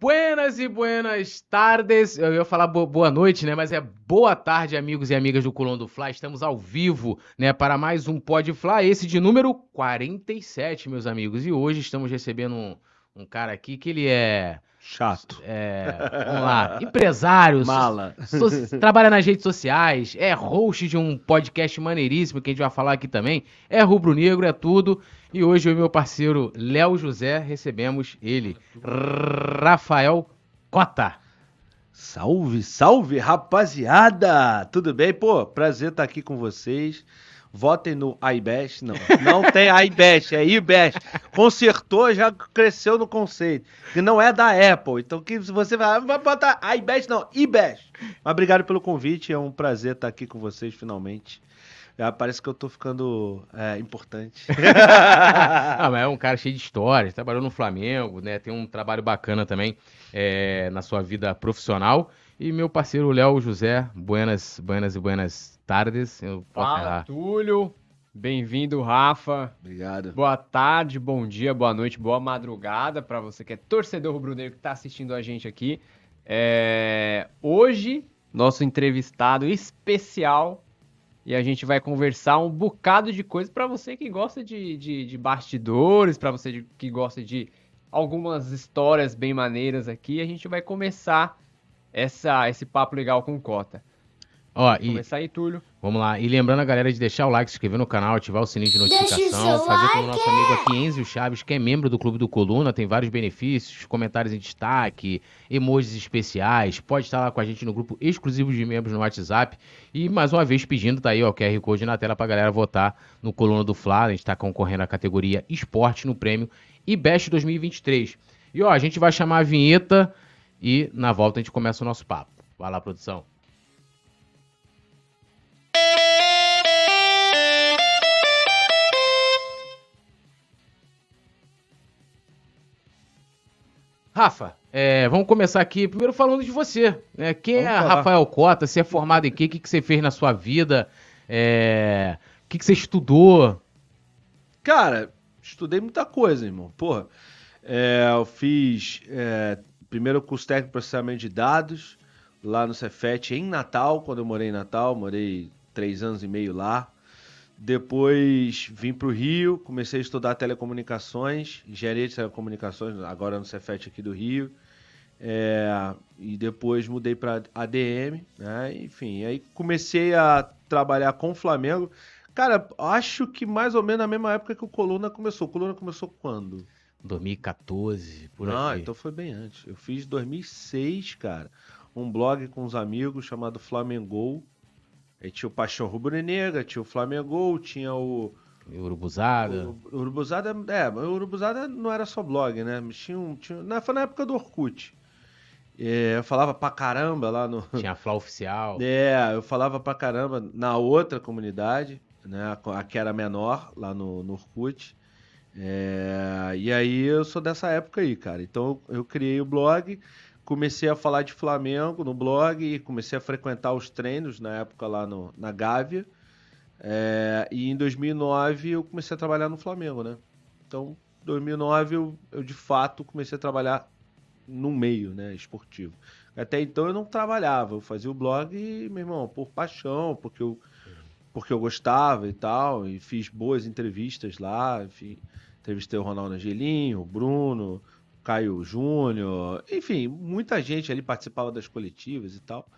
Buenas e buenas tardes. Eu ia falar bo boa noite, né? Mas é boa tarde, amigos e amigas do Colão do Fla. Estamos ao vivo, né, para mais um Pod Fla, esse de número 47, meus amigos. E hoje estamos recebendo um, um cara aqui que ele é Chato. é, vamos lá, empresário, Mala. so- trabalha nas redes sociais, é host de um podcast maneiríssimo que a gente vai falar aqui também, é rubro-negro, é tudo. E hoje eu e meu parceiro Léo José recebemos ele, Rafael Cota. Salve, salve, rapaziada! Tudo bem? Pô, prazer estar aqui com vocês. Votem no iBest. Não, não tem iBest, é iBest. Consertou, já cresceu no conceito. Que não é da Apple. Então, que você vai, vai botar iBest, não, iBest. Mas obrigado pelo convite, é um prazer estar aqui com vocês finalmente. Já parece que eu tô ficando é, importante. Ah, mas é um cara cheio de histórias, trabalhou no Flamengo, né? Tem um trabalho bacana também é, na sua vida profissional. E meu parceiro Léo José, buenas, buenas e buenas tardes. Eu posso Fala, errar. Túlio. Bem-vindo, Rafa. Obrigado. Boa tarde, bom dia, boa noite, boa madrugada para você que é torcedor rubro-negro que está assistindo a gente aqui. É, Hoje, nosso entrevistado especial e a gente vai conversar um bocado de coisa para você que gosta de, de, de bastidores, para você que gosta de algumas histórias bem maneiras aqui. A gente vai começar essa, esse papo legal com o Cota. Ó, e Começar aí, Túlio. vamos lá. E lembrando a galera de deixar o like, se inscrever no canal, ativar o sininho de o notificação, fazer como nosso amigo aqui, Enzio Chaves, que é membro do Clube do Coluna, tem vários benefícios, comentários em destaque, emojis especiais, pode estar lá com a gente no grupo exclusivo de membros no WhatsApp. E mais uma vez pedindo, tá aí ó, o QR Code na tela pra galera votar no Coluna do Fla. A gente tá concorrendo à categoria Esporte no prêmio IBEST 2023. E ó, a gente vai chamar a vinheta e na volta a gente começa o nosso papo. Vai lá, produção. Rafa, é, vamos começar aqui primeiro falando de você. né? Quem Vamos é falar. Rafael Cota? Você é formado em quê? O que, que você fez na sua vida? É, O que, que você estudou? Cara, estudei muita coisa, irmão. Porra, é, eu fiz é, primeiro curso técnico de processamento de dados lá no Cefet em Natal, quando eu morei em Natal, morei três anos e meio lá. Depois vim para o Rio, comecei a estudar telecomunicações, engenharia de telecomunicações, agora no Cefet aqui do Rio. É, e depois mudei para ADM, né? Enfim, aí comecei a trabalhar com o Flamengo. Cara, acho que mais ou menos na mesma época que o Coluna começou. O Coluna começou quando? 2014, por ah, aqui. então foi bem antes. Eu fiz 2006, cara, um blog com uns amigos chamado Flamengo. Aí tinha o Paixão Rubro-Negra, tinha o Flamengo, tinha o... Urubuzada. O, o Urubuzada, é, o Urubuzada não era só blog, né? Tinha um, tinha, na, foi na época do Orkut. É, eu falava pra caramba lá no... Tinha a Fla Oficial. É, eu falava pra caramba na outra comunidade, né? A que era menor, lá no, no Orkut. É, e aí eu sou dessa época aí, cara. Então eu criei o blog, comecei a falar de Flamengo no blog, e comecei a frequentar os treinos na época lá no, na Gávea. É, e em 2009 eu comecei a trabalhar no Flamengo, né? Então, em 2009 eu, eu de fato comecei a trabalhar no meio, né, esportivo. Até então eu não trabalhava, eu fazia o blog, meu irmão, por paixão, porque eu, porque eu gostava e tal, e fiz boas entrevistas lá, enfim, entrevistei o Ronaldo Angelinho, o Bruno, Caio Júnior, enfim, muita gente ali participava das coletivas e tal.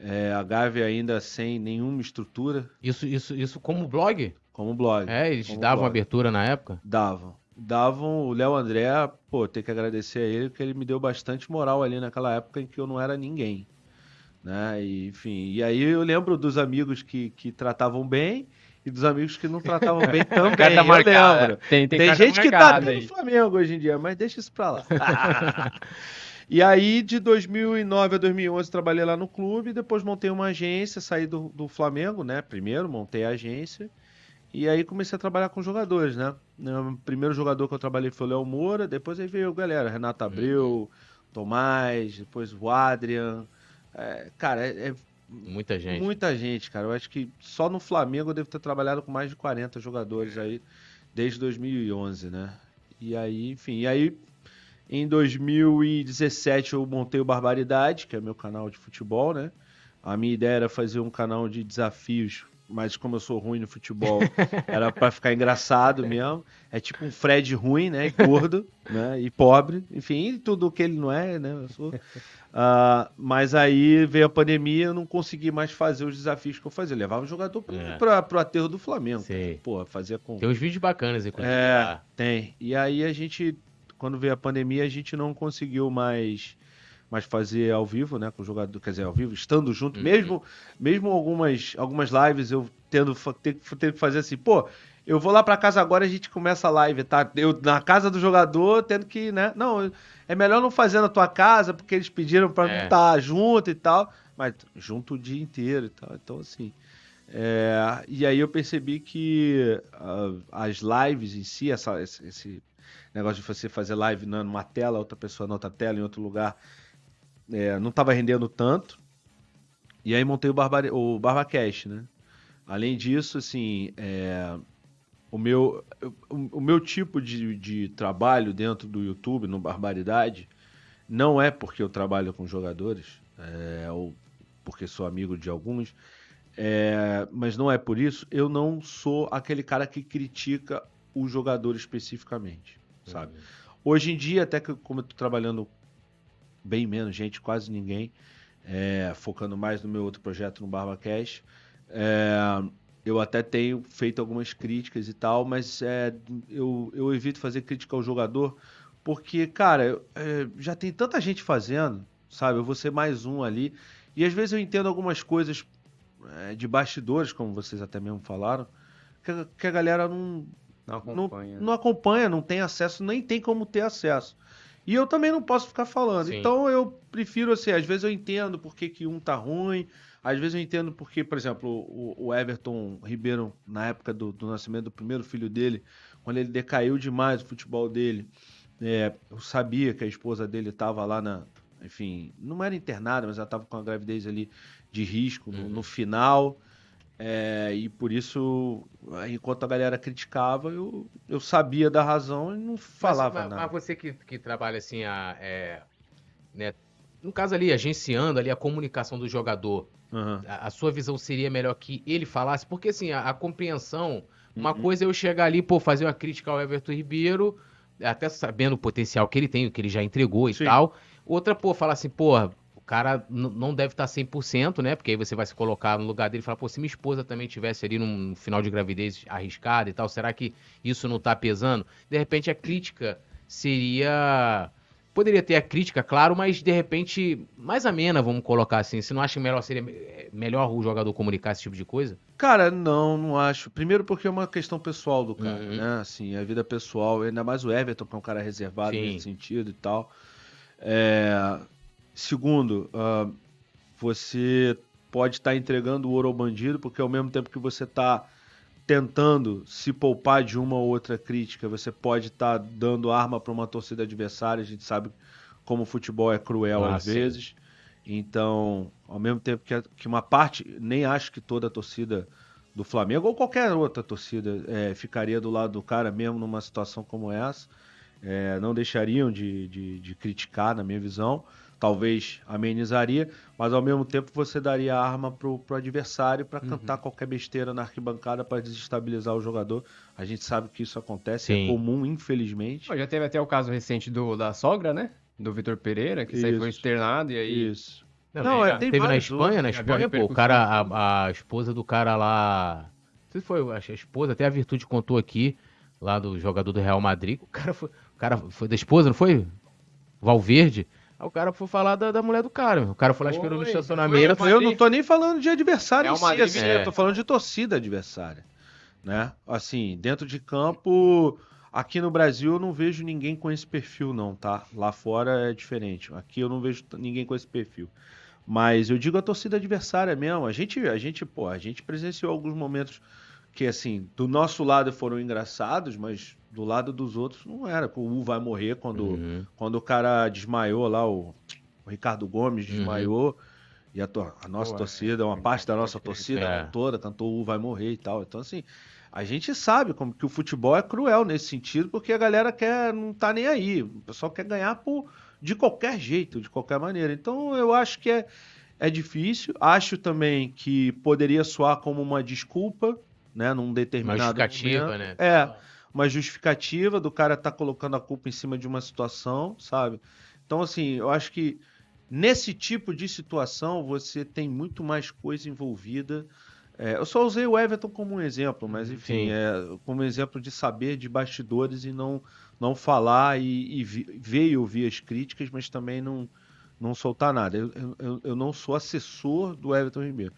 É, a Gávea ainda sem nenhuma estrutura Isso, isso, isso como blog? como blog. É, eles davam blog. abertura na época? Davam. Davam o Léo André, pô, tem que agradecer a ele, porque ele me deu bastante moral ali naquela época em que eu não era ninguém. Né? E, enfim, e aí eu lembro dos amigos que, que tratavam bem e dos amigos que não tratavam bem também. Carta eu marcada. lembro. Tem, Tem, tem, gente que tá bem aí. no Flamengo hoje em dia, mas deixa isso pra lá. e aí, de 2009 a 2011, trabalhei lá no clube, depois montei uma agência, saí do, do Flamengo, né? Primeiro, montei a agência. E aí comecei a trabalhar com jogadores, né? O primeiro jogador que eu trabalhei foi o Léo Moura, depois aí veio a galera, Renato Abreu, Tomás, depois o Adrian. É, cara, é, é Muita gente. muita gente, cara. Eu acho que só no Flamengo eu devo ter trabalhado com mais de 40 jogadores aí desde 2011, né? E aí, enfim, e aí Em 2017 eu montei o Barbaridade, que é meu canal de futebol, né? A minha ideia era fazer um canal de desafios, mas como eu sou ruim no futebol, era para ficar engraçado mesmo. É tipo um Fred ruim, né? E gordo, né? E pobre, enfim, e tudo o que ele não é, né? Eu sou. Uh, mas aí veio a pandemia, eu não consegui mais fazer os desafios que eu fazia. Eu levava o jogador pro, é. pro aterro do Flamengo. Sei. Pô, fazia com. Tem uns vídeos bacanas aí. É, tem. E aí a gente, quando veio a pandemia, a gente não conseguiu mais mas fazer ao vivo, né, com o jogador, quer dizer, ao vivo, estando junto, uhum. mesmo mesmo algumas algumas lives eu tendo ter, ter que fazer assim, pô, eu vou lá para casa agora a gente começa a live, tá? Eu na casa do jogador tendo que, né? Não, é melhor não fazer na tua casa porque eles pediram para é. estar junto e tal, mas junto o dia inteiro e tal. Então assim, é, e aí eu percebi que uh, as lives em si, essa, esse, esse, negócio de você fazer live numa tela, outra pessoa na outra tela, em outro lugar, é, não estava rendendo tanto. E aí montei o, Barba, o BarbaCast, né? Além disso, assim, é, o, meu, o, o, meu tipo de, de trabalho dentro do YouTube, no Barbaridade, não é porque eu trabalho com jogadores, é, ou porque sou amigo de alguns, é, mas não é por isso. Eu não sou aquele cara que critica o jogador especificamente, sabe? Hoje em dia, até que como eu tô trabalhando bem menos gente, quase ninguém, é, focando mais no meu outro projeto no BarbaCast. É, eu até tenho feito algumas críticas e tal, mas é, eu, eu evito fazer crítica ao jogador porque, cara, é, já tem tanta gente fazendo, sabe? Eu vou ser mais um ali. E às vezes eu entendo algumas coisas é, de bastidores, como vocês até mesmo falaram, que, a, que a galera não, não acompanha. Não, não acompanha, não tem acesso, nem tem como ter acesso. E eu também não posso ficar falando. Sim. Então eu prefiro, assim, às vezes eu entendo por que, que um tá ruim, às vezes eu entendo porque, por exemplo, o, o Everton Ribeiro, na época do, do, nascimento do primeiro filho dele, quando ele decaiu demais o futebol dele, é, eu sabia que a esposa dele estava lá na. Enfim, não era internada, mas ela estava com a gravidez ali de risco no, uhum. no final. É, e por isso, enquanto a galera criticava, eu, eu sabia da razão e não falava mas, nada. Mas você que, que trabalha assim, a, é, né, no caso ali, agenciando ali a comunicação do jogador, uhum. a, a, sua visão seria melhor que ele falasse? Porque assim, a, a compreensão, uma uhum. coisa é eu chegar ali, pô, fazer uma crítica ao Everton Ribeiro, até sabendo o potencial que ele tem, o que ele já entregou e Sim. tal. Outra, pô, falar assim, pô, cara não deve estar 100%, né? Porque aí você vai se colocar no lugar dele e falar, pô, se minha esposa também tivesse ali num final de gravidez arriscado e tal, será que isso não tá pesando? De repente a crítica seria. Poderia ter a crítica, claro, mas de repente mais amena, vamos colocar assim. Você não acha que melhor seria melhor o jogador comunicar esse tipo de coisa? Cara, não, não acho. Primeiro porque é uma questão pessoal do cara, uhum. né? Assim, a vida pessoal, ainda mais o Everton, que é um cara reservado Sim. nesse sentido e tal. É, Segundo, uh, você pode estar tá entregando o ouro ao bandido, porque ao mesmo tempo que você está tentando se poupar de uma ou outra crítica, você pode estar tá dando arma para uma torcida adversária. A gente sabe como o futebol é cruel ah, às sim. vezes. Então, ao mesmo tempo que, que uma parte, nem acho que toda a torcida do Flamengo ou qualquer outra torcida é, ficaria do lado do cara mesmo numa situação como essa. É, não deixariam de, de, de criticar, na minha visão talvez amenizaria, mas ao mesmo tempo você daria a arma pro, pro adversário para uhum. cantar qualquer besteira na arquibancada para desestabilizar o jogador. A gente sabe que isso acontece, é Sim. é comum, infelizmente. já teve até o caso recente do, da sogra, né? Do Vitor Pereira, que isso. foi externado e aí. Isso. Não, não é, teve na Espanha, na Espanha, pô, o cara, a, a, esposa do cara lá. Não sei se foi a esposa, até a Virtude contou aqui, lá do jogador do Real Madrid. O cara foi, o cara foi da esposa, não foi? Valverde. Aí o cara foi falar da, da mulher do cara. O cara foi lá esperando no estacionamento. Eu não tô nem falando de adversário é em si, assim, é. eu tô falando de torcida adversária. Né? Assim, dentro de campo, aqui no Brasil eu não vejo ninguém com esse perfil, não, tá? Lá fora é diferente. Aqui eu não vejo ninguém com esse perfil. Mas eu digo a torcida adversária mesmo. A gente, a gente, pô, a gente presenciou alguns momentos que, assim, do nosso lado foram engraçados, mas do lado dos outros não era. O U vai morrer quando, uhum. quando o cara desmaiou lá, o, o Ricardo Gomes uhum. desmaiou. Uhum. E a, to, a nossa Pô, torcida, uma é, parte da nossa torcida é. toda cantou o U vai morrer e tal. Então, assim, a gente sabe como que o futebol é cruel nesse sentido, porque a galera quer não tá nem aí. O pessoal quer ganhar por, de qualquer jeito, de qualquer maneira. Então eu acho que é, é difícil. Acho também que poderia soar como uma desculpa, né, num determinado Uma justificativa, momento. né? É, uma justificativa do cara tá colocando a culpa em cima de uma situação, sabe? Então assim, eu acho que nesse tipo de situação você tem muito mais coisa envolvida. É, eu só usei o Everton como um exemplo, mas enfim, Sim. é, como exemplo de saber de bastidores e não, não falar e, e ver e ouvir as críticas, mas também não, não soltar nada. Eu- eu, eu não sou assessor do Everton Ribeiro.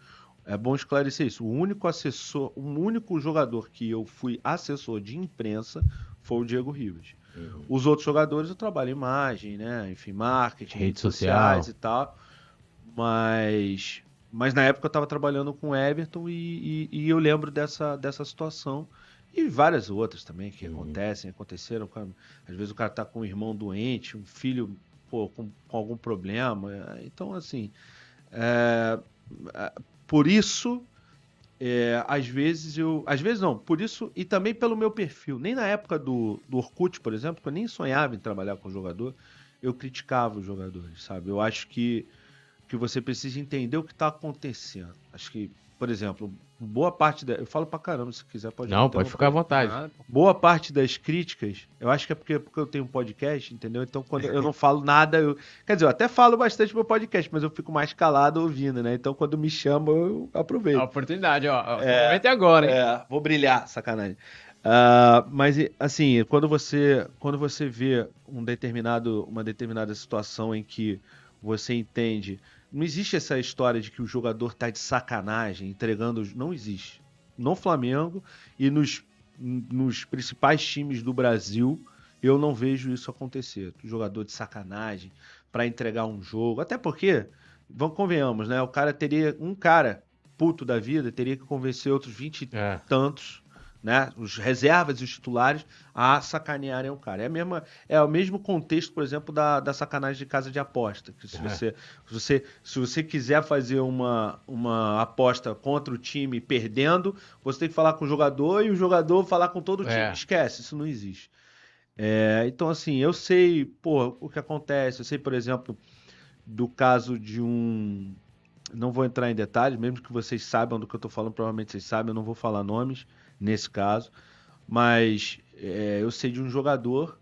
É bom esclarecer isso. O único assessor, o único jogador que eu fui assessor de imprensa foi o Diego Ribas. Uhum. Os outros jogadores eu trabalho em imagem, né? Enfim, marketing, Rede redes social. sociais e tal. Mas, mas na época eu estava trabalhando com o Everton e, e- e eu lembro dessa, dessa situação. E várias outras também que Uhum. acontecem, aconteceram. Às vezes o cara tá com um irmão doente, um filho pô, com, com algum problema. Então, assim, é, é, por isso, é, às vezes eu. Às vezes não, por isso e também pelo meu perfil. Nem na época do, do Orkut, por exemplo, que eu nem sonhava em trabalhar com jogador, eu criticava os jogadores, sabe? Eu acho que, que você precisa entender o que está acontecendo. Acho que, por exemplo, boa parte da. Eu falo pra caramba, se quiser pode Não, pode ficar à vontade. Boa parte das críticas, eu acho que é porque, porque eu tenho um podcast, entendeu? Então, quando eu não falo nada, eu. Quer dizer, eu até falo bastante no meu podcast, mas eu fico mais calado ouvindo, né? Então, quando me chamam, eu a aproveito. oportunidade, ó. É. O momento é agora, hein? É, vou brilhar, sacanagem. Ah, mas assim, quando você quando você vê um determinado, uma determinada situação em que você entende, não existe essa história de que o jogador tá de sacanagem, entregando, não existe. No Flamengo e nos, nos principais times do Brasil, eu não vejo isso acontecer. O jogador de sacanagem para entregar um jogo, até porque, vamos convenhamos, né? O cara teria um cara puto da vida teria que convencer outros 20 e É. tantos, né, os reservas e os titulares a sacanearem o cara. É, a mesma, é o mesmo contexto, por exemplo, da, da sacanagem de casa de aposta. Que se, É. você, se, você, se você quiser fazer uma, uma aposta contra o time perdendo, você tem que falar com o jogador e o jogador falar com todo o time. É. Esquece, isso não existe. É, então, assim, eu sei pô, o que acontece. Eu sei, por exemplo, do caso de um. Não vou entrar em detalhes, mesmo que vocês saibam do que eu estou falando, provavelmente vocês sabem, eu não vou falar nomes nesse caso. Mas é, eu sei de um jogador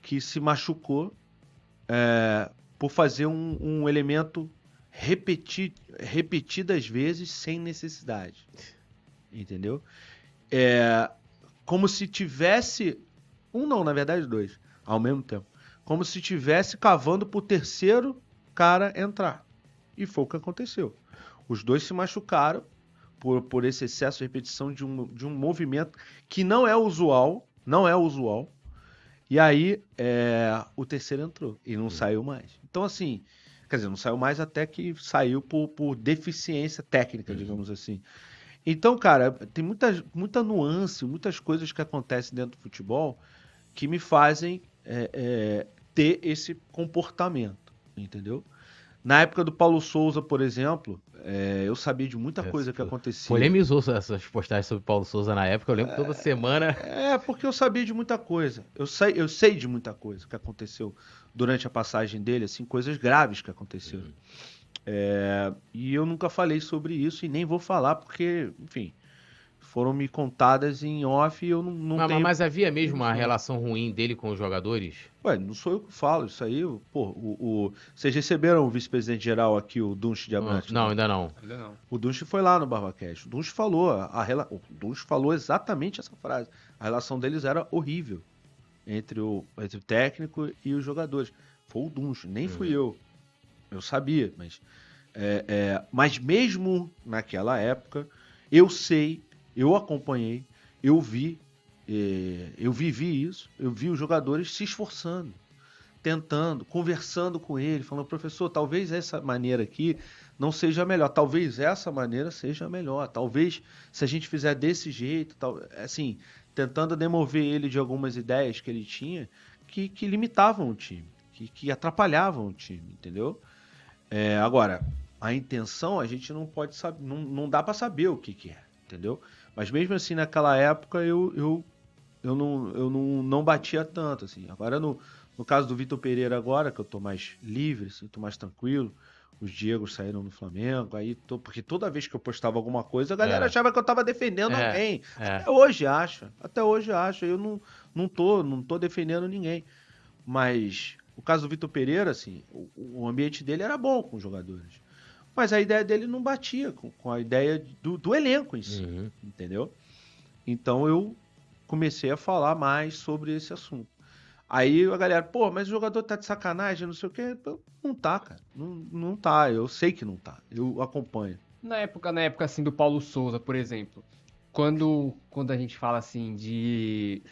que se machucou é, por fazer um, um elemento repeti, repetidas vezes sem necessidade. Entendeu? É, como se tivesse. Um não, na verdade, dois. Ao mesmo tempo. Como se tivesse cavando pro terceiro cara entrar. E foi o que aconteceu. Os dois se machucaram por, por esse excesso de repetição de um, de um movimento que não é usual. Não é usual. E aí é, o terceiro entrou e não saiu mais. Então, assim, quer dizer, não saiu mais até que saiu por, por deficiência técnica, digamos assim. Então, cara, tem muita, muita nuance, muitas coisas que acontecem dentro do futebol que me fazem é, é, ter esse comportamento, entendeu? Na época do Paulo Souza, por exemplo, é, eu sabia de muita Essa coisa que foi- acontecia. Polemizou essas postagens sobre Paulo Souza na época. Eu lembro toda semana. É, porque eu sabia de muita coisa. Eu sei, eu sei de muita coisa que aconteceu durante a passagem dele, assim, coisas graves que aconteceram. É, e eu nunca falei sobre isso e nem vou falar porque, enfim, foram me contadas em off e eu não, não Mas, tenho... mas havia mesmo uma Não. relação ruim dele com os jogadores? Ué, não sou eu que falo isso aí. Pô, o, o- vocês receberam o vice-presidente geral aqui, o Dunch de Abrantes? Não, ainda não. Ainda não. O Dunch foi lá no BarbaCast. O Dunch falou, a, rela- o Dunch falou exatamente essa frase. A relação deles era horrível entre o, entre o técnico e os jogadores. Foi o Dunch, nem fui eu. Eu sabia, mas. é, é, mas mesmo naquela época, eu sei, eu acompanhei, eu vi, é, eu vivi isso, eu vi os jogadores se esforçando, tentando, conversando com ele, falando, professor, talvez essa maneira aqui não seja a melhor. Talvez essa maneira seja a melhor. Talvez se a gente fizer desse jeito, tal, assim, tentando demover ele de algumas ideias que ele tinha que, que limitavam o time, que, que atrapalhavam o time, entendeu? É, agora, a intenção a gente não pode saber, não, não dá para saber o que, que é, entendeu? Mas mesmo assim, naquela época, eu, eu, eu, não, eu não, não batia tanto, assim. Agora, no, no caso do Vitor Pereira agora, que eu tô mais livre, assim, tô mais tranquilo, os Diegos saíram no Flamengo, aí tô, porque toda vez que eu postava alguma coisa, a galera É. achava que eu tava defendendo É, alguém. é. Até hoje acha, até hoje acha. Eu não, não, tô, não tô defendendo ninguém. Mas o caso do Vitor Pereira, assim, o, o ambiente dele era bom com os jogadores. Mas a ideia dele não batia com, com a ideia do, do elenco em si Uhum. entendeu? Então eu comecei a falar mais sobre esse assunto. Aí a galera, pô, mas o jogador tá de sacanagem, não sei o quê. Não tá, cara. Não, não tá. Eu sei que não tá. Eu acompanho. Na época, na época assim do Paulo Souza, por exemplo, quando, quando a gente fala assim de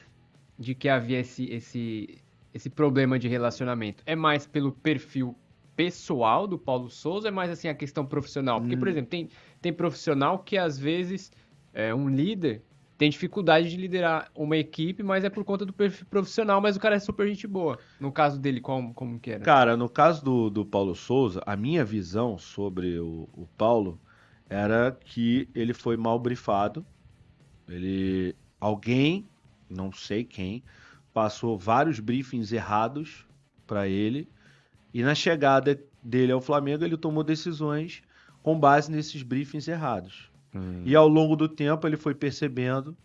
de que havia esse esse esse problema de relacionamento, é mais pelo perfil pessoal do Paulo Souza, é mais assim a questão profissional, porque por Hum. exemplo, tem tem profissional que às vezes é um líder tem dificuldade de liderar uma equipe, mas é por conta do perfil profissional, mas o cara é super gente boa. No caso dele, como, como que era? Cara, no caso do, do Paulo Souza, a minha visão sobre o, o Paulo era que ele foi mal brifado. Ele. Alguém, não sei quem, passou vários briefings errados para ele. E na chegada dele ao Flamengo, ele tomou decisões com base nesses briefings errados. Hum. E ao longo do tempo ele foi percebendo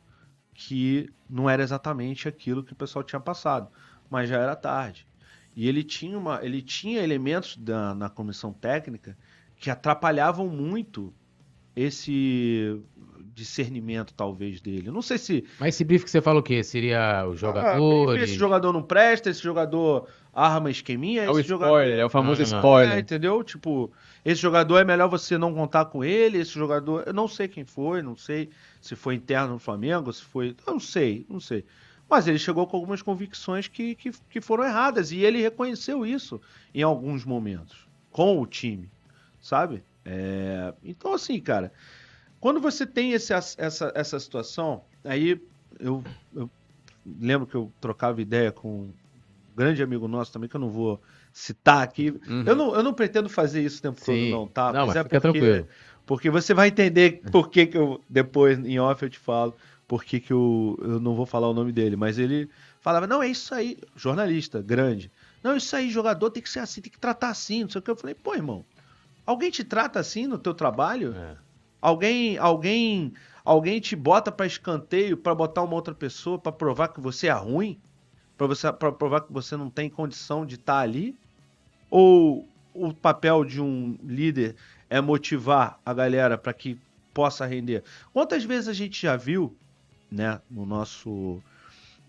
que não era exatamente aquilo que o pessoal tinha passado, mas já era tarde. E ele tinha, uma, ele tinha elementos da, na comissão técnica que atrapalhavam muito esse discernimento, talvez, dele. Não sei se Mas esse brief que você fala o quê? Seria os ah, jogadores? esse jogador não presta, esse jogador arma esqueminha, É o esse jogador spoiler, é o famoso Ah, é, spoiler. entendeu? Tipo, esse jogador é melhor você não contar com ele, esse jogador, eu não sei quem foi, não sei se foi interno no Flamengo, se foi, eu não sei, não sei. Mas ele chegou com algumas convicções que, que, que foram erradas e ele reconheceu isso em alguns momentos com o time, sabe? É, Então, assim, cara, quando você tem esse, essa, essa situação, aí eu, eu lembro que eu trocava ideia com um grande amigo nosso também, que eu não vou citar aqui, Uhum. eu, não, eu não pretendo fazer isso o tempo Sim. todo, não, tá? Não, mas é fica porque, tranquilo. porque você vai entender por que, que eu, depois em off eu te falo, por que, que eu, eu não vou falar o nome dele, mas ele falava, não, é isso aí, jornalista, grande. Não, isso aí, jogador tem que ser assim, tem que tratar assim, não sei o que. Eu falei, pô, irmão, alguém te trata assim no teu trabalho? É. Alguém, alguém, alguém te bota pra escanteio pra botar uma outra pessoa pra provar que você é ruim, Pra você para provar que você não tem condição de estar ali? Ou o papel de um líder é motivar a galera pra que possa render? Quantas vezes a gente já viu, né, no nosso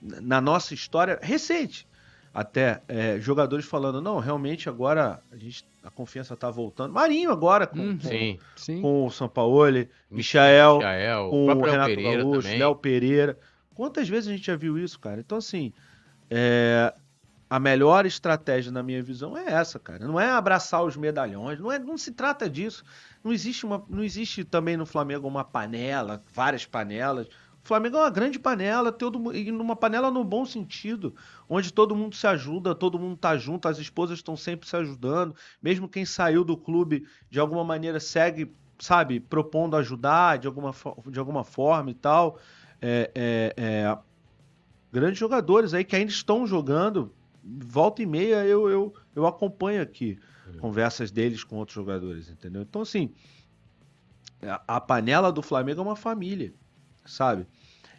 na nossa história recente, até é, jogadores falando não, realmente agora a gente a confiança tá voltando. Marinho agora com, Hum, com- Sim. Sim. com o Sampaoli, Michael, Michael, com o Renato Pereira Gaúcho, também. Léo Pereira. Quantas vezes a gente já viu isso, cara? Então, assim, é, a melhor estratégia, na minha visão, é essa, cara. Não é abraçar os medalhões, não, é, não se trata disso. Não existe, uma, não existe também no Flamengo uma panela, várias panelas. O Flamengo é uma grande panela, todo, e numa panela no bom sentido, onde todo mundo se ajuda, todo mundo tá junto, as esposas estão sempre se ajudando, mesmo quem saiu do clube de alguma maneira segue, sabe, propondo ajudar de alguma, de alguma forma e tal. É, é, é, grandes jogadores aí que ainda estão jogando, volta e meia eu, eu, eu acompanho aqui conversas deles com outros jogadores, entendeu? Então, assim, a, a panela do Flamengo é uma família, sabe?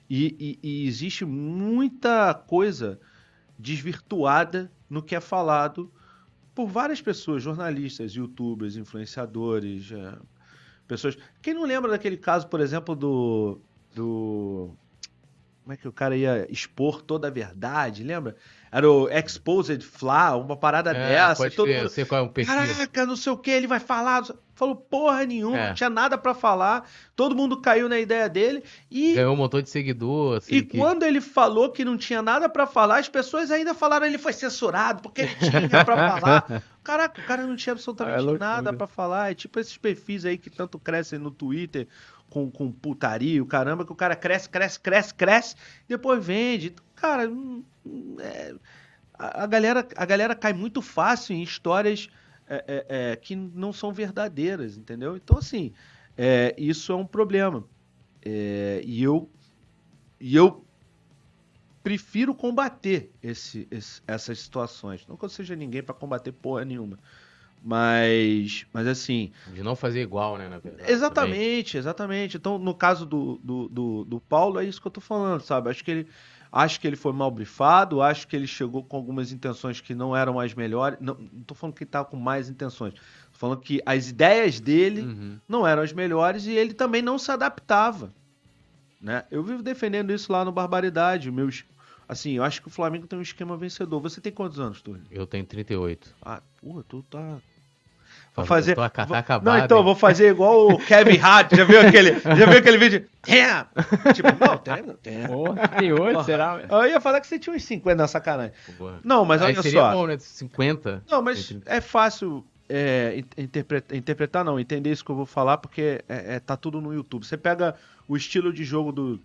E, e- e existe muita coisa desvirtuada no que é falado por várias pessoas, jornalistas, youtubers, influenciadores, é, pessoas. Quem não lembra daquele caso, por exemplo, do. do como é que o cara ia expor toda a verdade, lembra? Era o Exposed Fla, uma parada É, dessa. todo crer, mundo, sei qual é perfil. Caraca, não sei o que, ele vai falar. Falou porra nenhuma, É. não tinha nada pra falar. Todo mundo caiu na ideia dele. E, Ganhou um montão de seguidor, assim, e que- quando ele falou que não tinha nada pra falar, as pessoas ainda falaram ele foi censurado porque ele tinha pra falar. Caraca, o cara não tinha absolutamente É nada pra falar. É tipo esses perfis aí que tanto crescem no Twitter com, com putaria, o caramba, que o cara cresce, cresce, cresce, cresce, depois vende. Cara, hum, é, a, a galera, a galera cai muito fácil em histórias é, é, é, que não são verdadeiras, entendeu? Então, assim, é, isso é um problema. É, e eu e eu prefiro combater esse, esse, essas situações. Não que eu seja ninguém para combater porra nenhuma. Mas, mas assim. De não fazer igual, né? Verdade, exatamente, também. exatamente. Então, no caso do, do, do, do, Paulo, é isso que eu tô falando, sabe? Acho que ele. Acho que ele foi mal brifado, acho que ele chegou com algumas intenções que não eram as melhores. Não, tô falando que ele tava com mais intenções. Tô falando que as ideias dele uhum. não eram as melhores e ele também não se adaptava. Né? Eu vivo defendendo isso lá no Barbaridade. Meus, assim, eu acho que o Flamengo tem um esquema vencedor. Você tem quantos anos, Túlio? Eu tenho 38. Ah, porra, tu tá Vou fazer. Tô acabado, não, então, vou fazer igual o Kevin Hart. Já viu aquele, já viu aquele vídeo? Damn! Tipo, não, tem, não tem. Porra, tem oito, será? Eu ia falar que você tinha uns 50 na sacanagem. Porra. Não, mas Aí olha seria só. Bom, né? 50. Não, mas é fácil é, interpretar, interpretar, não, entender isso que eu vou falar, porque é, é, tá tudo no YouTube. Você pega o estilo de jogo do,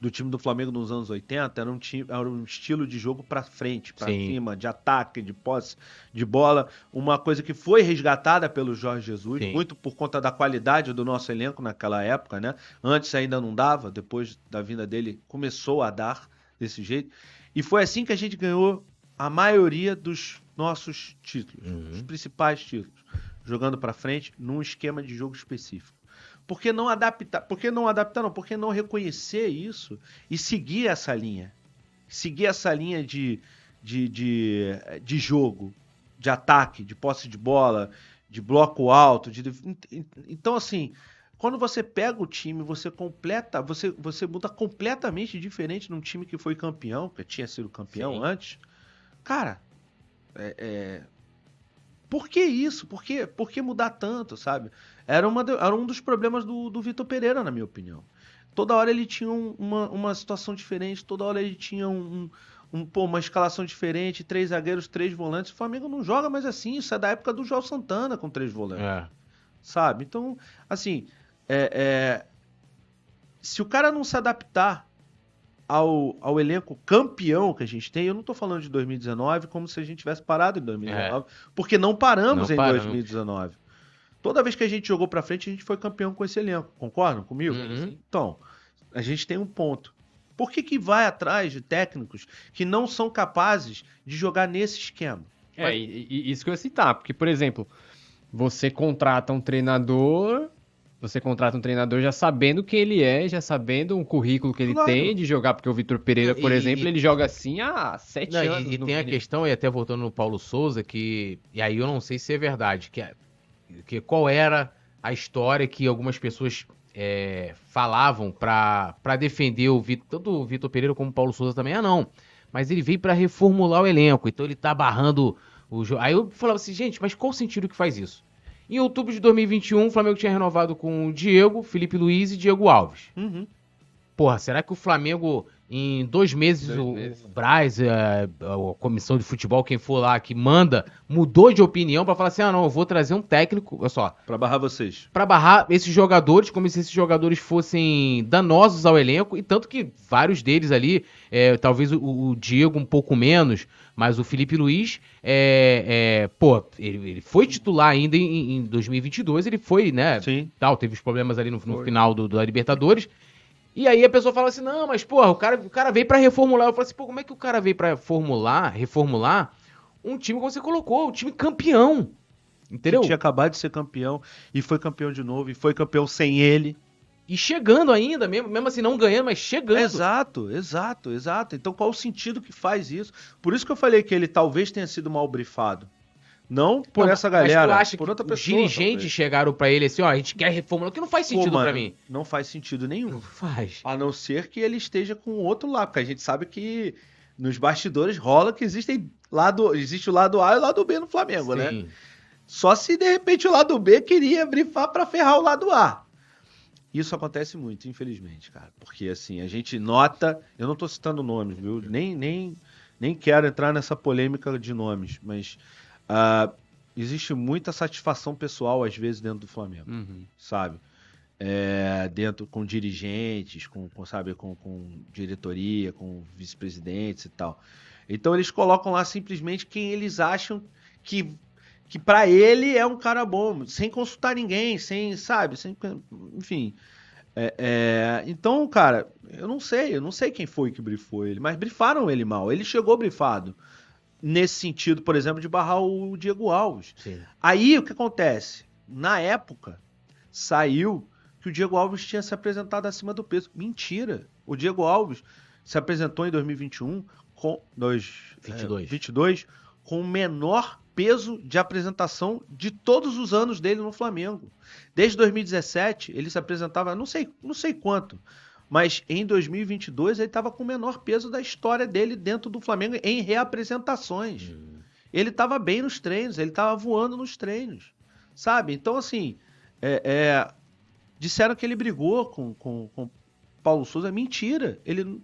do time do Flamengo nos anos 80 era um, time, era um estilo de jogo para frente, para cima, de ataque, de posse de bola. Uma coisa que foi resgatada pelo Jorge Jesus, Sim. muito por conta da qualidade do nosso elenco naquela época, né? Antes ainda não dava, depois da vinda dele começou a dar desse jeito. E foi assim que a gente ganhou a maioria dos nossos títulos, uhum. os principais títulos, jogando para frente num esquema de jogo específico. Por que não adaptar? Por que não adaptar? Não, por que não reconhecer isso e seguir essa linha? Seguir essa linha de, de, de, de jogo, de ataque, de posse de bola, de bloco alto. De... Então, assim, quando você pega o time, você completa, você, você muda completamente diferente num time que foi campeão, que tinha sido campeão Sim. antes. Cara, é, é... por que isso? Por que, por que mudar tanto, sabe? Era, uma, era um dos problemas do, do Vitor Pereira, na minha opinião. Toda hora ele tinha uma, uma situação diferente, toda hora ele tinha um, um, pô, uma escalação diferente, três zagueiros, três volantes. O Flamengo não joga mais assim, isso é da época do João Santana com três volantes. É. Sabe? Então, assim, é, é, se o cara não se adaptar ao, ao elenco campeão que a gente tem, eu não estou falando de 2019 como se a gente tivesse parado em 2019, é. porque não paramos não em paramos. 2019. Toda vez que a gente jogou para frente, a gente foi campeão com esse elenco. Concordam comigo? Uhum. Então, a gente tem um ponto. Por que, que vai atrás de técnicos que não são capazes de jogar nesse esquema? É, e, e isso que eu ia citar, porque, por exemplo, você contrata um treinador, você contrata um treinador já sabendo quem ele é, já sabendo o currículo que ele claro. tem de jogar, porque o Vitor Pereira, por e, exemplo, e, ele joga assim há sete não, anos. E, e tem a questão, e até voltando no Paulo Souza, que. E aí eu não sei se é verdade, que é que qual era a história que algumas pessoas é, falavam para defender o Vitor, tanto o Vitor Pereira como o Paulo Souza também. Ah, não. Mas ele veio para reformular o elenco, então ele tá barrando o jogo. Aí eu falava assim, gente, mas qual o sentido que faz isso? Em outubro de 2021, o Flamengo tinha renovado com o Diego, Felipe Luiz e Diego Alves. Uhum. Porra, será que o Flamengo em dois meses, dois o, meses. o Braz, a, é, a, comissão de futebol, quem for lá que manda, mudou de opinião para falar assim: ah, não, eu vou trazer um técnico, olha só. Para barrar vocês. Para barrar esses jogadores, como se esses jogadores fossem danosos ao elenco, e tanto que vários deles ali, é, talvez o, o, Diego um pouco menos, mas o Felipe Luiz, é, é pô, ele, ele, foi titular ainda em, em, 2022, ele foi, né? Sim. Tal, teve os problemas ali no, no final do, da Libertadores. E aí a pessoa fala assim: não, mas porra, o cara, o cara veio para reformular. Eu falo assim: pô, como é que o cara veio para formular, reformular um time que você colocou, um time campeão? Entendeu? Que tinha acabado de ser campeão e foi campeão de novo, e foi campeão sem ele. E chegando ainda, mesmo, mesmo assim, não ganhando, mas chegando. Exato, exato, exato. Então qual o sentido que faz isso? Por isso que eu falei que ele talvez tenha sido mal brifado. Não por não, essa galera, mas por outra pessoa. Os dirigentes chegaram para ele assim, ó, a gente quer reformular, que não faz sentido para mim. Não faz sentido nenhum. Não faz. A não ser que ele esteja com o outro lado, porque a gente sabe que nos bastidores rola que existem lado, existe o lado A e o lado B no Flamengo, né? Sim. né? Só se de repente o lado B queria brifar para ferrar o lado A. Isso acontece muito, infelizmente, cara. Porque assim, a gente nota. Eu não tô citando nomes, viu? Nem, nem, nem quero entrar nessa polêmica de nomes, mas Uh, existe muita satisfação pessoal, às vezes, dentro do Flamengo, uhum. sabe? É, dentro com dirigentes, com, com sabe, com, com diretoria, com vice-presidentes e tal. Então eles colocam lá simplesmente quem eles acham que, que para ele é um cara bom, sem consultar ninguém, sem, sabe, sem, enfim. É, é, então, cara, eu não sei, eu não sei quem foi que brifou ele, mas brifaram ele mal. Ele chegou brifado. Nesse sentido, por exemplo, de barrar o Diego Alves. Sim. Aí o que acontece? Na época, saiu que o Diego Alves tinha se apresentado acima do peso. Mentira. O Diego Alves se apresentou em 2021 com. Dois, 22. É, 22 com o menor peso de apresentação de todos os anos dele no Flamengo. Desde 2017, ele se apresentava, não sei, não sei quanto, mas em 2022 ele estava com o menor peso da história dele dentro do Flamengo em reapresentações. Hum. Ele estava bem nos treinos, ele estava voando nos treinos, sabe? Então, assim, é, é, disseram que ele brigou com, com, com Paulo Souza. Mentira. Ele,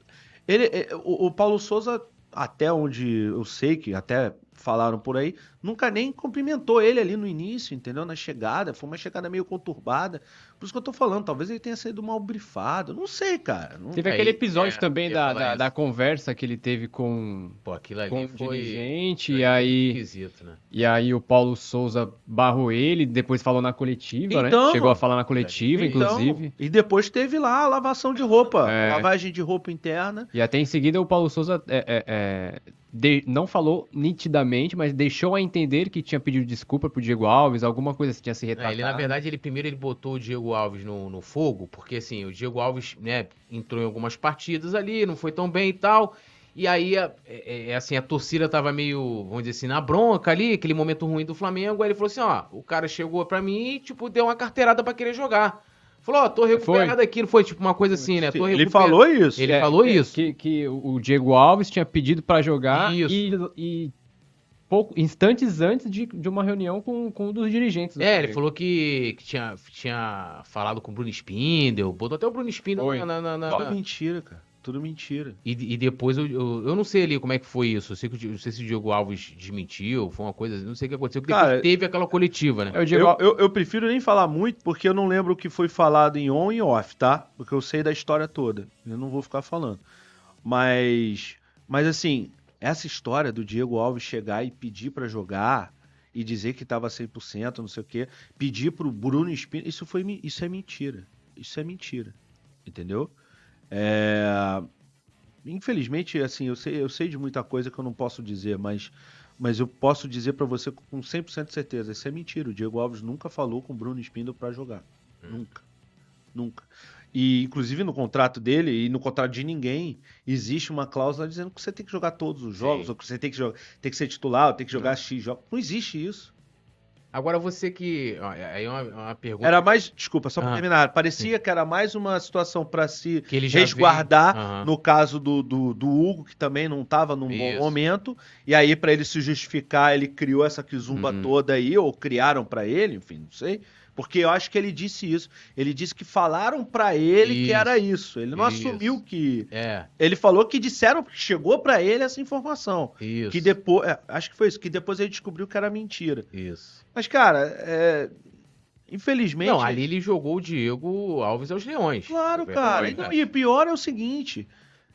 ele, é, o, o Paulo Souza, até onde eu sei que até falaram por aí, nunca nem cumprimentou ele ali no início, entendeu? Na chegada, foi uma chegada meio conturbada. Por isso que eu tô falando, talvez ele tenha sido mal brifado. Não sei, cara. Não... Teve Aí, aquele episódio é, também da, da, da conversa que ele teve com, Pô, aquilo ali com o foi. dirigente, foi e aí, Esquisito, né? e aí o Paulo Souza barrou ele, depois falou na coletiva, Então, né? Chegou a falar na coletiva, Então, inclusive. E depois teve lá a lavação de roupa, É. lavagem de roupa interna. E até em seguida o Paulo Souza é, é, é, de- não falou nitidamente, mas deixou a entender que tinha pedido desculpa pro Diego Alves, alguma coisa assim, tinha se É, retratado. ele, na verdade, ele primeiro ele botou o Diego Alves no, no fogo, porque assim, o Diego Alves, né, entrou em algumas partidas ali, não foi tão bem e tal. E aí, é, é, é, assim, a torcida tava meio, vamos dizer assim, na bronca ali, aquele momento ruim do Flamengo. Aí ele falou assim: ó, o cara chegou pra mim e, tipo, deu uma carteirada pra querer jogar. Falou, ó, tô recuperado aqui, não foi tipo uma coisa assim, né? Tô Ele falou isso. Ele É, falou que- isso. Que, que o Diego Alves tinha pedido pra jogar Isso. e, e pouco, instantes antes de, de uma reunião com, com um dos dirigentes. do É, ele falou que, que tinha, tinha falado com o Bruno Spindel, botou até o Bruno Spindel Foi. na, na- na- Tudo mentira, cara. Tudo mentira. E, e depois eu, eu, eu não sei ali como é que foi isso. Eu sei que não sei se o Diogo Alves desmentiu, foi uma coisa, não sei o que aconteceu, que depois Cara, teve aquela coletiva, né? É, Diego Eu, eu, eu prefiro nem falar muito, porque eu não lembro o que foi falado em on e off, tá? Porque eu sei da história toda. Eu não vou ficar falando. Mas, mas assim, essa história do Diego Alves chegar e pedir pra jogar e dizer que tava 100%, não sei o quê, pedir pro Bruno Espino, isso foi isso é mentira. Isso é mentira. Entendeu? É, Infelizmente, assim, eu sei, eu sei de muita coisa que eu não posso dizer, mas mas eu posso dizer pra você com 100% de certeza, isso é mentira. O Diego Alves nunca falou com o Bruno Spindle pra jogar. Nunca. Nunca. E inclusive no contrato dele e no contrato de ninguém, existe uma cláusula dizendo que você tem que jogar todos os jogos, Sim. ou que você tem que jogar, tem que ser titular, ou tem que jogar X jogos. Não existe isso. Agora você que. ó, Aí é uma, uma pergunta Era mais, desculpa, só pra Ah, terminar, parecia que era mais uma situação pra se que ele resguardar Aham. no caso do, do, do Hugo, que também não estava num bom Isso. momento, e aí para ele se justificar, ele criou essa quizumba Uhum. toda aí, ou criaram para ele, enfim, não sei, porque eu acho que ele disse isso. Ele disse que falaram para ele que Isso. era isso. Ele não Isso. assumiu que É, ele falou que disseram que chegou para ele essa informação, isso. que depois, é, acho que foi isso, que depois ele descobriu que era mentira. Isso. Mas cara, é, infelizmente Não, ali ele jogou o Diego Alves aos Leões. Claro, É cara. E, não, e pior é o seguinte: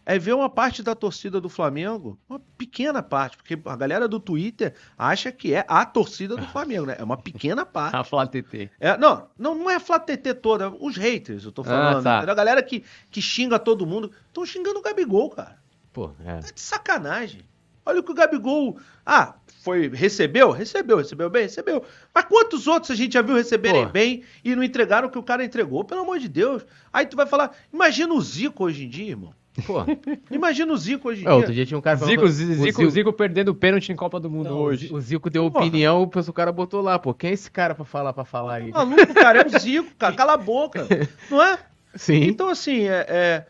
é ver uma parte da torcida do Flamengo, uma pequena parte, porque a galera do Twitter acha que é a torcida do Flamengo, né? É uma pequena parte. A Flá TT. É, não, não, não é a Flá TT toda, os haters, eu tô falando. Ah, tá. A galera que, que xinga todo mundo. Estão xingando o Gabigol, cara. Pô, é. Tá de sacanagem. Olha o que o Gabigol. Ah, foi. Recebeu? Recebeu. Recebeu bem? Recebeu. Mas quantos outros a gente já viu receberem bem e não entregaram o que o cara entregou? Pelo amor de Deus. Aí tu vai falar. Imagina o Zico hoje em dia, irmão. Pô, Imagina o Zico hoje em é, outro dia. dia tinha um cara falando- Zico, o Zico, Zico, perdendo pênalti em Copa do Mundo Não, hoje. O Zico deu Porra. opinião, o pessoal- o cara botou lá, pô. Quem é esse cara pra falar, pra falar aí? Maluco, cara, é o Zico, cara. Cala a boca. Não é? Sim. Então, assim, é, é,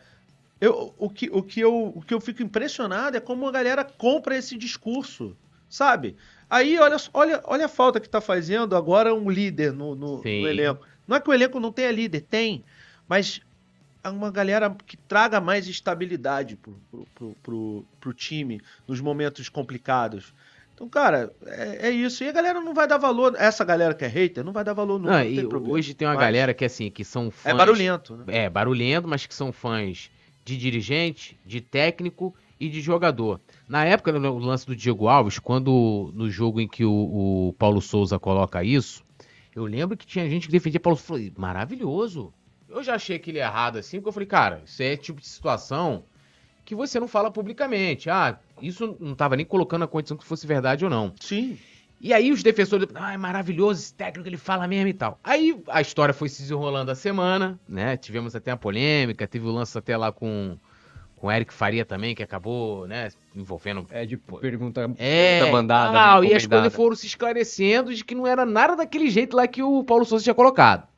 eu, o, que, o, que eu, o que eu fico impressionado é como a galera compra esse discurso, sabe? Aí, olha, olha, olha a falta que tá fazendo agora um líder no, no- no elenco. Não é que o elenco não tenha líder, tem, mas uma galera que traga mais estabilidade pro, pro, pro, pro, time nos momentos complicados. Então, cara, é, é isso. E a galera não vai dar valor. Essa galera que é hater não vai dar valor nunca. Não, não e tem problema. hoje tem uma Mas galera que, assim, que são fãs... É barulhento, né? É, barulhento, mas que são fãs de dirigente, de técnico e de jogador. Na época do lance do Diego Alves, quando no jogo em que o, o Paulo Souza coloca isso, eu lembro que tinha gente que defendia Paulo Souza. Maravilhoso. Eu já achei aquele errado assim, porque eu falei, cara, isso é tipo de situação que você não fala publicamente. Ah, isso não tava nem colocando a condição que fosse verdade ou não. Sim. E aí os defensores, ah, é maravilhoso esse técnico, ele fala mesmo e tal. Aí a história foi se desenrolando a semana, né? Tivemos até a polêmica, teve o lance até lá com com o Eric Faria também, que acabou, né, envolvendo... É, de pergunta, É, pergunta mandada. tal, e as coisas foram se esclarecendo de que não era nada daquele jeito lá que o Paulo Souza tinha colocado.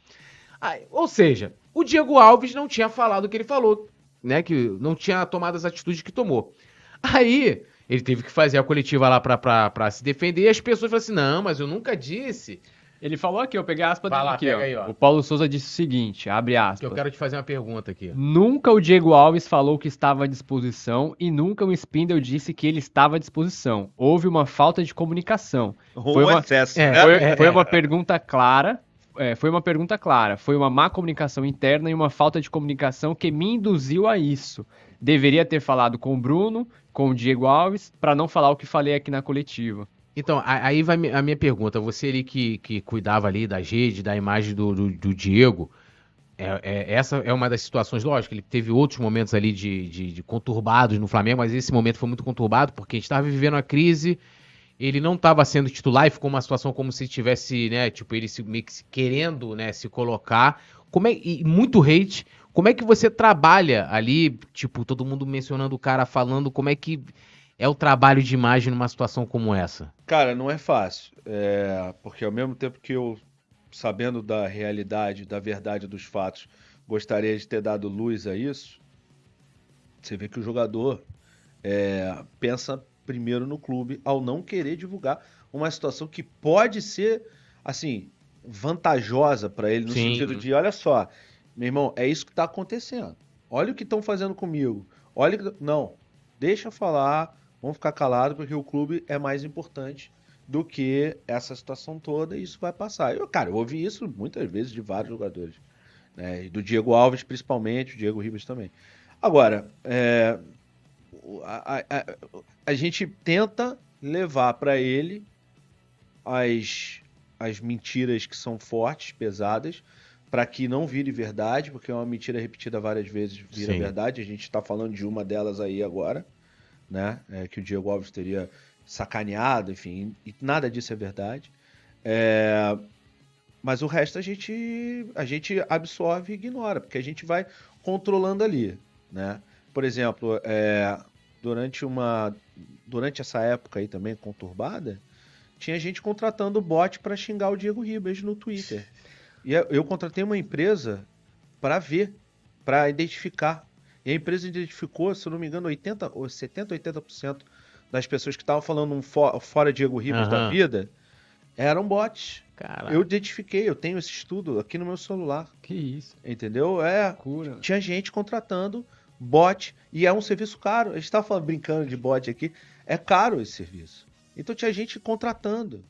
Aí, ou seja, o Diego Alves não tinha falado o que ele falou, né, que não tinha tomado as atitudes que tomou. Aí, ele teve que fazer a coletiva lá pra se defender e as pessoas falaram assim, não, mas eu nunca disse Ele falou aqui, eu peguei aspas Vai dele aqui, pega ó. aí, ó. O Paulo Souza disse o seguinte, abre que aspas. eu quero te fazer uma pergunta aqui. Nunca o Diego Alves falou que estava à disposição e nunca o Spindle disse que ele estava à disposição. Houve uma falta de comunicação. Ou Foi uma- excesso, é, né? Foi, é, foi é. uma pergunta clara. É, foi uma pergunta clara. Foi uma má comunicação interna e uma falta de comunicação que me induziu a isso. Deveria ter falado com o Bruno, com o Diego Alves, para não falar o que falei aqui na coletiva. Então, a- aí vai a minha pergunta. Você ali que, que cuidava ali da rede, da imagem do, do, do Diego, é- é- essa é uma das situações, lógico, ele teve outros momentos ali de, de- de conturbados no Flamengo, mas esse momento foi muito conturbado porque a gente estava vivendo uma crise, ele não estava sendo titular e ficou uma situação como se tivesse, né, tipo, ele se, meio que se querendo, né, se colocar. Como é, e muito hate. Como é que você trabalha ali, tipo, todo mundo mencionando o cara, falando, como é que é o trabalho de imagem numa situação como essa? Cara, não é fácil. É, porque ao mesmo tempo que eu, sabendo da realidade, da verdade dos fatos, gostaria de ter dado luz a isso, você vê que o jogador é, pensa primeiro no clube ao não querer divulgar uma situação que pode ser, assim, vantajosa para ele, no Sim. sentido de, olha só, meu irmão, é isso que está acontecendo. Olha o que estão fazendo comigo. Olha, que- não, deixa falar, vamos ficar calado porque o clube é mais importante do que essa situação toda e isso vai passar. Eu, cara, eu ouvi isso muitas vezes de vários jogadores, né? Do Diego Alves principalmente, o Diego Ribas também. Agora, é, a, a- a- a gente tenta levar para ele as, as mentiras que são fortes, pesadas, para que não vire verdade, porque é uma mentira repetida várias vezes vira Sim. verdade. A gente está falando de uma delas aí agora, né? É, que o Diego Alves teria sacaneado, enfim, e nada disso é verdade. É, mas o resto a gente a gente absorve e ignora, porque a gente vai controlando ali, né? Por exemplo, é, durante uma durante essa época aí também conturbada, tinha gente contratando bot para xingar o Diego Ribas no Twitter. E eu contratei uma empresa para ver, para identificar. E a empresa identificou, se eu não me engano, 80 ou 70, 80% das pessoas que estavam falando um fo- fora Diego Ribas da Aham. vida eram bots. Cara, Eu identifiquei, eu tenho esse estudo aqui no meu celular, Que isso, entendeu? É, cura. tinha gente contratando bot e é um serviço caro. A gente estava falando, brincando de bot aqui, é caro esse serviço. Então tinha gente contratando,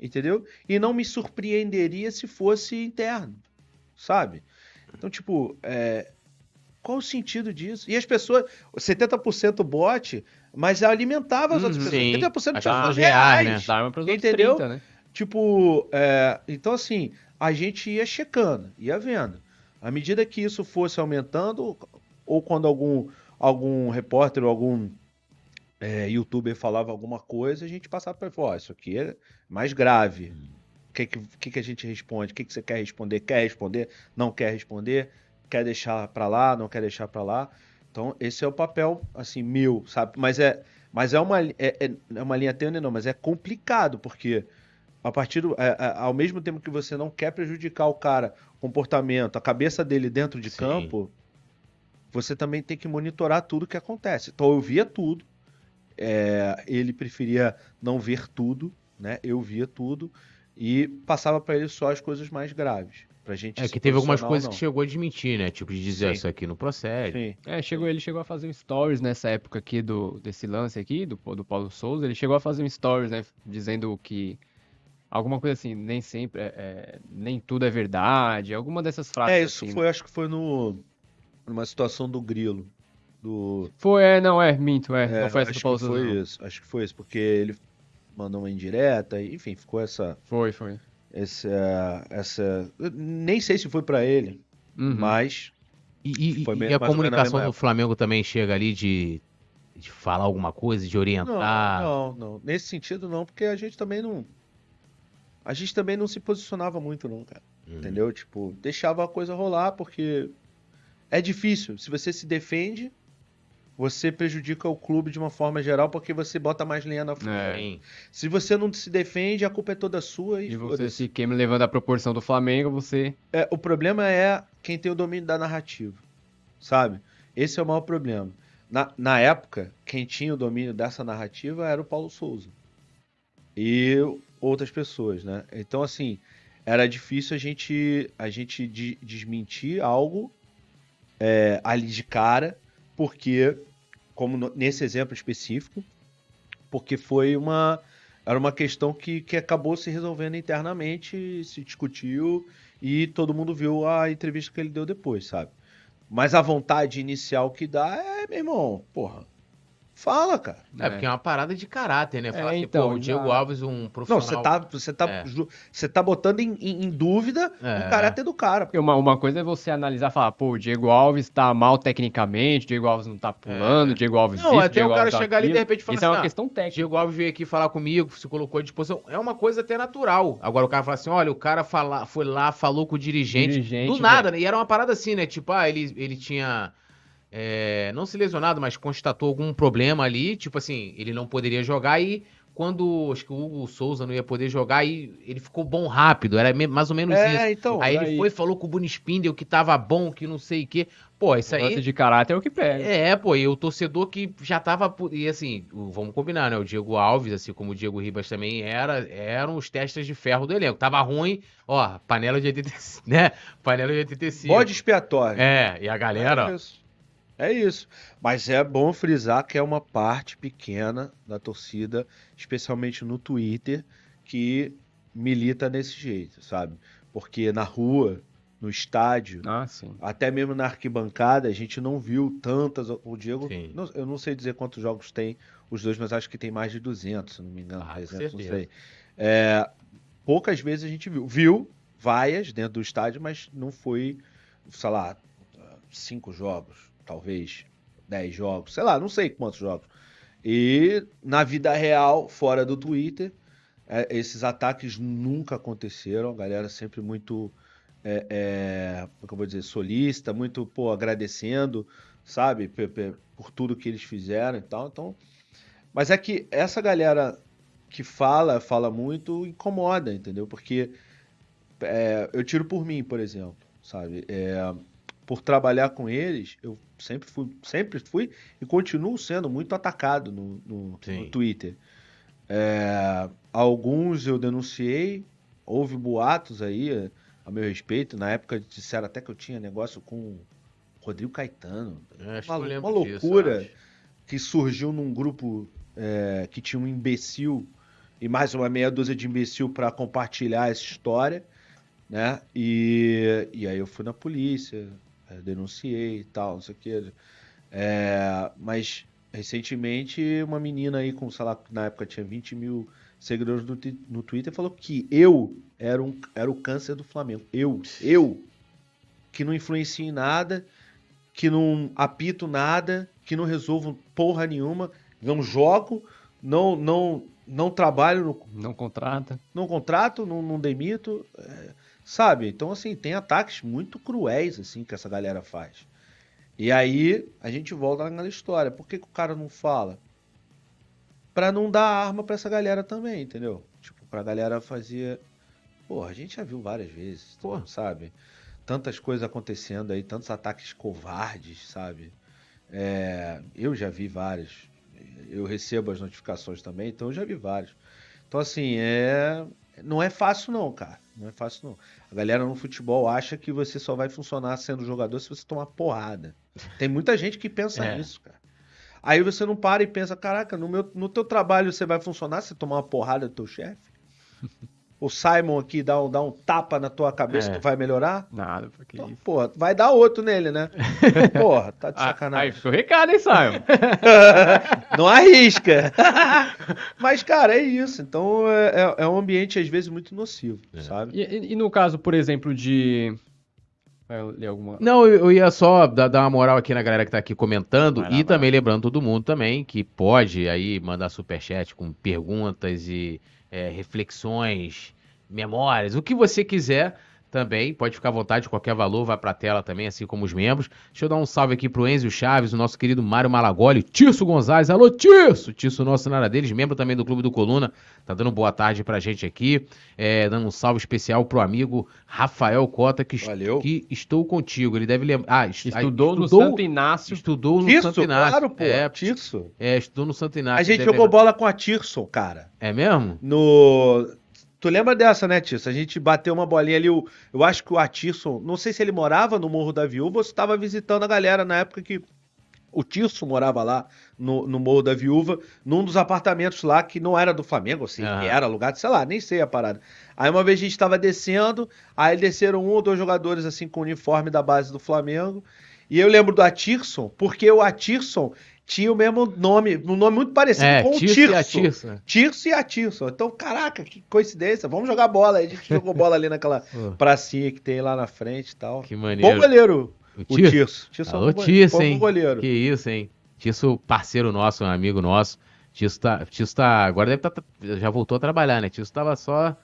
entendeu? E não me surpreenderia se fosse interno, sabe? Então, tipo, é, qual o sentido disso? E as pessoas, 70% bot, mas alimentava as Uhum, outras pessoas. sim. 70% As tinha pessoas reais. reais, né? Dá arma pros Entendeu? 30, né? Tipo, é, então assim, a gente ia checando, ia vendo. À medida que isso fosse aumentando, ou quando algum, algum repórter ou algum é, youtuber falava alguma coisa, a gente passava para falar, ó, isso aqui é mais grave. O que, que, que que a gente responde? O que, que você quer responder? Quer responder? Não quer responder? Quer deixar para lá? Não quer deixar para lá? Então, esse é o papel, assim, meu, sabe? Mas é, mas é uma, é, é- é uma linha tênue, não, mas é complicado, porque a partir do, é- é- ao mesmo tempo que você não quer prejudicar o cara, o comportamento, a cabeça dele dentro de Sim. campo, você também tem que monitorar tudo que acontece. Então eu via tudo, é, ele preferia não ver tudo, né? Eu via tudo e passava para ele só as coisas mais graves, pra gente é que teve algumas coisas que chegou a admitir, né? Tipo, de dizer Sim. isso aqui não procede. Sim. É, chegou, ele chegou a fazer um stories nessa época aqui do, desse lance aqui, do, do Paulo Souza. Ele chegou a fazer um stories, né? Dizendo que alguma coisa assim, nem sempre, é, é, nem tudo é verdade. Alguma dessas frases É, isso assim. foi, acho que foi no numa situação do Grilo, do Foi, é, não, é, minto, é. É, não foi essa acho Paulo que foi não. isso. Acho que foi isso, porque ele mandou uma indireta, enfim, ficou essa, Foi, foi. essa, essa. eu Nem sei se foi pra ele, Uhum. Mas E, e- Foi e a comunicação do Flamengo também chega ali de, de falar alguma coisa, de Não, orientar. não, não. Nesse sentido, não, porque a gente também não. A gente também não se posicionava muito, não, cara. Hum. Entendeu? Tipo, deixava a coisa rolar, porque é difícil. Se você se defende, você prejudica o clube de uma forma geral, porque você bota mais lenha na fogueira. É. Se você não se defende, a culpa é toda sua e, E você se queima levando a proporção do Flamengo, você. É, o problema é quem tem o domínio da narrativa, sabe? Esse é o maior problema. Na, na época, quem tinha o domínio dessa narrativa era o Paulo Souza e outras pessoas, né? Então, assim, era difícil a gente, a gente de- desmentir algo é, ali de cara, porque, como no- nesse exemplo específico, porque foi uma era uma questão que, que acabou se resolvendo internamente, se discutiu e todo mundo viu a entrevista que ele deu depois, sabe? Mas a vontade inicial que dá é, meu irmão, porra, fala, cara. É, porque é uma parada de caráter, né? Falar É, que, então, pô, o Diego já- Alves, um Não, profissional... você tá, você tá, É. ju- você tá botando em, em- em dúvida É. o caráter do cara. Uma, uma coisa é você analisar e falar, pô, o Diego Alves tá mal tecnicamente, o Diego Alves não tá pulando, o Diego Alves Não, isso, até Diego o cara Alves tá chegar ali e de repente falar Isso é assim, uma ah, questão técnica. Diego Alves veio aqui falar comigo, se colocou à disposição. É uma coisa até natural. Agora o cara fala assim: olha, o cara fala, foi lá, falou com o dirigente. Dirigente, do nada, né? E era uma parada assim, né? Tipo, ah, ele, ele tinha. É, não se lesionado, mas constatou algum problema ali. Tipo assim, ele não poderia jogar e. Quando acho que o Hugo Souza não ia poder jogar, e ele ficou bom rápido, era mais ou menos isso. É, então. Aí ele daí- foi, falou com o Bruno Spindel que tava bom, que não sei o quê. Pô, isso aí. de caráter é o que pega. É, pô, e o torcedor que já tava. E assim, vamos combinar, né? O Diego Alves, assim como o Diego Ribas também era, eram os testes de ferro do elenco. Tava ruim, ó, panela de 85, né? Panela de 85. Bode expiatório. É, e a galera, É isso. É isso. Mas é bom frisar que é uma parte pequena da torcida, especialmente no Twitter, que milita desse jeito, sabe? Porque na rua, no estádio, Ah, sim. até mesmo na arquibancada, a gente não viu tantas. O Diego, não- eu não sei dizer quantos jogos tem os dois, mas acho que tem mais de 200, se não me engano. Ah, com 300, não sei. É, poucas vezes a gente viu. Viu vaias dentro do estádio, mas não foi, sei lá, cinco jogos, talvez dez jogos, sei lá, não sei quantos jogos. E na vida real, fora do Twitter, é, esses ataques nunca aconteceram. A galera sempre muito, é, é, como é eu vou dizer, solista, muito, pô, agradecendo, sabe, por tudo que eles fizeram e tal. Então, mas é que essa galera que fala, fala muito, incomoda, entendeu? Porque é, eu tiro por mim, por exemplo, sabe? É, por trabalhar com eles, eu sempre fui, sempre fui e continuo sendo muito atacado no, no- no Twitter. É, alguns eu denunciei, houve boatos aí é, a meu respeito. Na época disseram até que eu tinha negócio com o Rodrigo Caetano, É, uma, uma disso, loucura acho. que surgiu num grupo é, que tinha um imbecil e mais uma meia dúzia de imbecil para compartilhar essa história, né? E, e aí eu fui na polícia, é, denunciei e tal, não sei o que. É, mas recentemente uma menina aí com, sei lá, na época tinha 20 mil seguidores no, no Twitter falou que eu era, um, era o câncer do Flamengo. Eu, eu, que não influencio em nada, que não apito nada, que não resolvo porra nenhuma, não jogo, não não não trabalho, no- Não contrata. não contrato, não, não demito, é, sabe? Então assim tem ataques muito cruéis assim que essa galera faz. E aí a gente volta naquela história. Por que, que o cara não fala? Pra não dar arma pra essa galera também, entendeu? Tipo, pra galera fazer. Porra, a gente já viu várias vezes, Porra. sabe? Tantas coisas acontecendo aí, tantos ataques covardes, sabe? É, eu já vi vários. Eu recebo as notificações também, então eu já vi vários. Então, assim, é. Não é fácil, não, cara. Não é fácil, não. A galera no futebol acha que você só vai funcionar sendo jogador se você tomar porrada. Tem muita gente que pensa É. nisso, cara. Aí você não para e pensa, caraca, no, meu, no teu trabalho você vai funcionar se tomar uma porrada do teu chefe? O Simon aqui dá um, dá um tapa na tua cabeça, É. tu vai melhorar? Nada, porque Então, isso. porra, vai dar outro nele, né? Porra, tá de Ah, sacanagem. Aí, ficou o recado, hein, Simon? Não arrisca. Mas, cara, é isso. Então é, é- é um ambiente, às vezes, muito nocivo, É. sabe? E, e- no caso, por exemplo, de. Alguma. Não, eu, eu ia só dar, uma moral aqui na galera que tá aqui comentando lá, e também lembrando todo mundo também que pode aí mandar superchat com perguntas e é, reflexões, memórias, o que você quiser também, pode ficar à vontade, qualquer valor vai pra tela também, assim como os membros. Deixa eu dar um salve aqui pro Enzo Chaves, o nosso querido Mário Malagoli, Tirso Gonzalez, alô Tirso, Tirso nosso nada deles, membro também do Clube do Coluna, tá dando boa tarde pra gente aqui, é, dando um salve especial pro amigo Rafael Cota, que, est- Valeu. que estou contigo, ele deve lembrar, ah, est- Estudou, no estudou- Santo Inácio. Estudou no Tirso, Santo Inácio. claro, pô. É, Tirso. é, estudou no Santo Inácio. A gente jogou lembrar. bola com a Tirson, cara. É mesmo? No. Tu lembra dessa, né, Tirson? A gente bateu uma bolinha ali. o- Eu acho que o Atirson, não sei se ele morava no Morro da Viúva ou se estava visitando a galera na época que o Tirson morava lá no, no Morro da Viúva, num dos apartamentos lá que não era do Flamengo, assim, Aham. que era alugado, sei lá, nem sei a parada. Aí uma vez a gente tava descendo, aí desceram um ou dois jogadores assim com o uniforme da base do Flamengo. E eu lembro do Atirson, porque o Atirson tinha o mesmo nome, um nome muito parecido É, com o Tirso Tirso. e a Tirso. Tirso e Atirson. Então, caraca, que coincidência. Vamos jogar bola. Aí a gente jogou bola ali naquela pracinha que tem lá na frente e tal. que Bom maneiro. goleiro, O o Tirso? Tirso. Tirso é um Alô, bom Tirso, bom hein? goleiro. Que isso, hein? Tirso, parceiro nosso, um amigo nosso. Tirso tá, Tirso tá, agora deve tá, já voltou a trabalhar, né? Tirso tava só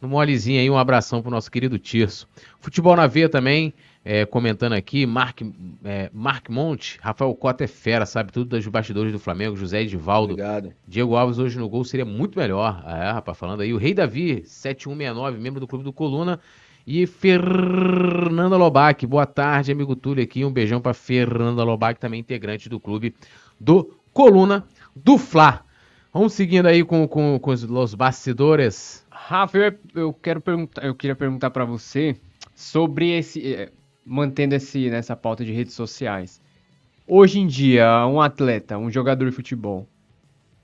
no molezinho aí, um abração pro nosso querido Tirso. Futebol na veia também, é, comentando aqui, Mark, é, Mark Monte, Rafael Cota é fera, sabe tudo dos bastidores do Flamengo, José Edivaldo, Obrigado. Diego Alves hoje no gol seria muito melhor. É, rapaz, falando aí. O Rei Davi, 7169, membro do Clube do Coluna. E Fernanda Lobac, boa tarde, amigo Túlio aqui. Um beijão pra Fernanda Lobac, também integrante do Clube do Coluna do Fla. Vamos seguindo aí com, com, com os bastidores. Rafa, eu, quero perguntar, eu queria perguntar pra você sobre esse, eh, mantendo esse nessa pauta de redes sociais. Hoje em dia, um atleta, um jogador de futebol,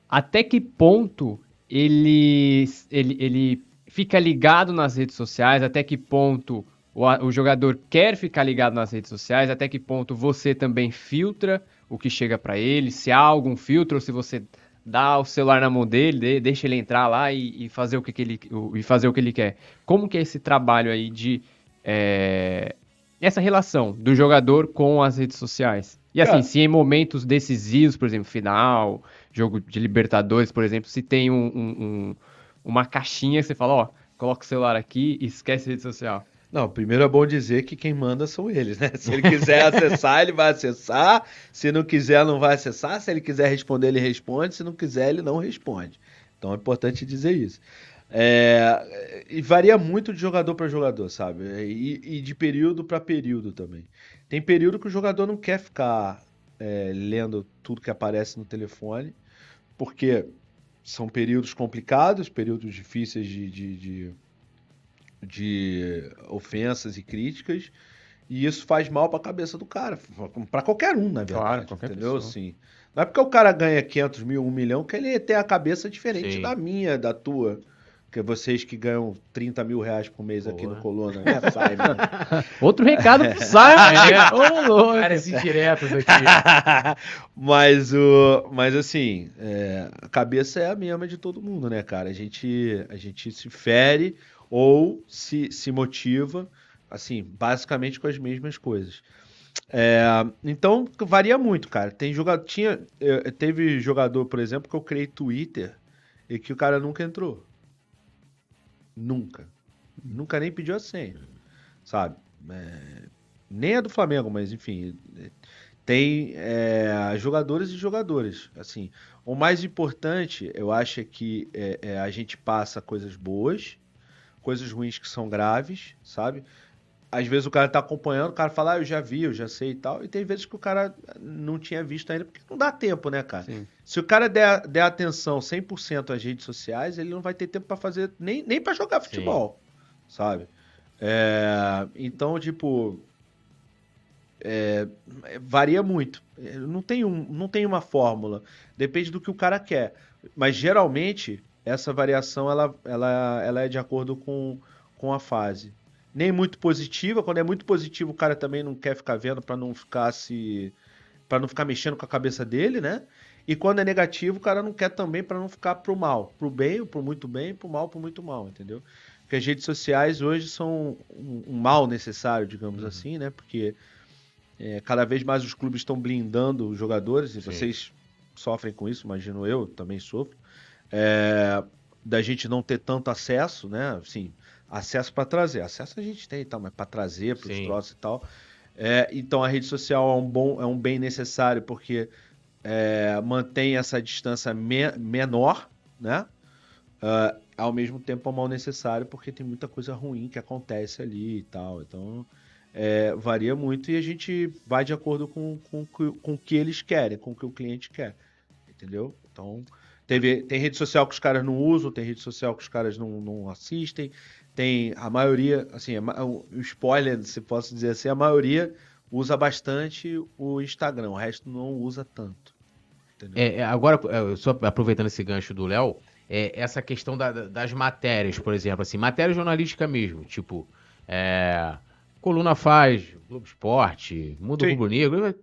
até que ponto ele, ele, ele fica ligado nas redes sociais? Até que ponto o, o jogador quer ficar ligado nas redes sociais? Até que ponto você também filtra o que chega pra ele? Se há algum filtro ou se você dá o celular na mão dele, de- deixa ele entrar lá e, e fazer o que, que ele e fazer o que ele quer? Como que é esse trabalho aí de é, essa relação do jogador com as redes sociais? E assim, Cara. se em momentos decisivos, por exemplo, final, jogo de Libertadores, por exemplo, se tem um- um- um- uma caixinha que você fala, ó, coloca o celular aqui e esquece a rede social. Não, primeiro é bom dizer que quem manda são eles, né? Se ele quiser acessar, ele vai acessar. Se não quiser, não vai acessar. Se ele quiser responder, ele responde. Se não quiser, ele não responde. Então é importante dizer isso. É, e varia muito de jogador para jogador, sabe? E, e de período para período também. Tem período que o jogador não quer ficar é, lendo tudo que aparece no telefone, porque são períodos complicados, períodos difíceis de, de, de, de ofensas e críticas, e isso faz mal para a cabeça do cara, para qualquer um, na verdade. Claro, qualquer entendeu? pessoa. Assim, não é porque o cara ganha 500 mil, 1 milhão, que ele tem a cabeça diferente Sim. da minha, da tua. Que vocês que ganham 30 mil reais por mês aqui Boa. no Coluna, né, Simon? Outro recado pro Simon. Ô, louco. Áreas indiretas aqui. mas, o, mas assim, é, a cabeça é a mesma de todo mundo, né, cara? A gente, a gente se fere ou se, se motiva, assim, basicamente com as mesmas coisas. É, então, varia muito, cara. Tem jogador, tinha, eh, teve jogador, por exemplo, que eu criei Twitter e que o cara nunca entrou. Nunca. Nunca nem pediu a senha, sabe? É, nem é do Flamengo, mas enfim, é, tem é, jogadores e jogadores. Assim, o mais importante, eu acho, é que é, é, a gente passa coisas boas, coisas ruins que são graves, sabe? Às vezes o cara tá acompanhando, o cara fala, ah, eu já vi, eu já sei e tal. E tem vezes que o cara não tinha visto ainda, porque não dá tempo, né, cara? Sim. Se o cara der, der atenção 100% às redes sociais, ele não vai ter tempo pra fazer, nem, nem para jogar futebol, sabe? É, então, tipo, é, varia muito. É, Não tem, um, não tem uma fórmula. Depende do que o cara quer. Mas geralmente essa variação ela, ela, ela é de acordo com, com a fase. Nem muito positiva. Quando é muito positivo, o cara também não quer ficar vendo para não ficar se. para não ficar mexendo com a cabeça dele, né? E quando é negativo, o cara não quer também para não ficar pro mal. Pro bem, pro muito bem, pro mal, pro muito mal, entendeu? Porque que as redes sociais hoje são um, um mal necessário, digamos Uhum. assim, né? Porque é, cada vez mais os clubes estão blindando os jogadores, e Sim. vocês sofrem com isso, imagino eu, também sofro. É, da gente não ter tanto acesso, né? Assim, acesso para trazer. Acesso a gente tem e tal, mas para trazer para os troços e tal. É, então a rede social é um bom, é um bem necessário porque é, mantém essa distância me- menor, né? Ah, ao mesmo tempo é um mal necessário porque tem muita coisa ruim que acontece ali e tal. Então é, varia muito e a gente vai de acordo com, com, com o que eles querem, com o que o cliente quer. Entendeu? Então teve, tem rede social que os caras não usam, tem rede social que os caras não, não assistem. Tem a maioria, assim, o spoiler, se posso dizer assim, a maioria usa bastante o Instagram, o resto não usa tanto. É, é, agora, é, só aproveitando esse gancho do Léo, é, essa questão da- da- das matérias, por exemplo, assim, matéria jornalística mesmo, tipo, é, Coluna faz, Globo Esporte, Mundo Sim. Rubro Negro,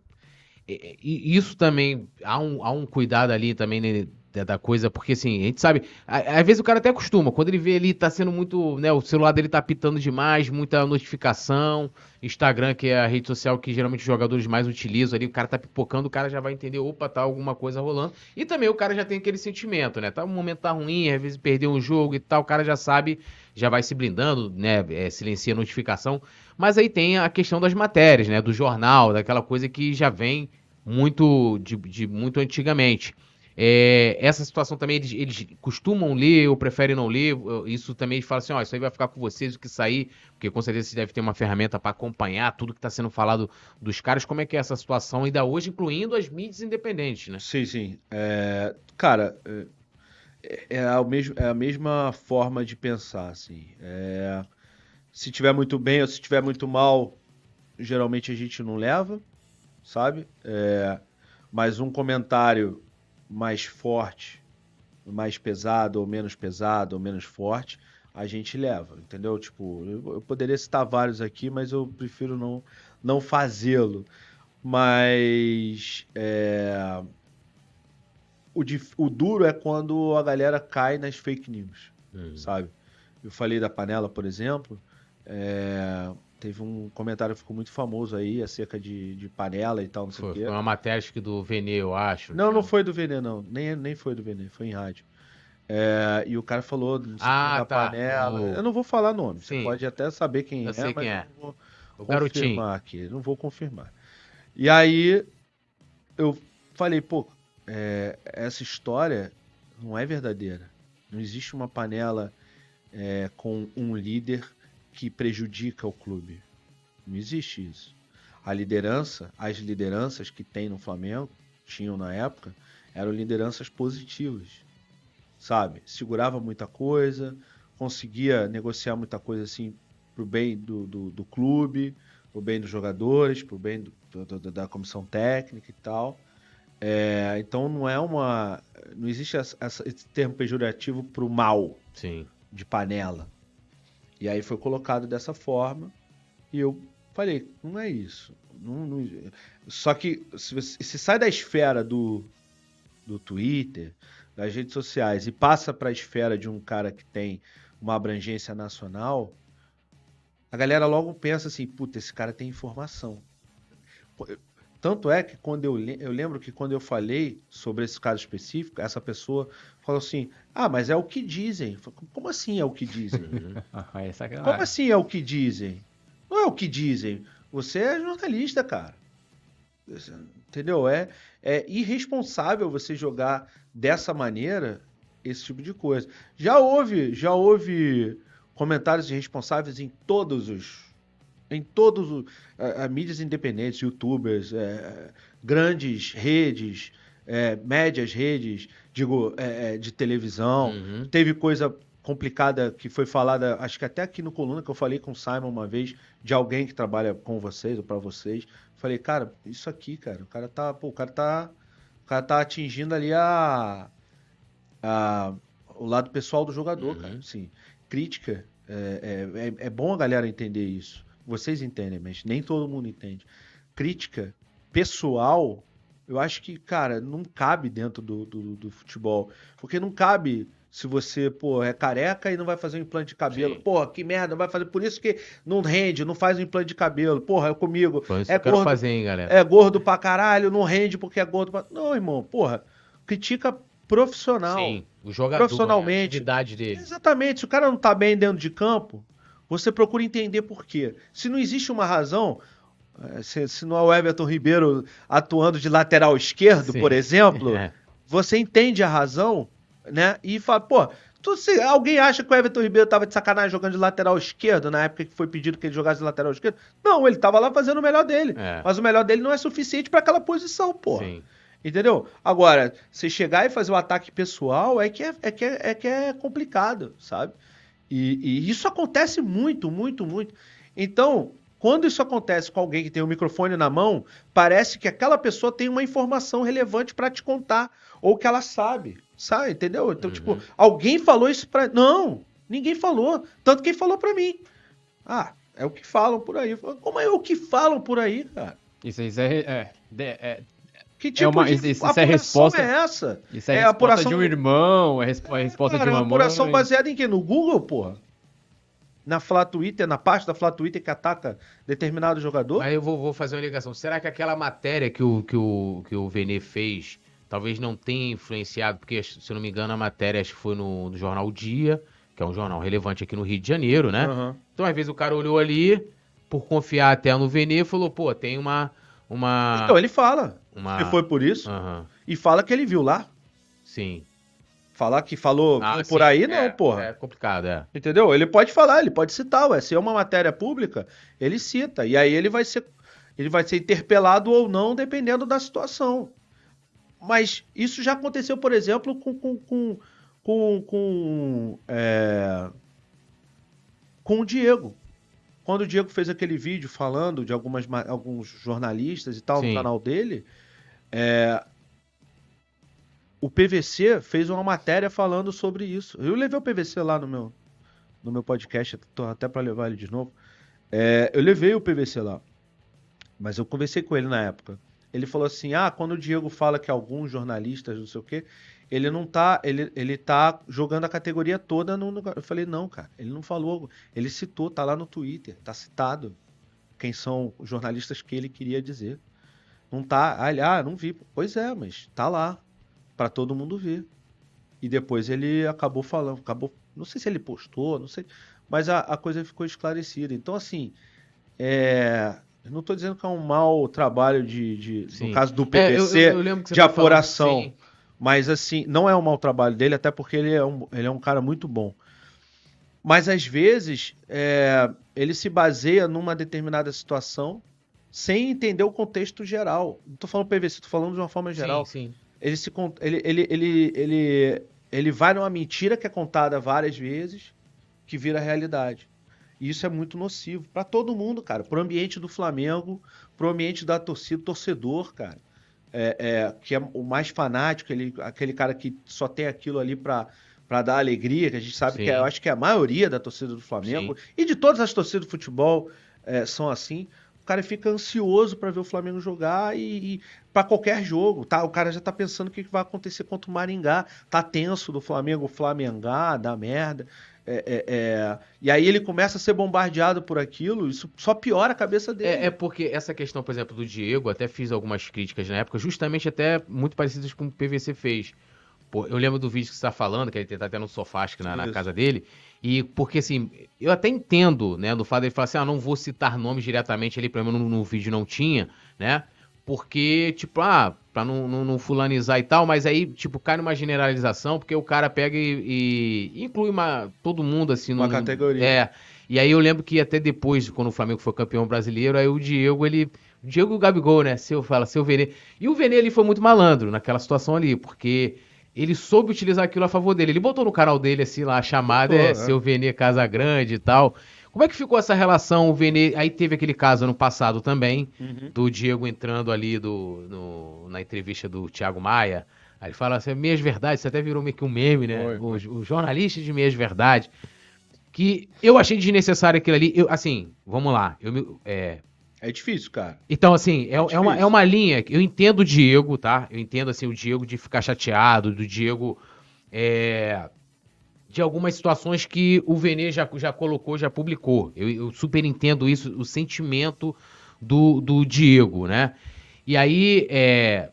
e, e isso também, há um, há um cuidado ali também, né, da, coisa, porque assim, a gente sabe, às vezes o cara até acostuma, quando ele vê ali, tá sendo muito, né, o celular dele tá pitando demais, muita notificação, Instagram, que é a rede social que geralmente os jogadores mais utilizam ali, o cara tá pipocando, o cara já vai entender, opa, tá alguma coisa rolando. E também o cara já tem aquele sentimento, né? Tá, o momento tá ruim, às vezes perdeu um jogo e tal, o cara já sabe, já vai se blindando, né? É, silencia a notificação. Mas aí tem a questão das matérias, né? Do jornal, daquela coisa que já vem muito de, de muito antigamente. É, essa situação também eles, eles costumam ler ou preferem não ler. Isso também falam assim: ó, isso aí vai ficar com vocês o que sair, porque com certeza vocês devem ter uma ferramenta para acompanhar tudo que está sendo falado dos caras. Como é que é essa situação ainda hoje, incluindo as mídias independentes, né? Sim, sim. É, cara, é, é, a mesmo, é a mesma forma de pensar, assim. É, se tiver muito bem ou se tiver muito mal, geralmente a gente não leva, sabe? É, mas um comentário mais forte, mais pesado ou menos pesado ou menos forte, a gente leva, entendeu? Tipo, eu, eu poderia citar vários aqui, mas eu prefiro não, não fazê-lo. Mas é, o, o duro é quando a galera cai nas fake news, sabe? Eu falei da panela, por exemplo. é, teve um comentário que ficou muito famoso aí acerca de, de panela e tal, não sei Foi, o quê. foi uma matéria que do Venê, eu acho. Não, não foi do Venê, não. Nem, nem foi do Venê, foi em rádio. É, e o cara falou não sei Ah, da tá. panela. O- Eu não vou falar nome. Você Sim. pode até saber quem Eu é, sei mas quem é. não vou O garotinho. confirmar aqui. Não vou confirmar. E aí eu falei, pô, é, essa história não é verdadeira. Não existe uma panela é, com um líder que prejudica o clube. Não existe isso. A liderança, as lideranças que tem no Flamengo, tinham na época, eram lideranças positivas. Sabe? Segurava muita coisa, conseguia negociar muita coisa assim pro bem do, do, do clube, pro bem dos jogadores, pro bem do- do- da comissão técnica e tal. É, então não é uma. Não existe essa- esse termo pejorativo pro mal Sim. de panela. E aí foi colocado dessa forma e eu falei, não é isso. Não- não- Só que se, se sai da esfera do, do Twitter, das redes sociais e passa para a esfera de um cara que tem uma abrangência nacional, a galera logo pensa assim, puta, esse cara tem informação. Tanto é que quando eu, eu lembro que quando eu falei sobre esse caso específico, essa pessoa falou assim: Ah, mas é o que dizem. Falei, Como assim é o que dizem? Ah, aí é. Como assim é o que dizem? Não é o que dizem. Você é jornalista, cara. Entendeu? É, é irresponsável você jogar dessa maneira esse tipo de coisa. Já houve, já houve comentários irresponsáveis em todos os em todos os a, a, mídias independentes, youtubers, é, grandes redes, é, médias redes, digo, é, de televisão. Uhum. Teve coisa complicada que foi falada, acho que até aqui no Coluna, que eu falei com o Simon uma vez, de alguém que trabalha com vocês ou para vocês. Falei, cara, isso aqui, cara, o cara tá, pô, o cara tá, o cara tá atingindo ali a, a o lado pessoal do jogador, Uhum. cara. Assim, crítica, é, é- é bom a galera entender isso. Vocês entendem, mas nem todo mundo entende. Crítica pessoal, eu acho que, cara, não cabe dentro do, do, do futebol. Porque não cabe se você, pô, é careca e não vai fazer um implante de cabelo. Sim. Porra, que merda, não vai fazer. Por isso que não rende, não faz um implante de cabelo. Porra, é comigo. Foi isso É que gordo. fazer, hein, galera. É gordo pra caralho, não rende porque é gordo pra... Não, irmão, porra. Critica profissional. Sim, o jogador, Profissionalmente. a atividade dele. Exatamente. Se o cara não tá bem dentro de campo, você procura entender por quê. Se não existe uma razão, eh, se, se não é o Everton Ribeiro atuando de lateral esquerdo, Sim. por exemplo, É. você entende a razão, né? E fala, pô, tu, se alguém acha que o Everton Ribeiro tava de sacanagem jogando de lateral esquerdo na época que foi pedido que ele jogasse de lateral esquerdo? Não, ele tava lá fazendo o melhor dele. É. Mas o melhor dele não é suficiente pra aquela posição, pô. Sim. Entendeu? Agora, você chegar e fazer um ataque pessoal é que é, é que é, é que é complicado, sabe? E, e isso acontece muito, muito, muito. Então, quando isso acontece com alguém que tem o microfone na mão, parece que aquela pessoa tem uma informação relevante pra te contar, ou que ela sabe, sabe? Entendeu? Então, Uhum. tipo, alguém falou isso pra. Não, ninguém falou. Tanto quem falou pra mim. Ah, é o que falam por aí. Como é o que falam por aí, cara? Isso, isso é, é, é- Que tipo uma- de isso- é resposta- é essa? isso é, É, a resposta apuração- de um irmão, é respo- é a resposta Cara, de uma uma apuração mãe. baseada em quê? No Google, porra? Na Flá Twitter, na parte da Flá Twitter que ataca determinado jogador? Aí eu vou, vou fazer uma ligação. Será que aquela matéria que o, que o, que o Vene fez talvez não tenha influenciado? Porque, se eu não me engano, a matéria acho que foi no, no jornal O Dia, que é um jornal relevante aqui no Rio de Janeiro, né? Aham. Então, às vezes, o cara olhou ali, por confiar até no Vene, e falou, pô, tem uma. uma Então ele fala uma... que foi por isso Aham, e fala que ele viu lá. sim. Falar que falou Ah, por sim, aí, não, é, porra. É complicado, é. Entendeu? Ele pode falar, ele pode citar, ué. Se é uma matéria pública, ele cita. E aí ele vai ser, ele vai ser interpelado ou não, dependendo da situação. Mas isso já aconteceu, por exemplo, com. com, com, com, com, é, com o Diego. Quando o Diego fez aquele vídeo falando de algumas, ma- alguns jornalistas e tal Sim. no canal dele, é, o PVC fez uma matéria falando sobre isso. Eu levei o PVC lá no meu, no meu podcast, tô até para levar ele de novo. É, eu levei o PVC lá, mas eu conversei com ele na época. Ele falou assim: ah, quando o Diego fala que alguns jornalistas, não sei o quê, ele não tá, ele, ele tá jogando a categoria toda no. Eu falei: não, cara, ele não falou, ele citou, tá lá no Twitter, tá citado quem são os jornalistas que ele queria dizer. Não tá, ah, ele, ah, não vi. Pois é, mas tá lá para todo mundo ver. E depois ele acabou falando, acabou, não sei se ele postou, não sei, mas a, a coisa ficou esclarecida. Então, assim, é, eu não estou dizendo que é um mau trabalho de, de no caso do É, eu- PPC, eu- eu você de falando, apuração. mas assim, não é um mau trabalho dele, até porque ele é um, ele é um cara muito bom. Mas às vezes é, ele se baseia numa determinada situação sem entender o contexto geral. Não tô falando PVC, tô falando de uma forma geral Sim, sim. ele se ele, ele, ele, ele, ele vai numa mentira que é contada várias vezes que vira realidade. E isso é muito nocivo pra todo mundo, cara. Pro ambiente do Flamengo, pro ambiente da torcida, torcedor, cara. É, é, que é o mais fanático, ele, aquele cara que só tem aquilo ali pra, pra dar alegria, que a gente sabe Sim. que é, eu acho que é a maioria da torcida do Flamengo e de todas as torcidas do futebol é, são assim. O cara fica ansioso pra ver o Flamengo jogar e, e para qualquer jogo, tá? O cara já tá pensando o que que vai acontecer contra o Maringá, tá tenso do Flamengo, Flamengá, dá merda. É, é, é, E aí ele começa a ser bombardeado por aquilo, isso só piora a cabeça dele. É, é porque essa questão, por exemplo, do Diego, até fiz algumas críticas na época, justamente até muito parecidas com o PVC fez. Pô, eu lembro do vídeo que você está falando, que ele tá até no sofá, acho que na, na casa dele. E porque, assim, eu até entendo, né, do fato dele falar assim, ah, não vou citar nomes diretamente ali, pelo menos no, no vídeo não tinha, né? Porque, tipo, ah, pra não, não, não fulanizar e tal, mas aí, tipo, cai numa generalização, porque o cara pega e, e inclui uma, todo mundo, assim, Uma no- categoria. É. E aí eu lembro que até depois, quando o Flamengo foi campeão brasileiro, aí o Diego, ele. O Diego e o Gabigol, né? Seu fala, seu Vene. E o Vene, ele foi muito malandro naquela situação ali, porque ele soube utilizar aquilo a favor dele. Ele botou no canal dele, assim, lá, a chamada, Botou, é, é. seu Vene Casa Grande e tal. Como é que ficou essa relação, o Vene? Aí teve aquele caso ano passado também, Uhum. do Diego entrando ali do, no- na entrevista do Thiago Maia. Aí ele fala assim, meias verdades, isso até virou meio que um meme, né? Foi, O, o jornalista de meias verdades. Que eu achei desnecessário aquilo ali. Eu, assim, vamos lá. Eu me- é, É difícil, cara. então, assim, é, é, uma, difícil. é uma linha. que Eu entendo o Diego, tá? Eu entendo, assim, o Diego de ficar chateado, do Diego é, de algumas situações que o Vene já, já colocou, já publicou. Eu, eu super entendo isso, o sentimento do, do Diego, né? E aí, é,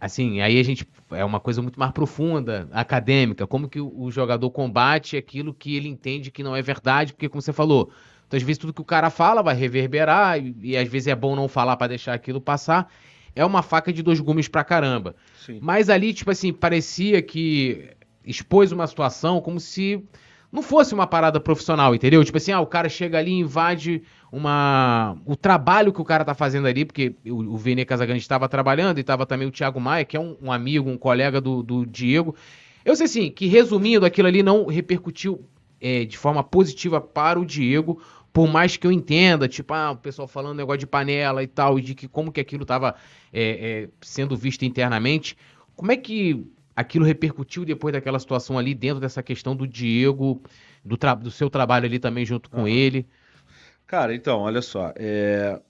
assim, aí a gente é uma coisa muito mais profunda, acadêmica, como que o, o jogador combate aquilo que ele entende que não é verdade, porque como você falou, então, às vezes tudo que o cara fala vai reverberar e, e às vezes é bom não falar para deixar aquilo passar. É uma faca de dois gumes pra caramba. Sim. Mas ali, tipo assim, parecia que expôs uma situação como se não fosse uma parada profissional, entendeu? Tipo assim, ah, o cara chega ali e invade uma o trabalho que o cara tá fazendo ali, porque o, o Vene Casagrande estava trabalhando e estava também o Thiago Maia, que é um, um amigo, um colega do, do, Diego. Eu sei assim, que resumindo, aquilo ali não repercutiu é, de forma positiva para o Diego, por mais que eu entenda, tipo, ah, o pessoal falando negócio de panela e tal, e de que como que aquilo estava é, é, sendo visto internamente, como é que aquilo repercutiu depois daquela situação ali, dentro dessa questão do Diego, do, do seu trabalho ali também junto com uhum. ele? Cara, então, olha só, é...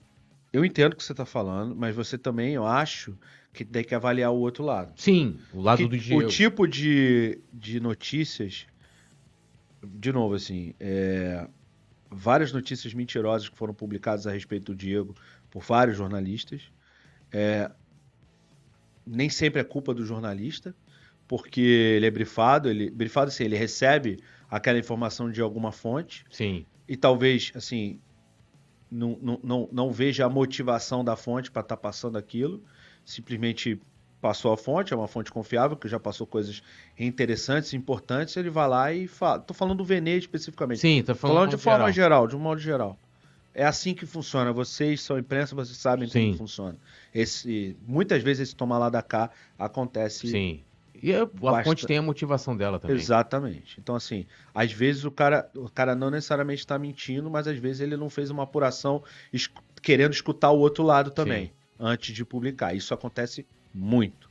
eu entendo o que você está falando, mas você também, eu acho, que tem que avaliar o outro lado. Sim, o lado que, do Diego. O tipo de, de notícias, de novo, assim, é várias notícias mentirosas que foram publicadas a respeito do Diego por vários jornalistas. É, nem sempre é culpa do jornalista, porque ele é brifado, ele brifado assim, ele recebe aquela informação de alguma fonte. Sim. E talvez, assim, não, não, não, não veja a motivação da fonte para estar tá passando aquilo, simplesmente passou a fonte, é uma fonte confiável, que já passou coisas interessantes, importantes, ele vai lá e fala. Tô falando do Venê especificamente. Sim, tô falando, falando de forma geral. geral, de um modo geral. É assim que funciona. Vocês são imprensa, vocês sabem Sim. como funciona. Esse, muitas vezes esse tomar lá da cá acontece. Sim. E a, a fonte tem a motivação dela também. Exatamente. Então, assim, às vezes o cara, o cara não necessariamente está mentindo, mas às vezes ele não fez uma apuração querendo escutar o outro lado também, Sim. antes de publicar. Isso acontece muito.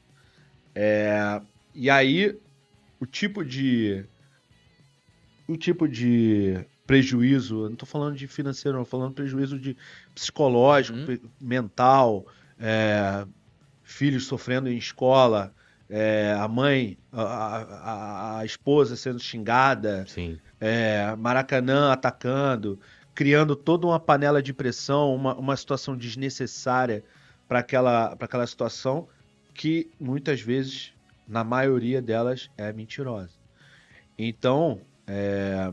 É, e aí, o tipo de. O tipo de prejuízo, não estou falando de financeiro, não, estou falando de prejuízo de psicológico, uhum. mental, é, filhos sofrendo em escola, é, a mãe, a, a, a, esposa sendo xingada, é, Maracanã atacando, criando toda uma panela de pressão, uma, uma situação desnecessária para aquela, aquela situação que muitas vezes, na maioria delas, é mentirosa. Então, é,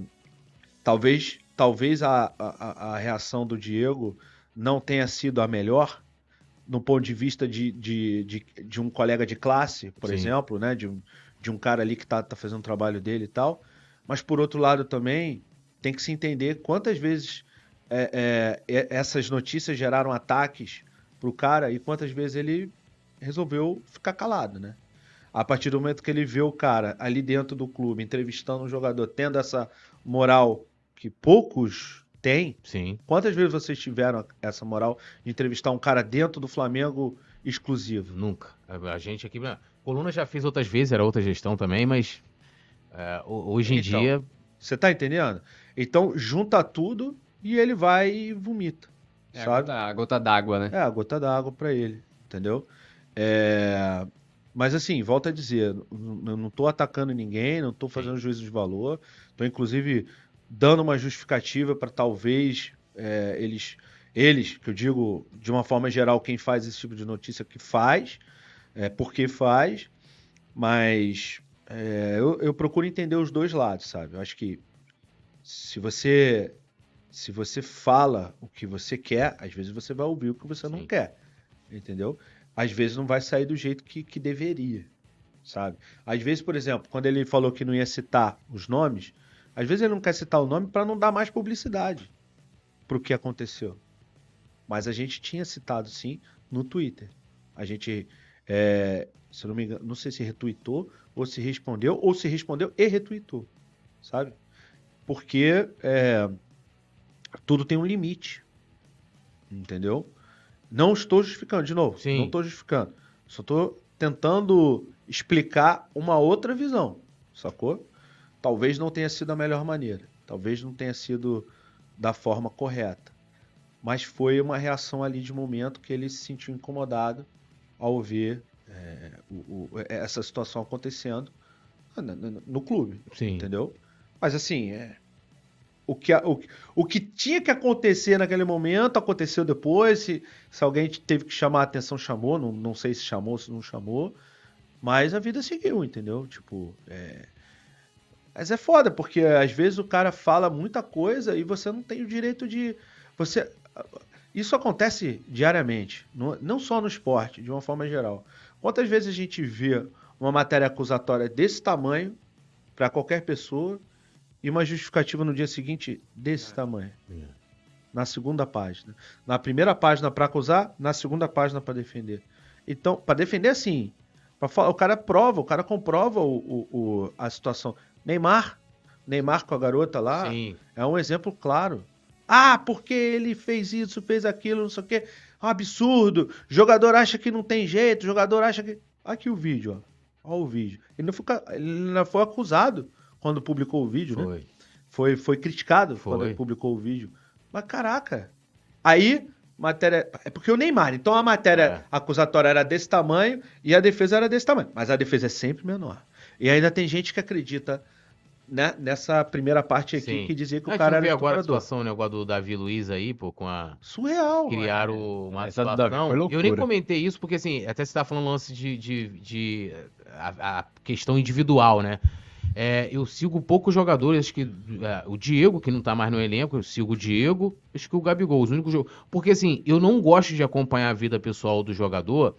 talvez, talvez a, a, a, reação do Diego não tenha sido a melhor, no ponto de vista de, de, de, de um colega de classe, por Sim. exemplo, né? de, um, de um cara ali que está tá fazendo o trabalho dele e tal. Mas, por outro lado, também tem que se entender quantas vezes é, é, essas notícias geraram ataques para o cara e quantas vezes ele resolveu ficar calado, né? A partir do momento que ele vê o cara ali dentro do clube entrevistando um jogador, tendo essa moral que poucos têm. Sim. Quantas vezes vocês tiveram essa moral de entrevistar um cara dentro do Flamengo exclusivo? Nunca. A gente aqui. A Coluna já fez outras vezes, era outra gestão também, mas é, hoje em então, dia. Você tá entendendo? Então junta tudo e ele vai e vomita. É sabe? a gota d'água, né? É, a gota d'água para ele, entendeu? É... Mas assim, volto a dizer, eu não estou atacando ninguém, não estou fazendo juízo de valor, estou inclusive dando uma justificativa para talvez é, eles, eles, que eu digo de uma forma geral, quem faz esse tipo de notícia que faz, é, porque faz, mas é, eu, eu procuro entender os dois lados, sabe? Eu acho que se você se você fala o que você quer, às vezes você vai ouvir o que você Sim. não quer, entendeu? Às vezes não vai sair do jeito que, que deveria, sabe? Às vezes, por exemplo, quando ele falou que não ia citar os nomes, às vezes ele não quer citar o nome para não dar mais publicidade para o que aconteceu. Mas a gente tinha citado sim no Twitter. A gente, é, se não me engano, não sei se retweetou ou se respondeu, ou se respondeu e retweetou, sabe? Porque é, tudo tem um limite, entendeu? Não estou justificando, de novo. Sim. Não estou justificando. Só estou tentando explicar uma outra visão, sacou? Talvez não tenha sido a melhor maneira. Talvez não tenha sido da forma correta. Mas foi uma reação ali de momento que ele se sentiu incomodado ao ver é, o, o, essa situação acontecendo no, no, no clube. Sim. Entendeu? Mas assim, é, o, que, o, o que tinha que acontecer naquele momento aconteceu depois. Se, se alguém teve que chamar a atenção, chamou. Não, não sei se chamou, se não chamou. Mas a vida seguiu, entendeu? Tipo, é... Mas é foda, porque às vezes o cara fala muita coisa e você não tem o direito de. Você. Isso acontece diariamente, não só no esporte, de uma forma geral. Quantas vezes a gente vê uma matéria acusatória desse tamanho para qualquer pessoa e uma justificativa no dia seguinte desse é. tamanho? É. Na segunda página. Na primeira página para acusar, na segunda página para defender. Então, para defender, assim, o cara prova, o cara comprova o, o, o, a situação. Neymar, Neymar com a garota lá, Sim. é um exemplo claro. Ah, porque ele fez isso, fez aquilo, não sei o quê. É um absurdo. Jogador acha que não tem jeito, jogador acha que. Aqui o vídeo, ó. Olha o vídeo. Ele não, foi, ele não foi acusado quando publicou o vídeo, né? foi. né? Foi. Foi criticado foi. quando ele publicou o vídeo. Mas caraca. Aí, matéria. É porque o Neymar. Então a matéria é. acusatória era desse tamanho e a defesa era desse tamanho. Mas a defesa é sempre menor. E ainda tem gente que acredita né, nessa primeira parte aqui Sim. que dizia que o cara era agora a situação, o negócio do Davi Luiz aí, pô, com a... Surreal. Criaram uma Essa situação... Eu nem comentei isso porque, assim, até você tá falando lance de... de, de a, a, questão individual, né? É, eu sigo poucos jogadores, acho que é, o Diego, que não tá mais no elenco, eu sigo o Diego, acho que o Gabigol, os únicos jogos. Porque assim, eu não gosto de acompanhar a vida pessoal do jogador.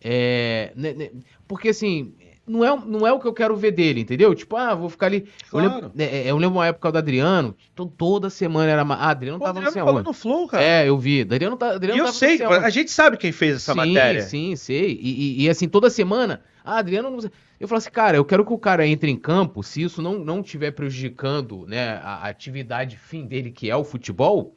É, né, né, porque assim, não é, não é o que eu quero ver dele, entendeu? Tipo, ah, vou ficar ali. Claro. Eu, lembro, é, é, eu lembro uma época do Adriano, então toda semana era. Ah, Adriano Pô, tava Adriano no no Flow, cara. É, eu vi. Adriano tá, Adriano e eu sei, a gente sabe quem fez essa sim, matéria. Sim, sei. E, e, e, assim, toda semana, ah, Adriano não. Eu falo assim, cara, eu quero que o cara entre em campo, se isso não não estiver prejudicando né, a atividade fim dele, que é o futebol.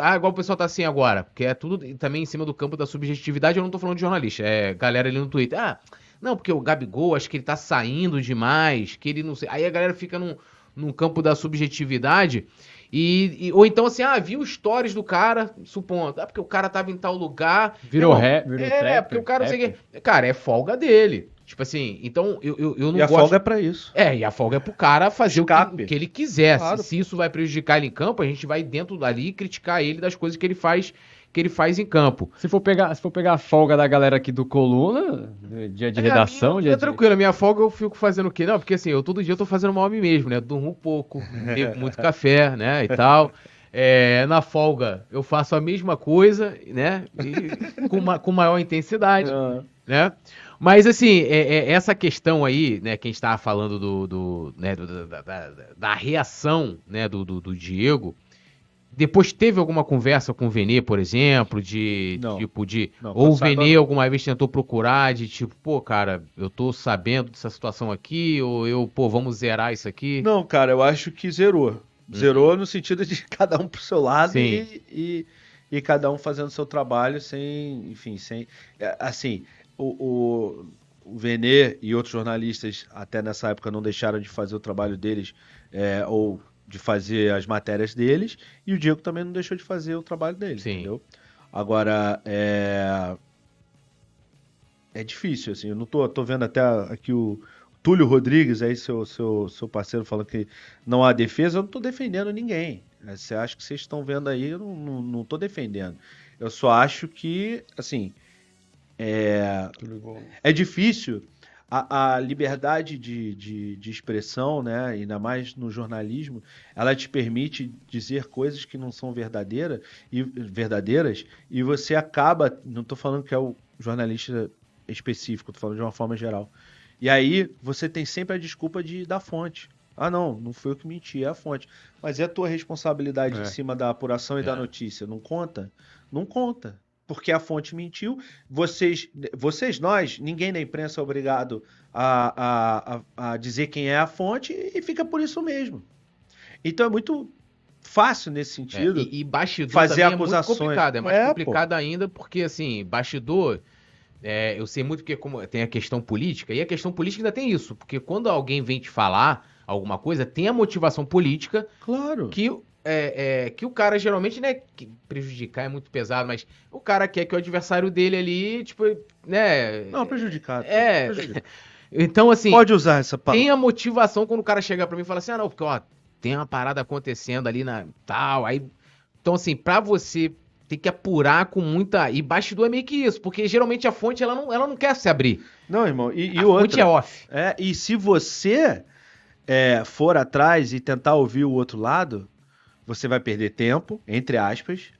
Ah, igual o pessoal tá assim agora, porque é tudo também em cima do campo da subjetividade. Eu não tô falando de jornalista, é galera ali no Twitter. Ah, não, porque o Gabigol, acho que ele tá saindo demais, que ele não sei. Aí a galera fica num, num campo da subjetividade. E, e, ou então assim, ah, viu stories do cara, supondo, ah, porque o cara tava em tal lugar. Virou ré, virou É, trapper, porque o cara não sei que. Cara, é folga dele. Tipo assim, então eu, eu, eu não e gosto. E a folga é pra isso. É, e a folga é pro cara fazer o que, o que, ele quiser. Claro. Se, se, isso vai prejudicar ele em campo, a gente vai dentro dali criticar ele das coisas que ele faz que ele faz em campo. Se for pegar, se for pegar a folga da galera aqui do Coluna, dia de é, redação, minha, dia é tranquilo, a minha folga eu fico fazendo o quê? Não, porque assim, eu todo dia eu tô fazendo mal a mim mesmo, né? Durmo pouco, bebo muito café, né, e tal. É, na folga eu faço a mesma coisa, né? E com, ma com maior intensidade, uhum. né? Mas assim, é, é, essa questão aí, né? Quem estava falando do, do, né, do da, da, da, reação, né? Do, do, do Diego, depois teve alguma conversa com o Vene, por exemplo, de não, tipo de não, ou o Vene alguma vez tentou procurar de tipo, pô, cara, eu tô sabendo dessa situação aqui ou eu, pô, vamos zerar isso aqui? Não, cara, eu acho que zerou. Uhum. Zerou no sentido de cada um pro seu lado e, e, e, cada um fazendo seu trabalho sem, enfim, sem é, assim, o, o o Vene e outros jornalistas até nessa época não deixaram de fazer o trabalho deles é, ou de fazer as matérias deles e o Diego também não deixou de fazer o trabalho dele, Sim. entendeu? Agora, é... É difícil, assim, eu não tô, tô vendo até aqui o Túlio Rodrigues, aí seu, seu, seu parceiro falando que não há defesa, eu não tô defendendo ninguém. Você acha que vocês estão vendo aí, eu não, não, não tô defendendo. Eu só acho que, assim, é, é difícil a, a liberdade de, de, de, expressão, né, ainda mais no jornalismo, ela te permite dizer coisas que não são verdadeiras e, verdadeiras e você acaba, não estou falando que é o jornalista específico, estou falando de uma forma geral. E aí você tem sempre a desculpa de da fonte. Ah, não, não foi eu que menti, é a fonte. Mas é a tua responsabilidade é. em cima da apuração e é. da notícia. Não conta? Não conta porque a fonte mentiu. Vocês, vocês nós, ninguém na imprensa é obrigado a, a, a, dizer quem é a fonte e fica por isso mesmo. Então é muito fácil nesse sentido. É, e, e bastidor fazer acusações. é muito complicado. É mais é, complicado pô. ainda porque, assim, bastidor... É, eu sei muito porque como tem a questão política, e a questão política ainda tem isso, porque quando alguém vem te falar alguma coisa, tem a motivação política claro. que é, é, que o cara geralmente, né, prejudicar é muito pesado, mas o cara quer que o adversário dele ali, tipo, né... Não, prejudicado. É, Então, assim. Pode usar essa palavra. Tem a motivação quando o cara chega pra mim e fala assim: ah, não, porque, ó, tem uma parada acontecendo ali na tal. Aí. Então, assim, pra você tem que apurar com muita. E bastidor é meio que isso, porque geralmente a fonte ela não, ela não quer se abrir. Não, irmão, e, e a outra. fonte é off. É, e se você é, for atrás e tentar ouvir o outro lado, você vai perder tempo, entre aspas.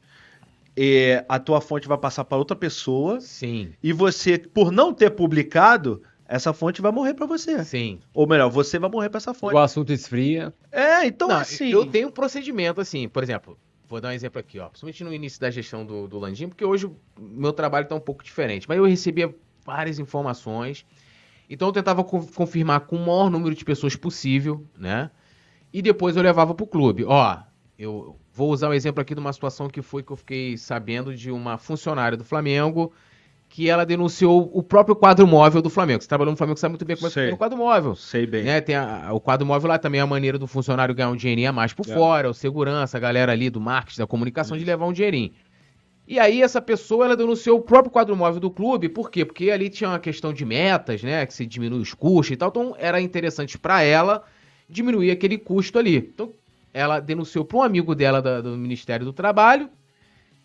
E a tua fonte vai passar para outra pessoa. Sim, E você, por não ter publicado, essa fonte vai morrer para você. sim. Ou melhor, você vai morrer para essa fonte. O assunto esfria. É, então Não, assim. Eu tenho um procedimento, assim, por exemplo, vou dar um exemplo aqui, ó. Principalmente no início da gestão do, do Landim, porque hoje o meu trabalho tá um pouco diferente. Mas eu recebia várias informações. Então eu tentava co- confirmar com o maior número de pessoas possível, né? E depois eu levava pro clube. Ó, eu vou usar um exemplo aqui de uma situação que foi que eu fiquei sabendo de uma funcionária do Flamengo que ela denunciou o próprio quadro móvel do Flamengo. Você trabalhou no Flamengo, sabe muito bem como é que funciona o quadro móvel. Sei bem. Né, tem a- o quadro móvel lá também é a maneira do funcionário ganhar um dinheirinho a mais por É. fora, o segurança, a galera ali do marketing, da comunicação, de levar um dinheirinho. E aí essa pessoa, ela denunciou o próprio quadro móvel do clube, por quê? Porque ali tinha uma questão de metas, né, que se diminui os custos e tal, então era interessante pra ela diminuir aquele custo ali. Então ela denunciou para um amigo dela da- do Ministério do Trabalho,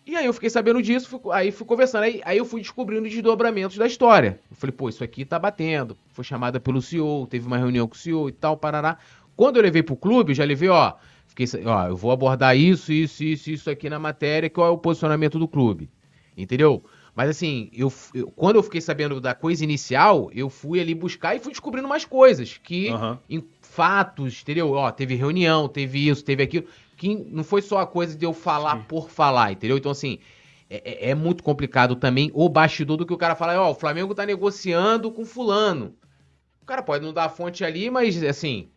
e aí eu fiquei sabendo disso, fui- aí fui conversando, aí, aí eu fui descobrindo os desdobramentos da história. Eu falei, pô, isso aqui tá batendo. Foi chamada pelo CEO, teve uma reunião com o CEO e tal, parará. Quando eu levei pro clube, eu já levei, ó, fiquei, ó, eu vou abordar isso, isso, isso, isso aqui na matéria, que é o posicionamento do clube. Entendeu? Mas assim, eu, eu- quando eu fiquei sabendo da coisa inicial, eu fui ali buscar e fui descobrindo mais coisas que em fatos, entendeu? Ó, teve reunião, teve isso, teve aquilo, que não foi só a coisa de eu falar Sim. por falar, entendeu? Então, assim, é, é- é muito complicado também o bastidor do que o cara fala, ó, o Flamengo tá negociando com fulano. O cara pode não dar a fonte ali, mas, assim,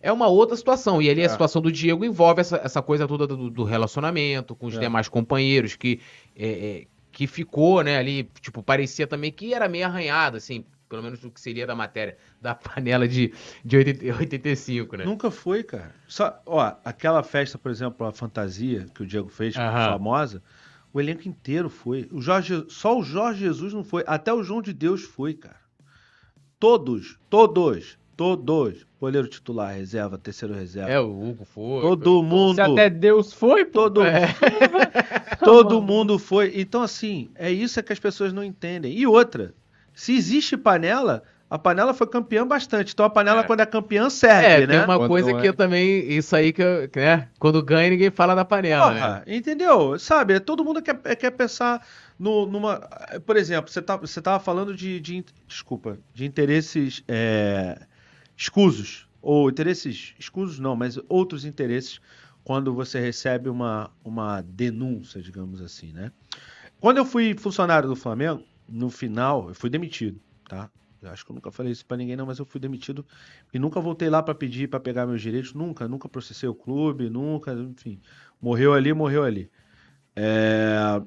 é uma outra situação. E ali É. a situação do Diego envolve essa, essa coisa toda do, do relacionamento com os É. demais companheiros, que, é, é, que ficou, né, ali, tipo, parecia também que era meio arranhado, assim, pelo menos do que seria da matéria, da panela de, de 80 85, né? Nunca foi, cara. Só, ó, aquela festa, por exemplo, a fantasia que o Diego fez, que foi Aham. famosa, o elenco inteiro foi. O Jorge, só o Jorge Jesus não foi. Até o João de Deus foi, cara. Todos, todos, todos. Goleiro titular, reserva, terceiro reserva. É, o Hugo foi. Todo mundo. Se até Deus foi, pô. Todo, É. todo mundo foi. Então, assim, é isso que as pessoas não entendem. E outra, se existe panela, a panela foi campeã bastante. Então a panela, É. quando é campeã, serve, É, né? tem uma Quanto coisa que é. eu também. Isso aí que eu. Né? Quando ganha, ninguém fala da panela, né? Porra, entendeu? Sabe, todo mundo quer, quer pensar no- numa. Por exemplo, você, tá, você tava falando de, de Desculpa, de interesses é, escusos. Ou interesses. Escusos não, mas outros interesses quando você recebe uma, uma denúncia, digamos assim, né? Quando eu fui funcionário do Flamengo, no final, eu fui demitido, tá? Eu acho que eu nunca falei isso pra ninguém, não, mas eu fui demitido e nunca voltei lá pra pedir pra pegar meus direitos, nunca, nunca processei o clube, nunca, enfim. Morreu ali, morreu ali. É,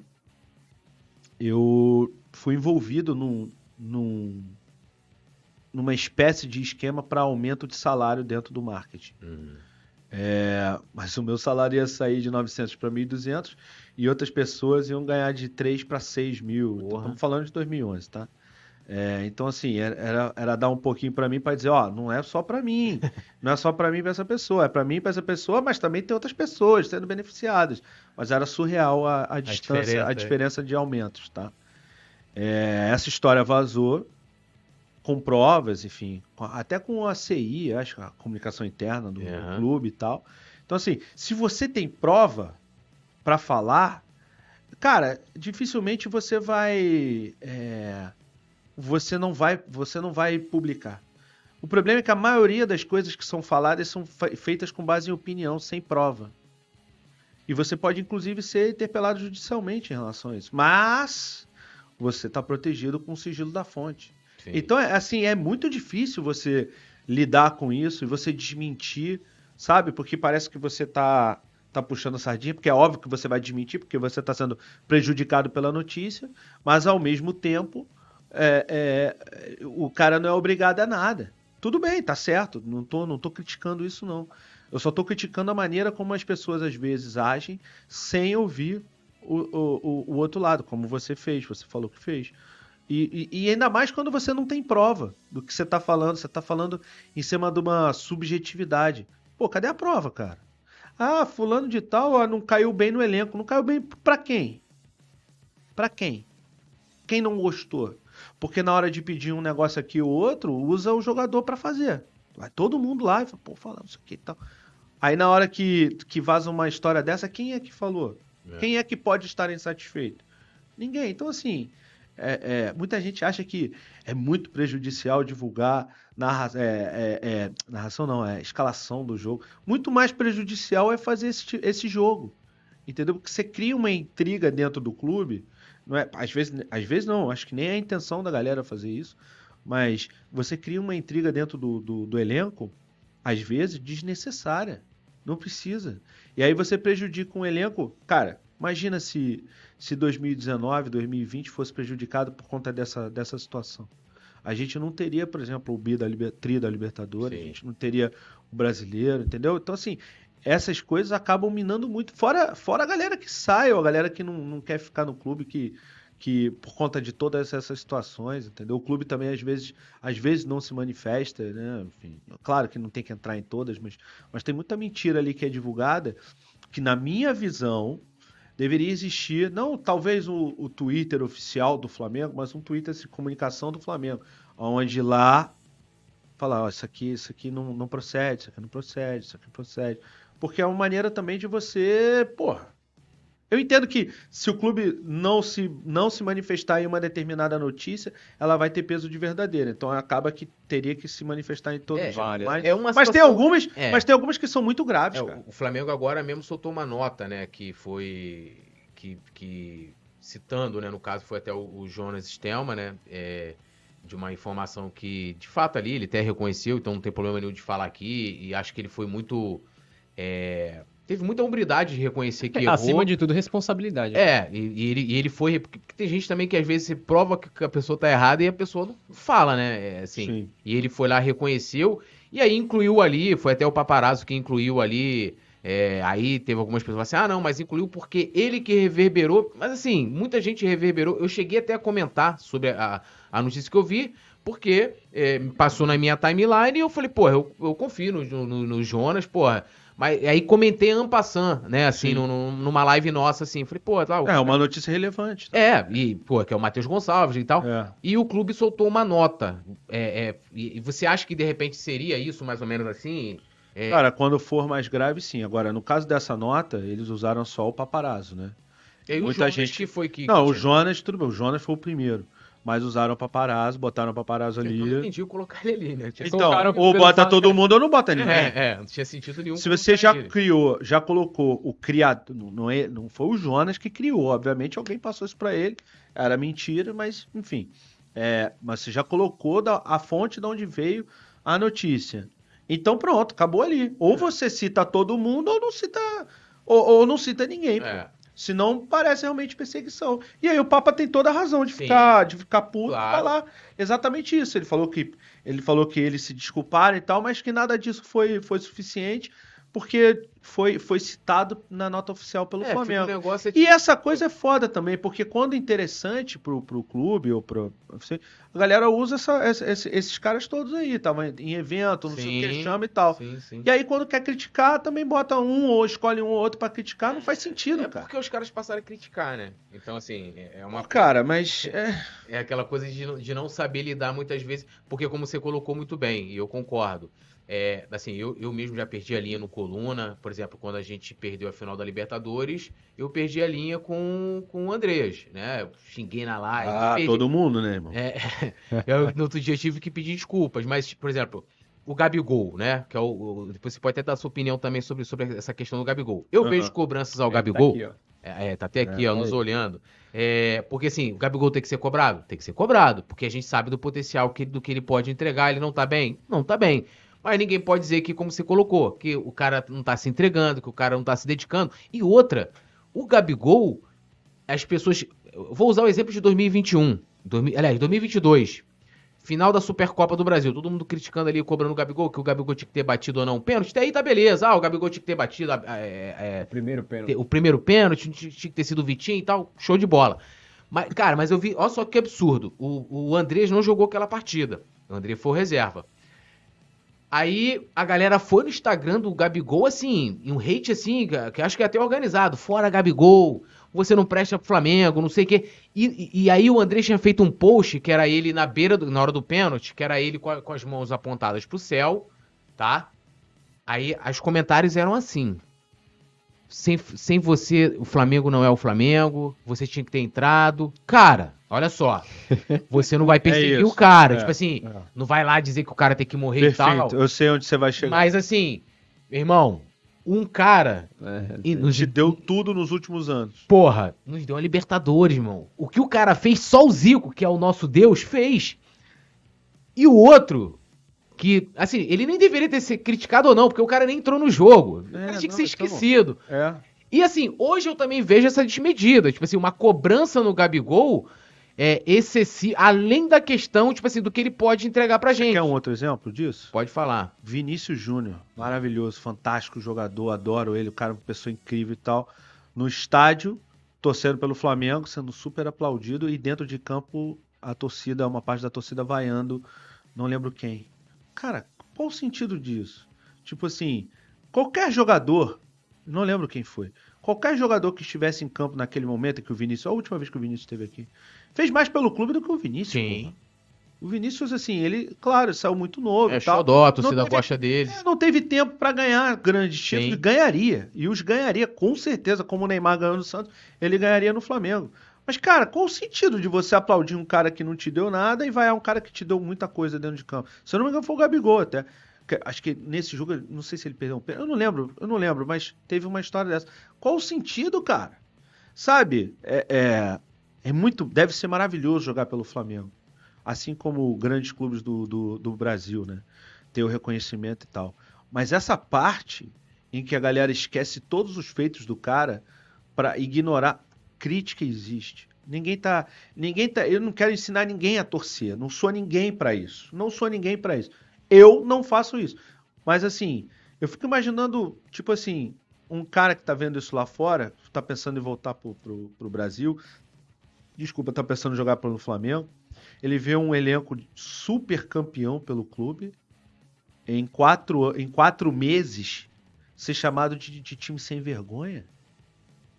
Eu fui envolvido num, num- numa espécie de esquema para aumento de salário dentro do marketing. Hum. É, mas o meu salário ia sair de 900 para 1.200 e outras pessoas iam ganhar de 3 para 6 mil. Então. Estamos falando de 2011, tá? É, então, assim, era, era, era dar um pouquinho para mim para dizer, ó, não é só para mim, não é só para mim e para essa pessoa, é para mim e para essa pessoa, mas também tem outras pessoas sendo beneficiadas. Mas era surreal a, a distância, diferença, a é. diferença de aumentos, tá? É, essa história vazou com provas, enfim, até com a CI, acho que a comunicação interna do, do Aham. clube e tal. Então, assim, se você tem prova para falar, cara, dificilmente você vai, é, você não vai, você não vai publicar. O problema é que a maioria das coisas que são faladas são fe- feitas com base em opinião, sem prova. E você pode, inclusive, ser interpelado judicialmente em relação a isso. Mas você está protegido com o sigilo da fonte. Sim. Então, é, assim, é muito difícil você lidar com isso e você desmentir, sabe? Porque parece que você tá, tá puxando a sardinha, porque é óbvio que você vai desmentir, porque você está sendo prejudicado pela notícia, mas ao mesmo tempo, é, é, o cara não é obrigado a nada. Tudo bem, tá certo, não tô, não tô criticando isso, não. Eu só tô criticando a maneira como as pessoas às vezes agem sem ouvir o, o, o- outro lado, como você fez, você falou que fez. E, e, e, ainda mais quando você não tem prova do que você tá falando. Você tá falando em cima de uma subjetividade. Pô, cadê a prova, cara? Ah, fulano de tal ó, não caiu bem no elenco. Não caiu bem pra quem? Pra quem? Quem não gostou? Porque na hora de pedir um negócio aqui ou outro, usa o jogador para fazer. Vai todo mundo lá e fala, pô, falando isso aqui e tal. Aí na hora que, que vaza uma história dessa, quem é que falou? É. Quem é que pode estar insatisfeito? Ninguém. Então, assim, é, é, muita gente acha que é muito prejudicial divulgar narra, é, é, é, narração, não, é escalação do jogo. Muito mais prejudicial é fazer esse, esse jogo. Entendeu? Porque você cria uma intriga dentro do clube. Não é, às, vezes, às vezes não, acho que nem é a intenção da galera fazer isso. Mas você cria uma intriga dentro do, do, do elenco, às vezes, desnecessária. Não precisa. E aí você prejudica um elenco. Cara, imagina se se 2019, 2020 fosse prejudicado por conta dessa, dessa situação. A gente não teria, por exemplo, o bi da Tri da Libertadores, Sim. a gente não teria o brasileiro, entendeu? Então, assim, essas coisas acabam minando muito. Fora, fora a galera que sai, ou a galera que não, não quer ficar no clube, que, que por conta de todas essas situações, entendeu? O clube também às vezes, às vezes não se manifesta, né? Enfim, claro que não tem que entrar em todas, mas, mas tem muita mentira ali que é divulgada, que na minha visão, deveria existir, não talvez o, o Twitter oficial do Flamengo, mas um Twitter de comunicação do Flamengo, onde lá falar, isso aqui, isso aqui não, não procede, isso aqui não procede, isso aqui procede. Porque é uma maneira também de você, porra, eu entendo que se o clube não se, não se manifestar em uma determinada notícia, ela vai ter peso de verdadeira. Então acaba que teria que se manifestar em todos. É, várias. Mas, é mas tem algumas, é. mas tem algumas que são muito graves. É, o Flamengo agora mesmo soltou uma nota, né, que foi que, que citando, né, no caso foi até o, o Jonas Stelma, né, é, de uma informação que de fato ali ele até reconheceu, então não tem problema nenhum de falar aqui e acho que ele foi muito é, teve muita hombridade de reconhecer que é, errou. Acima de tudo, responsabilidade. É, e, e, ele, e ele foi. Porque tem gente também que às vezes se prova que a pessoa tá errada e a pessoa não fala, né? É, assim, Sim. E ele foi lá, reconheceu, e aí incluiu ali, foi até o paparazzo que incluiu ali. É, aí teve algumas pessoas assim, ah, não, mas incluiu porque ele que reverberou. Mas assim, muita gente reverberou. Eu cheguei até a comentar sobre a, a notícia que eu vi, porque é, passou na minha timeline e eu falei, pô, eu, eu confio no, no, no Jonas, porra. Mas aí comentei ampassant, né? Assim, no, numa live nossa, assim. Falei, pô, tá. É, uma notícia relevante. Tá? É, e, pô, que é o Matheus Gonçalves e tal. É. E o clube soltou uma nota. É, é, e você acha que de repente seria isso, mais ou menos assim? É... Cara, quando for mais grave, sim. Agora, no caso dessa nota, eles usaram só o paparazzo, né? E aí, Muita gente que foi que. Não, que o Jonas, tudo bem, o Jonas foi o primeiro mas usaram o paparazzo, botaram o paparazzo ali. Eu não entendi colocar ele ali, né? Tinha então, ou bota todo mundo ou não bota ninguém. É, é, não tinha sentido nenhum. Se você já ele. criou, já colocou o criado, não, é, não foi o Jonas que criou, obviamente alguém passou isso para ele, era mentira, mas enfim. É, mas você já colocou da, a fonte de onde veio a notícia. Então pronto, acabou ali. Ou você cita todo mundo ou não cita ou, ou não cita ninguém. É. Senão parece realmente perseguição. E aí o Papa tem toda a razão de ficar, de ficar puto claro. e falar exatamente isso. Ele falou que ele falou que eles se desculparam e tal, mas que nada disso foi, foi suficiente porque foi, foi citado na nota oficial pelo é, Flamengo. Um é E essa coisa é foda também, porque quando é interessante pro, pro clube ou pro. A galera usa essa, essa, esses caras todos aí, tava em evento, não sim, sei o que chama e tal. Sim, sim. E aí, quando quer criticar, também bota um ou escolhe um ou outro para criticar, não faz sentido, é cara. Porque os caras passaram a criticar, né? Então, assim, é, é uma. Cara, mas. É, é aquela coisa de, de não saber lidar muitas vezes, porque, como você colocou muito bem, e eu concordo. É, assim, eu, eu mesmo já perdi a linha no Coluna, por exemplo, quando a gente perdeu a final da Libertadores, eu perdi a linha com, com o Andreas, né? Eu xinguei na live. Ah, perdi... todo mundo, né, irmão? É, eu, no outro dia tive que pedir desculpas, mas, por exemplo, o Gabigol, né? Que é o, o, depois você pode até dar a sua opinião também sobre, sobre essa questão do Gabigol. Eu uhum. vejo cobranças ao é, Gabigol. Tá aqui, é, é, tá até aqui, é, ó, nos olhando. É, porque assim, o Gabigol tem que ser cobrado? Tem que ser cobrado, porque a gente sabe do potencial que, do que ele pode entregar. Ele não tá bem? Não tá bem. Mas ninguém pode dizer que, como você colocou, que o cara não tá se entregando, que o cara não tá se dedicando. E outra, o Gabigol, as pessoas. Vou usar o exemplo de 2021. 2000, aliás, 2022. Final da Supercopa do Brasil. Todo mundo criticando ali, cobrando o Gabigol, que o Gabigol tinha que ter batido ou não o pênalti. Até aí tá beleza. Ah, o Gabigol tinha que ter batido. É, é, primeiro pênalti. O primeiro pênalti, tinha que ter sido o Vitinho e tal. Show de bola. Mas, cara, mas eu vi. Olha só que absurdo. O, o Andrés não jogou aquela partida. O André foi reserva. Aí a galera foi no Instagram do Gabigol, assim, um hate assim, que acho que é até organizado. Fora Gabigol, você não presta pro Flamengo, não sei o quê. E, e, aí o André tinha feito um post, que era ele na beira, do, na hora do pênalti, que era ele com, a, com as mãos apontadas pro céu, tá? Aí os comentários eram assim sem, sem você, o Flamengo não é o Flamengo, você tinha que ter entrado. Cara, olha só. Você não vai é perseguir é o cara. É, tipo assim, é. não vai lá dizer que o cara tem que morrer Perfeito, e tal. Eu sei onde você vai chegar. Mas assim, irmão, um cara. É, nos te deu tudo nos últimos anos. Porra, nos deu a Libertadores, irmão. O que o cara fez, só o Zico, que é o nosso Deus, fez. E o outro, que, assim, ele nem deveria ter sido criticado ou não, porque o cara nem entrou no jogo. É, o cara tinha que ser esquecido. É. E assim, hoje eu também vejo essa desmedida. Tipo assim, uma cobrança no Gabigol é excessiva, além da questão, tipo assim, do que ele pode entregar pra gente. Quer um outro exemplo disso? Pode falar. Vinícius Júnior, maravilhoso, fantástico jogador, adoro ele, o cara é uma pessoa incrível e tal. No estádio, torcendo pelo Flamengo, sendo super aplaudido, e dentro de campo, a torcida, uma parte da torcida vaiando, não lembro quem. Cara, qual o sentido disso? Tipo assim, qualquer jogador, não lembro quem foi, qualquer jogador que estivesse em campo naquele momento que o Vinícius, a última vez que o Vinícius esteve aqui, fez mais pelo clube do que o Vinícius. Sim. Porra. O Vinícius, assim, ele, claro, saiu muito novo. É xodó, a torcida gosta dele. É, não teve tempo para ganhar grandes títulos. Sim. Ganharia. E os ganharia, com certeza, como o Neymar ganhou no Santos, ele ganharia no Flamengo. Mas, cara, qual o sentido de você aplaudir um cara que não te deu nada e vai a um cara que te deu muita coisa dentro de campo? Se eu não me engano, foi o Gabigol até. Acho que nesse jogo, não sei se ele perdeu um pênalti. Eu não lembro, eu não lembro, mas teve uma história dessa. Qual o sentido, cara? Sabe? É, é, é muito. Deve ser maravilhoso jogar pelo Flamengo. Assim como grandes clubes do, do, do Brasil, né? Ter o reconhecimento e tal. Mas essa parte em que a galera esquece todos os feitos do cara para ignorar crítica existe. Ninguém tá, ninguém tá, eu não quero ensinar ninguém a torcer, não sou ninguém para isso. Não sou ninguém para isso. Eu não faço isso. Mas assim, eu fico imaginando, tipo assim, um cara que tá vendo isso lá fora, tá pensando em voltar pro, pro, pro Brasil, desculpa, tá pensando em jogar pelo Flamengo, ele vê um elenco super campeão pelo clube, em quatro, em quatro meses, ser chamado de, de time sem vergonha.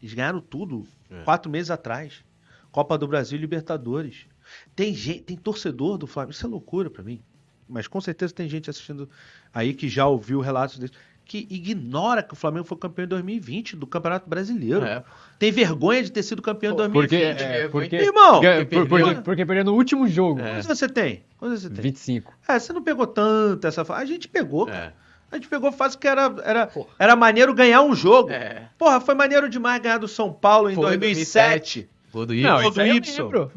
Eles ganharam tudo é. quatro meses atrás. Copa do Brasil e Libertadores. Tem gente, tem torcedor do Flamengo. Isso é loucura para mim. Mas com certeza tem gente assistindo aí que já ouviu relatos desse que ignora que o Flamengo foi campeão em 2020 do Campeonato Brasileiro. É. Tem vergonha de ter sido campeão em 2020. Porque, é, porque, Irmão, porque, porque, porque, porque perdeu no último jogo. É. Quantos você tem? Quantos você tem? 25. É, você não pegou tanto essa A gente pegou, é. cara. A gente pegou fase que era, era, era maneiro ganhar um jogo. É. Porra, foi maneiro demais ganhar do São Paulo em foi 2007. Gol do Y. Não, do Y.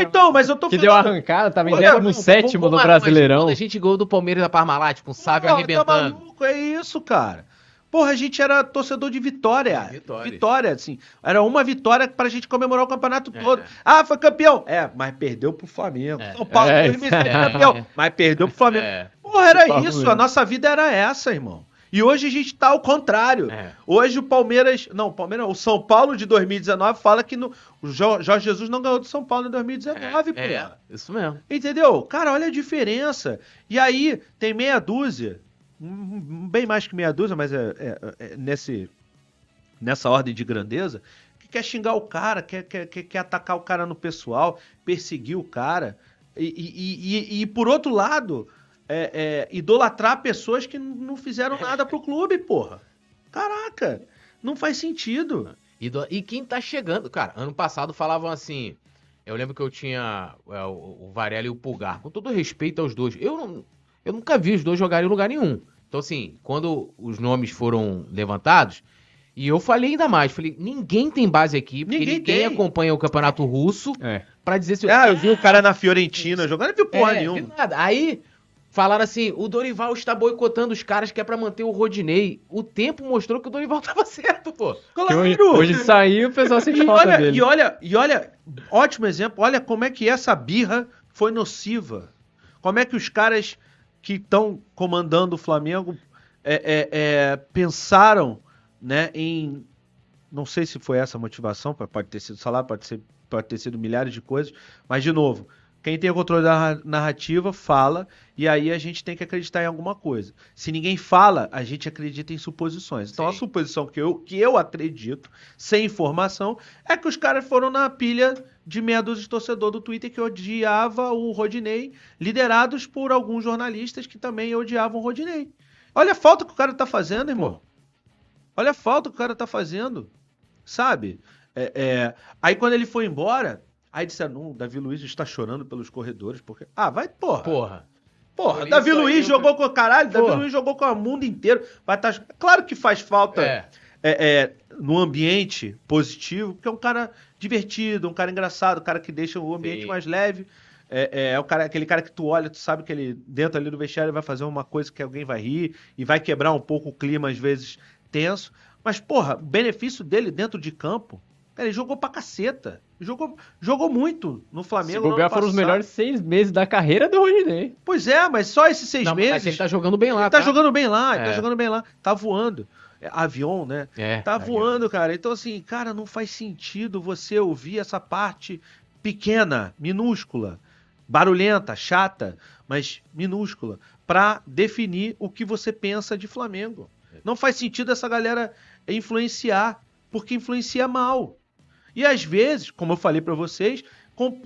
então, mas eu tô Que deu arrancada, tava em décimo sétimo no Brasileirão. A gente gol do Palmeiras da Parmalat, com o Sávio tá arrebentando. Tá maluco, é isso, cara. Porra, a gente era torcedor de vitória. Vitória. Vitória, assim. Era uma vitória pra gente comemorar o campeonato é. todo. Ah, foi campeão. É, mas perdeu pro Flamengo. É. São Paulo é. é campeão, mas perdeu pro Flamengo. É. Porra, era isso. A nossa vida era essa, irmão. E hoje a gente tá ao contrário. É. Hoje o Palmeiras. Não, o Palmeiras. O São Paulo de 2019 fala que no, o Jorge Jesus não ganhou do São Paulo em 2019, é, é, isso mesmo. Entendeu? Cara, olha a diferença. E aí, tem meia dúzia bem mais que meia dúzia, mas é, é, é nesse, nessa ordem de grandeza, que quer xingar o cara, quer, quer, quer, atacar o cara no pessoal, perseguir o cara. E, e, e, e por outro lado, é, é, idolatrar pessoas que não fizeram nada pro clube, porra. Caraca, não faz sentido. E, do, e quem tá chegando, cara, ano passado falavam assim. Eu lembro que eu tinha é, o, o Varela e o Pulgar. Com todo respeito aos dois. Eu não, eu nunca vi os dois jogarem em lugar nenhum. Então, assim, quando os nomes foram levantados, e eu falei ainda mais, falei, ninguém tem base aqui, porque ninguém, ninguém acompanha o campeonato russo é. para dizer se... Ah, eu vi o cara na Fiorentina jogando, não viu porra é, nenhuma. Nada. Aí, falaram assim, o Dorival está boicotando os caras que é para manter o Rodinei. O tempo mostrou que o Dorival tava certo, pô. Claro! Hoje, hoje saiu, o pessoal sente falta olha, dele. E olha, e olha, ótimo exemplo, olha como é que essa birra foi nociva. Como é que os caras que estão comandando o Flamengo é, é, é, pensaram né, em Não sei se foi essa a motivação, pode ter sido salário, pode, ser, pode ter sido milhares de coisas, mas de novo, quem tem o controle da narrativa fala e aí a gente tem que acreditar em alguma coisa. Se ninguém fala, a gente acredita em suposições. Então Sim. a suposição que eu, que eu acredito, sem informação, é que os caras foram na pilha de meia dúzia de torcedor do Twitter que odiava o Rodinei, liderados por alguns jornalistas que também odiavam o Rodinei. Olha a falta que o cara tá fazendo, irmão. Olha a falta que o cara tá fazendo. Sabe? É, é... Aí quando ele foi embora, Aí disseram, não, Davi Luiz está chorando pelos corredores, porque. Ah, vai, porra. Porra. Porra, Davi Luiz jogou com o caralho, porra. Davi Luiz jogou com o mundo inteiro. Vai tá... Claro que faz falta é. É, é, no ambiente positivo, porque é um cara divertido, um cara engraçado, um cara que deixa o ambiente Sim. mais leve. É, é, é, o cara, aquele cara que tu olha, tu sabe que ele, dentro ali do vestiário, vai fazer uma coisa que alguém vai rir e vai quebrar um pouco o clima, às vezes, tenso. Mas, porra, o benefício dele dentro de campo Cara, ele jogou pra caceta. Jogou, jogou muito no Flamengo. Se bobear, foram os melhores seis meses da carreira do Rodinei. Pois é, mas só esses seis Não, meses. ele tá jogando bem lá. Ele tá, tá jogando bem lá, é. ele tá é. jogando bem lá. Tá voando. É, avião, né? É, tá avião. voando, cara. Então, assim, cara, não faz sentido você ouvir essa parte pequena, minúscula, barulhenta, chata, mas minúscula, para definir o que você pensa de Flamengo. Não faz sentido essa galera influenciar, porque influencia mal. E às vezes, como eu falei para vocês,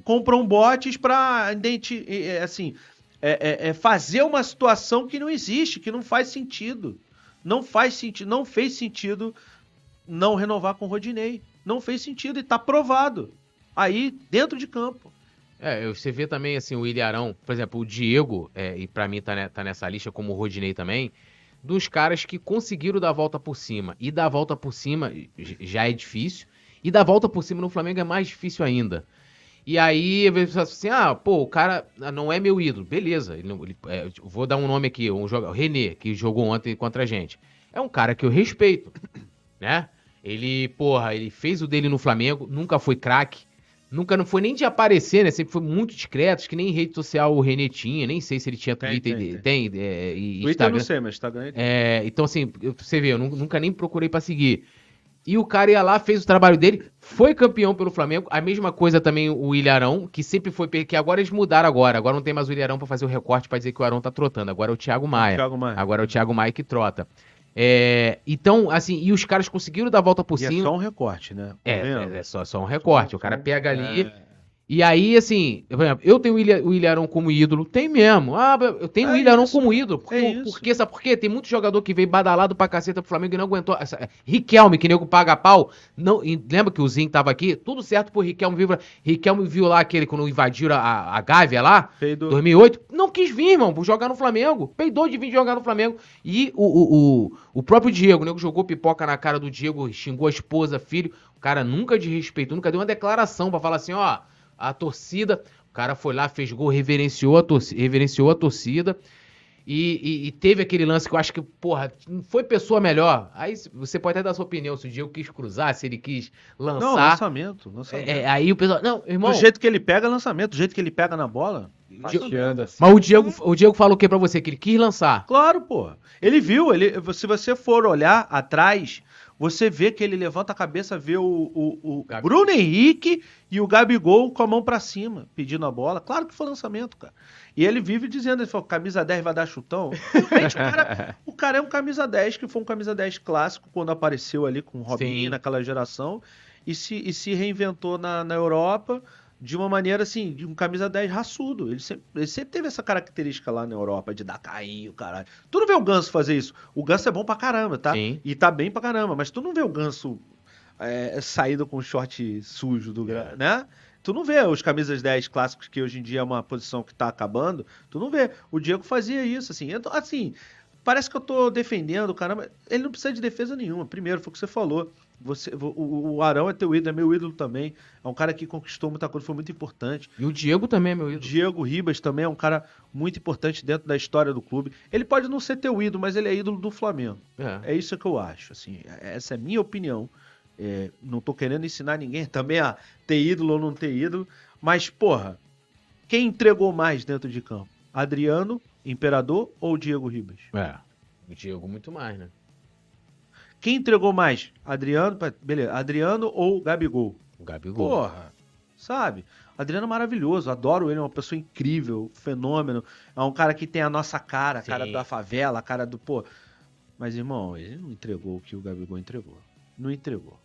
compram bots para assim, é, é, é fazer uma situação que não existe, que não faz sentido. Não faz sentido, não fez sentido não renovar com o Rodinei. Não fez sentido e tá provado. Aí, dentro de campo. É, você vê também, assim, o Ilharão, por exemplo, o Diego, é, e para mim tá, tá, nessa lista, como o Rodinei também, dos caras que conseguiram dar a volta por cima. E dar a volta por cima já é difícil. E dar volta por cima no Flamengo é mais difícil ainda. E aí, assim, ah, pô, o cara não é meu ídolo. Beleza, ele, ele é, vou dar um nome aqui, um jogador, René, que jogou ontem contra a gente. É um cara que eu respeito, né? Ele, porra, ele fez o dele no Flamengo, nunca foi craque, nunca não foi nem de aparecer, né? Sempre foi muito discreto, que nem rede social o René tinha, nem sei se ele tinha Twitter, tem, tem, tem é, e Twitter Instagram. eu não sei, mas Instagram é, Então, assim, você vê, eu nunca nem procurei para seguir. E o cara ia lá, fez o trabalho dele, foi campeão pelo Flamengo. A mesma coisa também o Ilharão, que sempre foi. Que agora eles mudaram agora. Agora não tem mais o Ilharão pra fazer o recorte pra dizer que o Arão tá trotando. Agora é o Thiago Maia. Thiago Maia. Agora é o Thiago Maia que trota. É, então, assim, e os caras conseguiram dar a volta por e é cima. É só um recorte, né? Tá é, é, é, só, só um recorte. Só, o cara pega ali. É e aí, assim, por exemplo, eu tenho o, Ilha, o Ilharão como ídolo, tem mesmo. Ah, eu tenho é o Ilharão isso, como ídolo. Por, é por quê? Sabe por quê? Tem muito jogador que veio badalado pra caceta pro Flamengo e não aguentou. Essa, Riquelme, que nego paga pau. Não, lembra que o Zinho tava aqui? Tudo certo pro Riquelme vir. Riquelme viu lá aquele quando invadiram a, a Gávea lá, Peidou. 2008. Não quis vir, irmão, jogar no Flamengo. Peidou de vir jogar no Flamengo. E o, o, o, o próprio Diego, o nego jogou pipoca na cara do Diego, xingou a esposa, filho. O cara nunca desrespeitou, nunca deu uma declaração para falar assim, ó a torcida. O cara foi lá, fez gol, reverenciou a torcida, reverenciou a torcida. E, e, e, teve aquele lance que eu acho que, porra, foi pessoa melhor. Aí você pode até dar sua opinião se o Diego quis cruzar, se ele quis lançar. Não, lançamento. lançamento. É, aí o pessoal. Não, irmão. Do jeito que ele pega, lançamento. Do jeito que ele pega na bola. Diego, assim. Mas o Diego, o Diego falou o que pra você? Que ele quis lançar. Claro, porra. Ele viu, ele, se você for olhar atrás, você vê que ele levanta a cabeça, vê o, o, o Bruno Henrique e o Gabigol com a mão para cima, pedindo a bola. Claro que foi lançamento, cara. E ele vive dizendo, ele falou, camisa 10 vai dar chutão. Realmente, o, cara, o cara é um camisa 10, que foi um camisa 10 clássico quando apareceu ali com o Robinho Sim. naquela geração. E se, e se reinventou na, na Europa de uma maneira assim, de um camisa 10 raçudo. Ele sempre, ele sempre teve essa característica lá na Europa de dar cair, caralho. Tu não vê o Ganso fazer isso. O Ganso é bom pra caramba, tá? Sim. E tá bem pra caramba, mas tu não vê o Ganso é, saído com o short sujo do é. né? Tu não vê os camisas 10 clássicos que hoje em dia é uma posição que tá acabando. Tu não vê. O Diego fazia isso, assim. Então, assim, parece que eu tô defendendo, caramba. Ele não precisa de defesa nenhuma. Primeiro, foi o que você falou. Você, o, o Arão é teu ídolo, é meu ídolo também. É um cara que conquistou muita coisa, foi muito importante. E o Diego também é meu ídolo. Diego Ribas também é um cara muito importante dentro da história do clube. Ele pode não ser teu ídolo, mas ele é ídolo do Flamengo. É, é isso que eu acho. Assim, essa é a minha opinião. É, não tô querendo ensinar ninguém também a ter ídolo ou não ter ídolo. Mas, porra, quem entregou mais dentro de campo? Adriano, Imperador ou Diego Ribas? É, o Diego muito mais, né? Quem entregou mais? Adriano, beleza, Adriano ou Gabigol? O Gabigol. Porra, sabe? Adriano é maravilhoso, adoro ele, é uma pessoa incrível, fenômeno. É um cara que tem a nossa cara, a cara Sim. da favela, a cara do. Pô. Mas, irmão, ele não entregou o que o Gabigol entregou. Não entregou.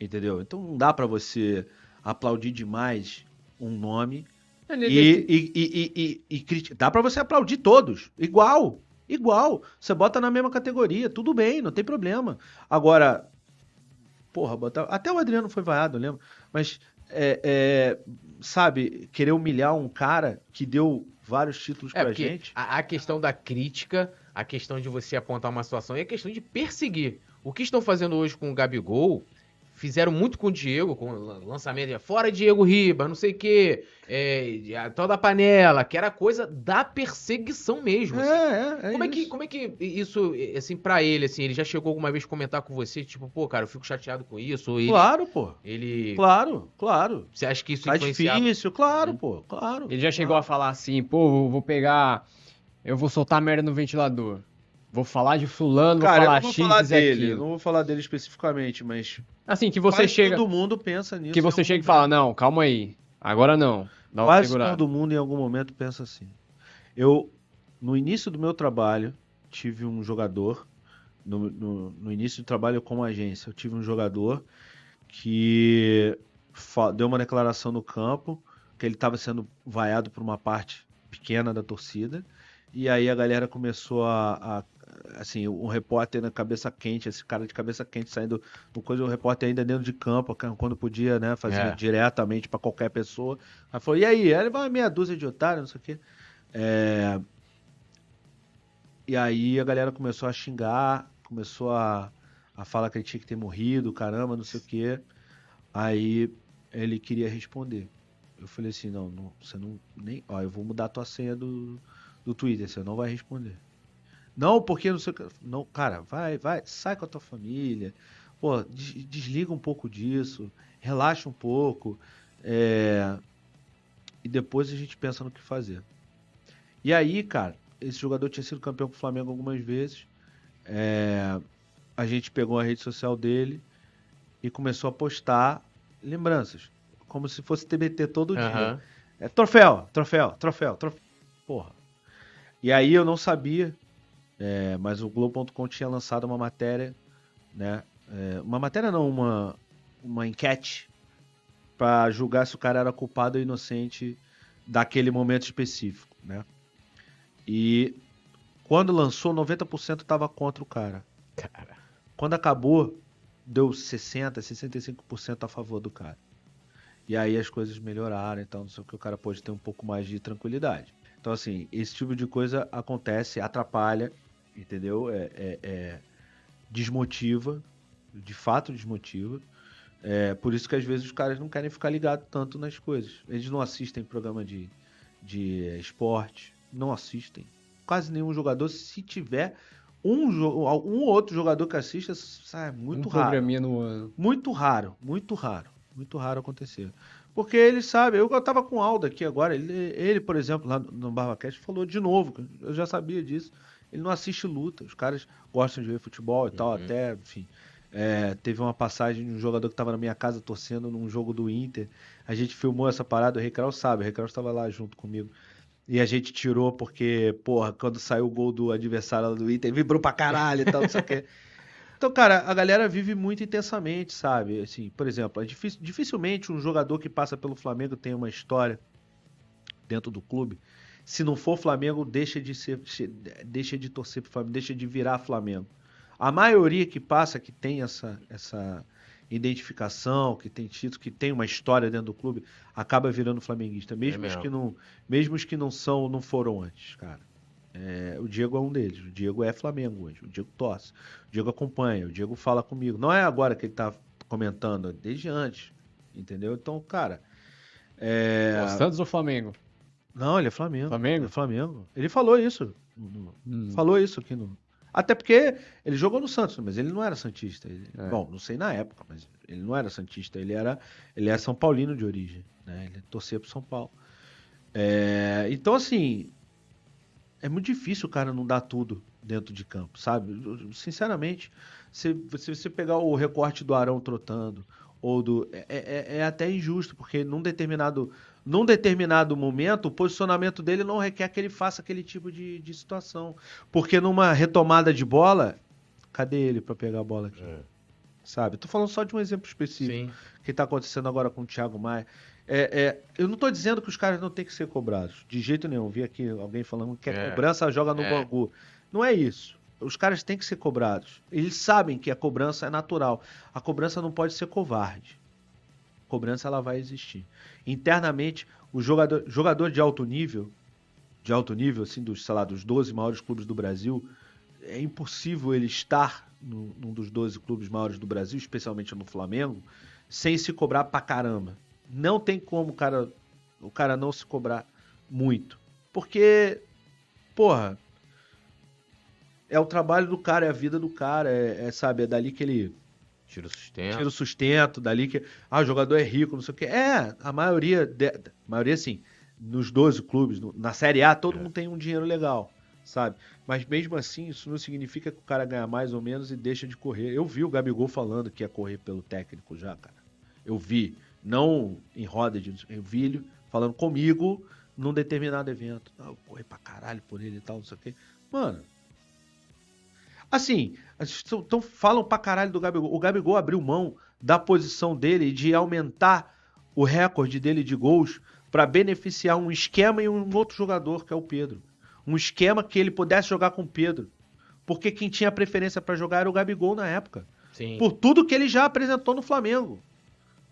Entendeu? Então não dá pra você aplaudir demais um nome e, e, e, e, e, e criti- Dá pra você aplaudir todos. Igual. Igual. Você bota na mesma categoria. Tudo bem, não tem problema. Agora. Porra, botar. Até o Adriano foi vaiado, eu lembro. Mas. é, é, sabe, querer humilhar um cara que deu vários títulos É, pra gente. a, a questão da crítica, a questão de você apontar uma situação e a questão de perseguir. O que estão fazendo hoje com o Gabigol, fizeram muito com o Diego, com o lan- lançamento de fora Diego Ribas, não sei o quê, é, a tal da panela, que era coisa da perseguição mesmo. assim. É, é, é Como é, que, isso. como é que isso, assim, pra ele, assim, ele já chegou alguma vez a comentar com você, tipo, pô, cara, eu fico chateado com isso, ele, Claro, pô. ele Claro, claro. você acha que isso Tá influenciava? difícil, claro, pô. Claro. Ele já chegou a falar assim, pô, eu vou pegar. Eu vou soltar merda no ventilador. Vou falar de fulano, Cara, vou falar não vou X falar dele, aquilo. não vou falar dele especificamente, mas Assim, que você quase chega. todo mundo pensa nisso. Que você chega e fala, não, calma aí. Agora não. Dá Quase todo mundo em algum momento pensa assim. Eu, no início do meu trabalho, tive um jogador. No, no, no início do trabalho como agência, eu tive um jogador que deu uma declaração no campo que ele estava sendo vaiado por uma parte pequena da torcida. E aí a galera começou a, a- assim, um repórter na cabeça quente, esse cara de cabeça quente saindo do coisa, o repórter ainda dentro de campo, quando podia, né, fazer É. diretamente para qualquer pessoa. Aí falou, e aí? Aí ele vai meia dúzia de otário, não sei o quê. É, E aí a galera começou a xingar, começou a, a falar que ele tinha que ter morrido, caramba, não sei o quê. Aí ele queria responder. Eu falei assim, não, não você não nem, ó, eu vou mudar a tua senha do, do Twitter, você não vai responder. Não, porque não sei o que. Não, cara, vai, vai, sai com a tua família. Pô, des- desliga um pouco disso, relaxa um pouco. é, E depois a gente pensa no que fazer. E aí, cara, esse jogador tinha sido campeão com o Flamengo algumas vezes. é, A gente pegou a rede social dele e começou a postar lembranças. Como se fosse TBT todo dia. Aham. É troféu, troféu, troféu, troféu. Porra. E aí eu não sabia, é, mas o Globo.com tinha lançado uma matéria, né? é, uma matéria não, uma, uma enquete pra julgar se o cara era culpado ou inocente daquele momento específico, né? E quando lançou, 90% tava contra o cara. Cara. Quando acabou, deu 60, 65% a favor do cara. E aí as coisas melhoraram, então não sei o que o cara pode ter um pouco mais de tranquilidade. Então, assim, esse tipo de coisa acontece, atrapalha, entendeu? É, é- é- desmotiva, de fato desmotiva. É, por isso que às vezes os caras não querem ficar ligados tanto nas coisas. Eles não assistem programa de, de esporte, não assistem. Quase nenhum jogador, se tiver um, um outro jogador que assista, sai muito um raro. no ano. Muito raro, muito raro, muito raro acontecer. Porque ele sabe, eu, eu tava com o Aldo aqui agora, ele, ele por exemplo, lá no, no BarbaCast, falou de novo, eu já sabia disso. Ele não assiste luta, os caras gostam de ver futebol e tal, Uhum. até, enfim. É, teve uma passagem de um jogador que tava na minha casa torcendo num jogo do Inter. A gente filmou essa parada, o Recral sabe, o Recral estava lá junto comigo. E a gente tirou porque, porra, quando saiu o gol do adversário lá do Inter, vibrou pra caralho e tal, não sei o quê. Então, cara, a galera vive muito intensamente, sabe? Assim, por exemplo, é dificilmente um jogador que passa pelo Flamengo tem uma história dentro do clube. Se não for Flamengo, deixa de ser, deixa de torcer pro Flamengo, deixa de virar Flamengo. A maioria que passa, que tem essa, essa identificação, que tem título, que tem uma história dentro do clube, acaba virando flamenguista. Mesmo os mesmo. que não, mesmo os que não são, não foram antes, cara. É, o Diego é um deles. O Diego é Flamengo hoje. O Diego torce. O Diego acompanha. O Diego fala comigo. Não é agora que ele tá comentando, é desde antes. Entendeu? Então, cara. É... Ó, Santos ou Flamengo? Não, ele é Flamengo. Flamengo? Ele é Flamengo. Ele falou isso. Hum. Falou isso aqui no. Até porque ele jogou no Santos, mas ele não era Santista. Ele- É. Bom, não sei na época, mas ele não era Santista. Ele era, ele era São Paulino de origem. Né? Ele torcia pro São Paulo. É, Então, assim. É muito difícil o cara não dar tudo dentro de campo, sabe? Sinceramente, Se, se você pegar o recorte do Arão trotando, ou do. É, é, é até injusto, porque num determinado, num determinado momento, o posicionamento dele não requer que ele faça aquele tipo de, de situação. Porque numa retomada de bola, cadê ele para pegar a bola aqui? É. Sabe? Tô falando só de um exemplo específico Sim. que tá acontecendo agora com o Thiago Maia. É, é, eu não estou dizendo que os caras não têm que ser cobrados. De jeito nenhum. Vi aqui alguém falando que a é. cobrança joga no é. Bangu. Não é isso. Os caras têm que ser cobrados. Eles sabem que a cobrança é natural. A cobrança não pode ser covarde. A cobrança ela vai existir. Internamente, o jogador, jogador de alto nível, de alto nível, assim, dos, sei lá, dos 12 maiores clubes do Brasil, é impossível ele estar no, num dos 12 clubes maiores do Brasil, especialmente no Flamengo, sem se cobrar pra caramba. Não tem como o cara, o cara não se cobrar muito. Porque, porra, é o trabalho do cara, é a vida do cara, é, é sabe, é dali que ele tira o sustento. Tira o sustento, dali que, ah, o jogador é rico, não sei o quê. É, a maioria, de, a maioria assim, nos 12 clubes, no, na Série A, todo é. mundo tem um dinheiro legal, sabe? Mas mesmo assim, isso não significa que o cara ganha mais ou menos e deixa de correr. Eu vi o Gabigol falando que ia correr pelo técnico já, cara. Eu vi não em roda de vídeo, falando comigo num determinado evento. Ah, eu corri pra caralho por ele e tal, não sei o quê. Mano. Assim, então falam pra caralho do Gabigol. O Gabigol abriu mão da posição dele de aumentar o recorde dele de gols para beneficiar um esquema e um outro jogador, que é o Pedro. Um esquema que ele pudesse jogar com o Pedro. Porque quem tinha preferência para jogar era o Gabigol na época. Sim. Por tudo que ele já apresentou no Flamengo.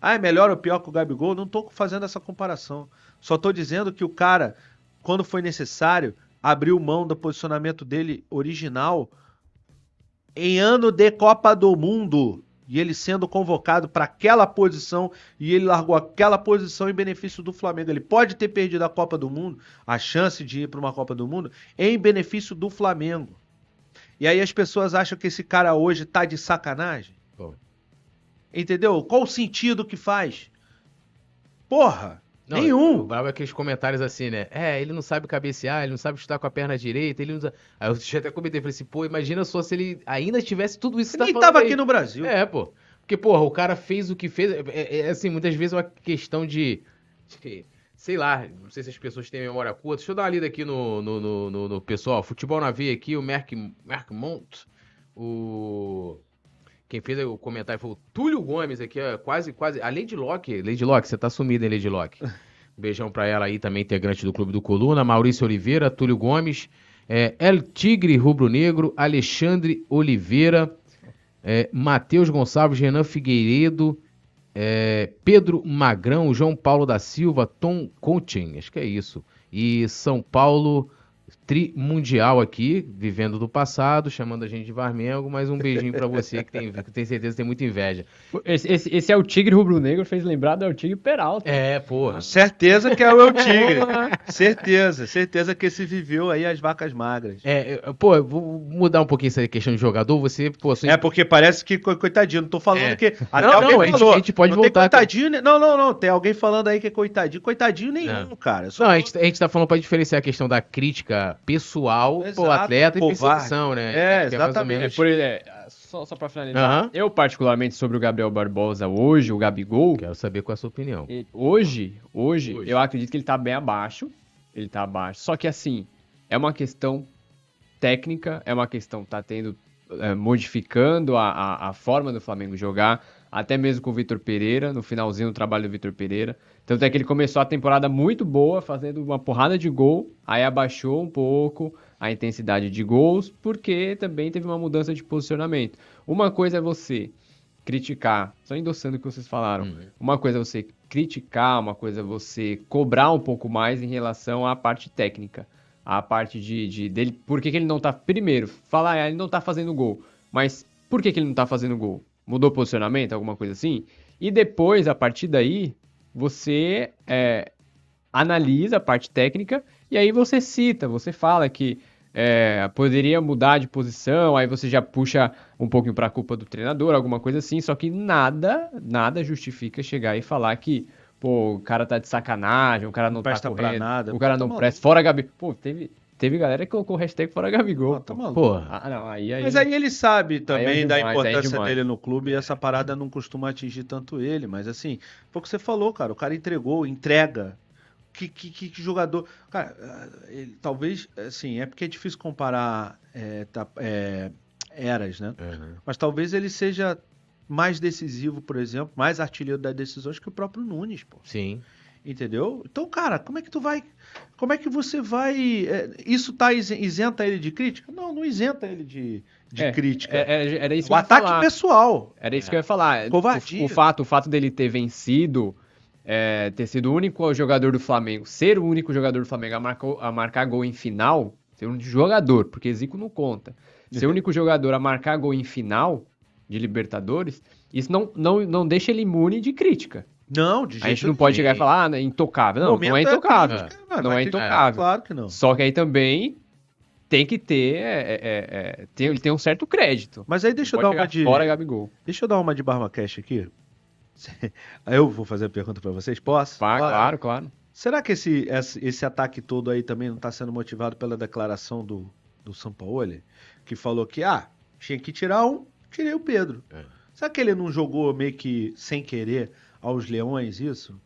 Ah, é melhor ou pior que o Gabigol? Não estou fazendo essa comparação. Só estou dizendo que o cara, quando foi necessário, abriu mão do posicionamento dele original em ano de Copa do Mundo. E ele sendo convocado para aquela posição e ele largou aquela posição em benefício do Flamengo. Ele pode ter perdido a Copa do Mundo, a chance de ir para uma Copa do Mundo, em benefício do Flamengo. E aí as pessoas acham que esse cara hoje tá de sacanagem. Entendeu? Qual o sentido que faz? Porra! Não, nenhum. O brabo é aqueles comentários assim, né? É, ele não sabe cabecear, ele não sabe chutar com a perna direita, ele não sabe... Aí eu já até comentei, falei assim, pô, imagina só se ele ainda tivesse tudo isso que tá Nem tava aí. aqui no Brasil. É, pô. Porque, porra, o cara fez o que fez. É, é, é, assim, muitas vezes é uma questão de. Sei lá, não sei se as pessoas têm memória curta. Deixa eu dar uma lida aqui no, no, no, no, no pessoal. Futebol na veia aqui, o Merck, Merck Mont, o. Quem fez o comentário foi o Túlio Gomes aqui, ó, quase, quase. A Lady Locke, Lady Locke, você tá sumida, hein, Lady Locke? beijão pra ela aí, também integrante do Clube do Coluna. Maurício Oliveira, Túlio Gomes, é, El Tigre Rubro Negro, Alexandre Oliveira, é, Matheus Gonçalves, Renan Figueiredo, é, Pedro Magrão, João Paulo da Silva, Tom Coaching, acho que é isso. E São Paulo tri mundial aqui, vivendo do passado, chamando a gente de Varmengo, mas um beijinho para você que tem, que tem certeza que tem muita inveja. Esse, esse, esse é o Tigre Rubro-Negro, fez lembrar do El Tigre Peralta. É, porra. Certeza que é o El Tigre. certeza, certeza que esse viveu aí as vacas magras. É, pô, vou mudar um pouquinho essa questão de jogador, você, pô... É, porque parece que, coitadinho, não tô falando é. que... Até não, alguém não, falou, a, gente, a gente pode voltar... coitadinho, com... não, não, não, tem alguém falando aí que é coitadinho, coitadinho nenhum, não. cara. Não, a gente, a gente tá falando pra diferenciar a questão da crítica pessoal Exato, pro atleta e perseguição, né? É, é exatamente. É, por, é, só, só pra finalizar, uhum. eu particularmente sobre o Gabriel Barbosa hoje, o Gabigol... Quero saber qual é a sua opinião. Hoje, hoje, hoje, eu acredito que ele tá bem abaixo, ele tá abaixo, só que assim, é uma questão técnica, é uma questão tá tendo, é, modificando a, a, a forma do Flamengo jogar, até mesmo com o Vitor Pereira, no finalzinho do trabalho do Vitor Pereira. Tanto é que ele começou a temporada muito boa, fazendo uma porrada de gol, aí abaixou um pouco a intensidade de gols, porque também teve uma mudança de posicionamento. Uma coisa é você criticar, só endossando o que vocês falaram. Uhum. Uma coisa é você criticar, uma coisa é você cobrar um pouco mais em relação à parte técnica. A parte de, de dele. Por que, que ele não tá. Primeiro, falar, ah, ele não tá fazendo gol. Mas por que, que ele não tá fazendo gol? Mudou posicionamento, alguma coisa assim. E depois, a partir daí, você é, analisa a parte técnica e aí você cita, você fala que é, poderia mudar de posição, aí você já puxa um pouquinho para a culpa do treinador, alguma coisa assim, só que nada, nada justifica chegar e falar que, pô, o cara tá de sacanagem, o cara não, não tá correndo, nada, o cara não presta, fora Gabi, pô, teve teve galera que colocou hashtag fora Gabigol. Ah, tá maluco. Ah, não, aí, aí. Mas aí ele sabe também Aí é da demais, é importância demais. dele no clube e essa parada não costuma atingir tanto ele. Mas assim, foi o que você falou, cara. O cara entregou, entrega. Que, que, que- jogador. Cara, ah, ele- talvez, assim, é porque é difícil comparar é, tá- é, eras, né? Mas talvez ele seja mais decisivo, por exemplo, mais artilheiro das decisões que o próprio Nunes, pô. Sim. Entendeu? Então, cara, como é que tu vai. Como é que você vai. é, isso tá isen- isenta ele de crítica? Não, não isenta ele de, de É, crítica. É- é- era isso o que eu ia ataque falar. pessoal. Era isso que eu ia falar. Covardia. O, o fato, o fato dele ter vencido, é, ter sido o único jogador do Flamengo, ser o único jogador do Flamengo a, marcou- a marcar gol em final, ser um jogador, porque Zico não conta. Ser o único jogador a marcar gol em final de Libertadores, isso não, não, não deixa ele imune de crítica. Não, de jeito A gente não pode chegar e falar, ah, é intocável. Não, não é intocável. crítica, Não mas é tem- intocável. Claro que não. Só que aí também tem que ter, é, é, é, tem, ele tem um certo crédito. Mas aí deixa eu Pode dar uma de. Fora Gabigol. Deixa eu dar uma de Barba Cash aqui. Aí eu vou fazer a pergunta pra vocês, posso? Claro, claro, claro. Será que esse, esse, esse ataque todo aí também não está sendo motivado pela declaração do, do Sampaoli? Que falou que, ah, tinha que tirar um, tirei o Pedro. É. Será que ele não jogou meio que sem querer aos leões isso?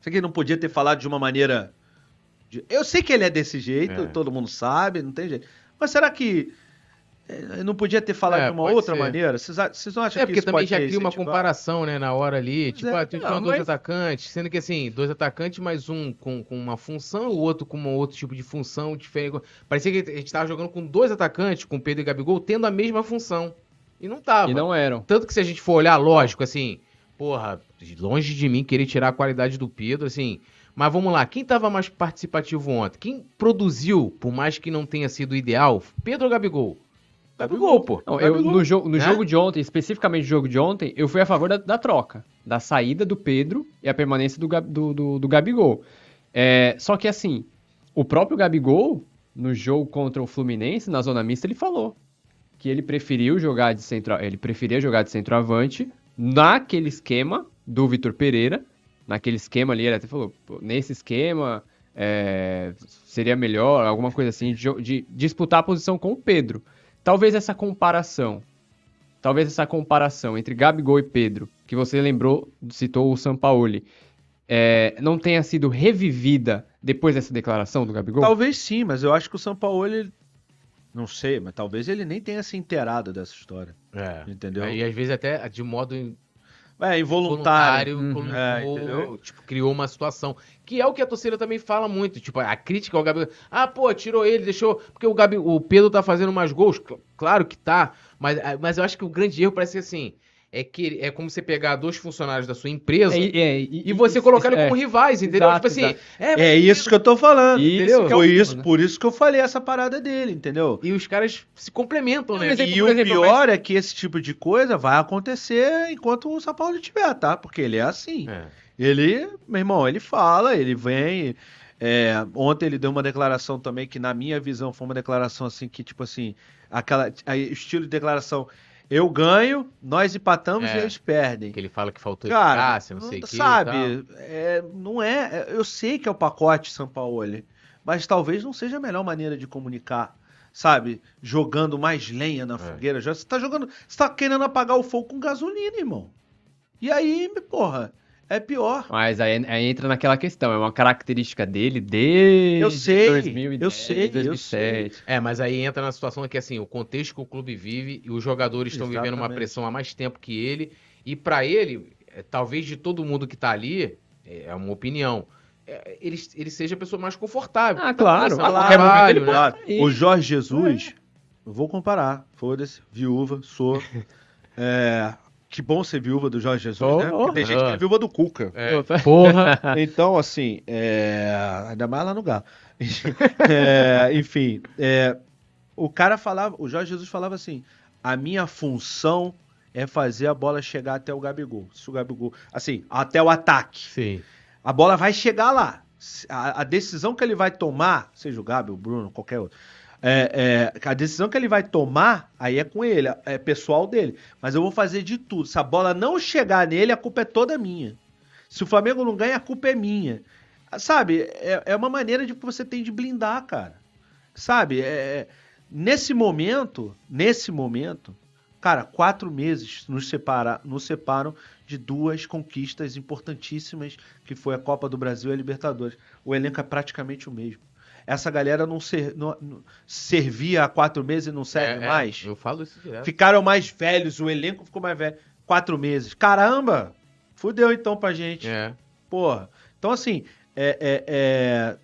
Será que ele não podia ter falado de uma maneira. de- Eu sei que ele é desse jeito, É. todo mundo sabe, não tem jeito. Mas será que. eh, Não podia ter falado É, de uma outra ser. maneira? Vocês vocês não acham É que porque isso também pode já ter cria uma comparação, né, na hora ali. Tipo, é, ah, tem não, dois mas- atacantes, sendo que assim, dois atacantes, mas um com, com uma função, o outro com um outro tipo de função diferente. Parecia que a gente tava jogando com dois atacantes, com Pedro e Gabigol, tendo a mesma função. E não tava. E não eram. Tanto que se a gente for olhar, lógico, assim, porra, longe de mim querer tirar a qualidade do Pedro, assim. Mas vamos lá, quem tava mais participativo ontem? Quem produziu, por mais que não tenha sido ideal? Pedro ou Gabigol? Gabigol, pô. Não, eu, Gabigol, no jogo, no né? jogo de ontem, especificamente no jogo de ontem, eu fui a favor da, da troca. Da saída do Pedro e a permanência do, do, do, do Gabigol. É, só que assim, o próprio Gabigol, no jogo contra o Fluminense, na zona mista, ele falou que ele preferiu jogar de centro, ele preferia jogar de centroavante naquele esquema do Vitor Pereira. Naquele esquema ali, ele até falou, "Pô, nesse esquema é, seria melhor, alguma coisa assim, de, de disputar a posição com o Pedro. Talvez essa comparação, talvez essa comparação entre Gabigol e Pedro, que você lembrou, citou o Sampaoli, é, não tenha sido revivida depois dessa declaração do Gabigol? Talvez sim, mas eu acho que o São Paulo. Não sei, mas talvez ele nem tenha se inteirado dessa história. É. Entendeu? E às vezes até de modo É, involuntário. voluntário, Uhum. É, tipo, criou uma situação. Que é o que a torcida também fala muito. Tipo, a crítica ao Gabigol. Ah, pô, tirou ele, deixou. Porque o, Gabi, o Pedro tá fazendo mais gols. Cl- Claro que tá. Mas, mas eu acho que o grande erro parece que assim. É que é como você pegar dois funcionários da sua empresa É, e, é, e, você colocar ele é, como rivais, entendeu? Exato, tipo assim. É, É isso que eu tô falando, Isso entendeu? é o Foi isso, né? por isso que eu falei essa parada dele, entendeu? E os caras se complementam, né? mas é- E o exemplo, pior é que esse tipo de coisa vai acontecer enquanto o São Paulo estiver, tá? Porque ele é assim. É. Ele, meu irmão, ele fala, ele vem. é, ontem ele deu uma declaração também que, na minha visão, foi uma declaração assim que, tipo assim, aquela aí, estilo de declaração. Eu ganho, nós empatamos É. e eles perdem. Que ele fala que faltou Cara, eficácia, não sei o que. sabe, é, não é. é, Eu sei que é o pacote São Paulo, mas talvez não seja a melhor maneira de comunicar, sabe? Jogando mais lenha na fogueira. Já- Você tá jogando. Você tá querendo apagar o fogo com gasolina, irmão. E aí, porra, é pior. Mas aí, aí entra naquela questão, é uma característica dele desde Eu sei, 2010, eu sei, eu 2007. É, mas aí entra na situação que assim, o contexto que o clube vive e os jogadores estão vivendo uma pressão há mais tempo que ele. E pra ele, é, talvez de todo mundo que tá ali, é é uma opinião, é, ele, ele seja a pessoa mais confortável. Ah, claro. Tá um momento trabalho, né? Claro, o Jorge Jesus, eu vou comparar, foda-se, viúva, sou. É, que bom ser viúva do Jorge Jesus, Oh, né? Porque tem oh. gente que é viúva do Cuca. É, Porra. Então, assim, é, ainda mais lá no Galo. É, enfim, é, o cara falava, o Jorge Jesus falava assim: a minha função é fazer a bola chegar até o Gabigol. Se o Gabigol, assim, até o ataque. sim. A bola vai chegar lá. A, a decisão que ele vai tomar, seja o Gabi, o Bruno, qualquer outro, é, é, a decisão que ele vai tomar, aí é com ele, é pessoal dele. Mas eu vou fazer de tudo. Se a bola não chegar nele, a culpa é toda minha. Se o Flamengo não ganha, a culpa é minha. Sabe, é, é uma maneira de que você tem de blindar, cara. sabe, é, nesse momento, nesse momento, cara, quatro meses nos, separa, nos separam de duas conquistas importantíssimas, que foi a Copa do Brasil e a Libertadores. O elenco é praticamente o mesmo. Essa galera não, ser, não, não servia há quatro meses e não serve É, é, mais. eu falo isso direto. Ficaram mais velhos, o elenco ficou mais velho. Quatro meses. Caramba! Fudeu então pra gente. É. Porra. Então, assim, é, é- é,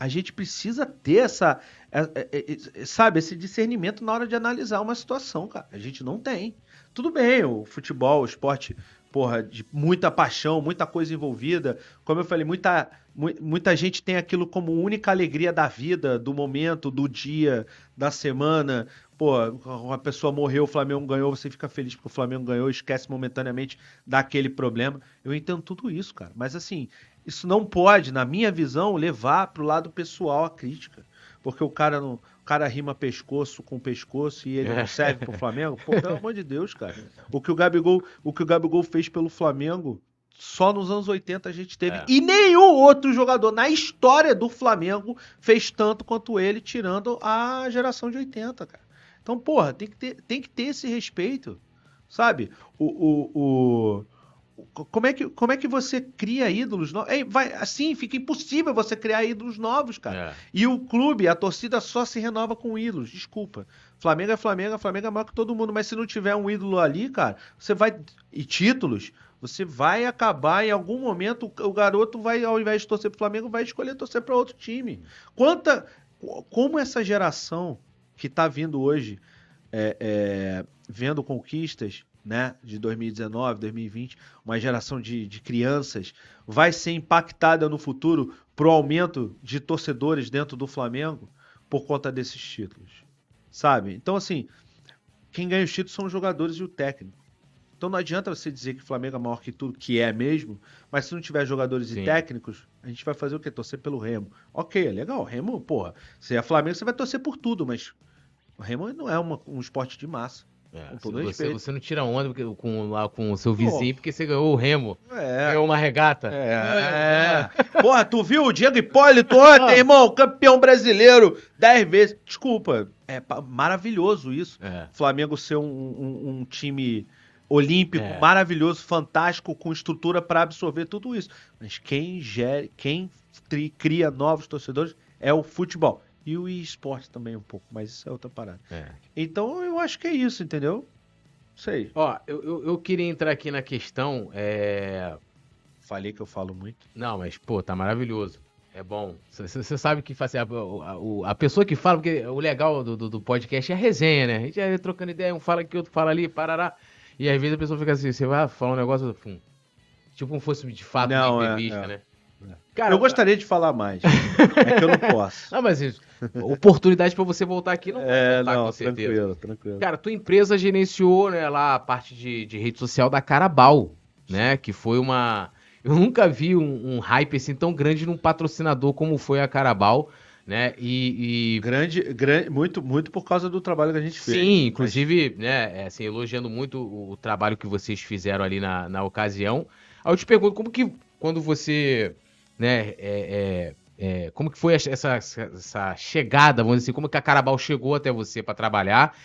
a gente precisa ter essa. é- é- é- sabe, esse discernimento na hora de analisar uma situação, cara. A gente não tem. Tudo bem, o futebol, o esporte, porra, de muita paixão, muita coisa envolvida. Como eu falei, muita, mu- muita gente tem aquilo como única alegria da vida, do momento, do dia, da semana. Pô, uma pessoa morreu, o Flamengo ganhou, você fica feliz porque o Flamengo ganhou, esquece momentaneamente daquele problema. Eu entendo tudo isso, cara. Mas assim, isso não pode, na minha visão, levar pro lado pessoal a crítica. Porque o cara não. O cara rima pescoço com pescoço e ele não serve pro Flamengo. Pô, pelo amor de Deus, cara. O que o Gabigol, o que o Gabigol fez pelo Flamengo, só nos anos 80 a gente teve. É. E nenhum outro jogador na história do Flamengo fez tanto quanto ele, tirando a geração de 80, cara. Então, porra, tem que ter, tem que ter esse respeito. Sabe? O, o- o- como, é que, como é que você cria ídolos novos? É, vai, assim, fica impossível você criar ídolos novos, cara. É. E o clube, a torcida só se renova com ídolos. Desculpa. Flamengo é Flamengo, Flamengo é maior que todo mundo. Mas se não tiver um ídolo ali, cara, você vai. E títulos, você vai acabar em algum momento. O garoto vai, ao invés de torcer pro Flamengo, vai escolher torcer para outro time. Quanta. Como essa geração que tá vindo hoje, é, é, vendo conquistas, né, de 2019, 2020, uma geração de, de crianças, vai ser impactada no futuro pro aumento de torcedores dentro do Flamengo por conta desses títulos, sabe? Então, assim, quem ganha os títulos são os jogadores e o técnico. Então não adianta você dizer que o Flamengo é maior que tudo, que é mesmo, mas se não tiver jogadores Sim. e técnicos, a gente vai fazer o quê? Torcer pelo Remo. Ok, é legal, Remo, porra, se é Flamengo, você vai torcer por tudo, mas o Remo não é uma- um esporte de massa. É, Com todo você, respeito. você não tira onda porque- com, lá com o seu vizinho porque você ganhou o remo. É, Ganhou uma regata. É. Porra, tu viu o Diego Hipólito ontem, irmão? Campeão brasileiro, dez vezes. Desculpa, é maravilhoso isso. É. Flamengo ser um, um- um time olímpico É. maravilhoso, fantástico, com estrutura para absorver tudo isso. Mas quem gere, quem tri- cria novos torcedores é o futebol. E o esporte também um pouco, mas isso é outra parada. É. Então eu acho que é isso, entendeu? Sei. Ó, eu, eu, eu queria entrar aqui na questão. É... Falei que eu falo muito. Não, mas, pô, tá maravilhoso. É bom. Você sabe que faz, a, a, o- a pessoa que fala, porque o legal do, do, do podcast é a resenha, né? A gente é trocando ideia, um fala aqui, outro fala ali, parará. E às vezes a pessoa fica assim, você vai falar um negócio, tipo como fosse de fato Não, uma é, entrevista, é. né? Eu gostaria de falar mais. é que eu não posso. Não, mas isso, oportunidade pra você voltar aqui não vai É, não, com certeza. tranquilo, tranquilo. Cara, tua empresa gerenciou, né, lá a parte de, de rede social da Carabal, né? Que foi uma. Eu nunca vi um, um hype assim tão grande num patrocinador como foi a Carabal, né? E. e- Grande, grande, muito, muito por causa do trabalho que a gente fez. Sim, inclusive, né, é, assim, elogiando muito o, o trabalho que vocês fizeram ali na, na ocasião. Aí eu te pergunto, como que quando você, né, é, é, é, como que foi essa, essa, chegada, vamos dizer assim, como que a Carabal chegou até você para trabalhar?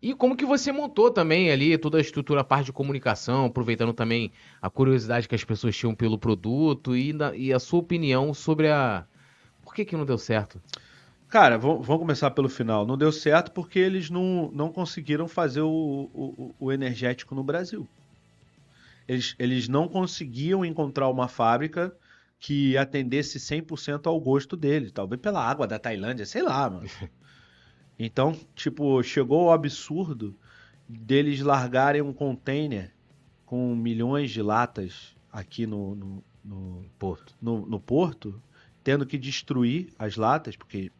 E como que você montou também ali toda a estrutura, a parte de comunicação, aproveitando também a curiosidade que as pessoas tinham pelo produto e, na- e a sua opinião sobre a... Por que que não deu certo? Cara, vamos, vamos começar pelo final. Não deu certo porque eles não, não conseguiram fazer o, o, o energético no Brasil. Eles, eles não conseguiam encontrar uma fábrica que atendesse 100% ao gosto dele. Talvez pela água da Tailândia, sei lá, mano. Então, tipo, chegou o absurdo deles largarem um container com milhões de latas aqui no, no, no, Porto. no, no porto, tendo que destruir as latas, porque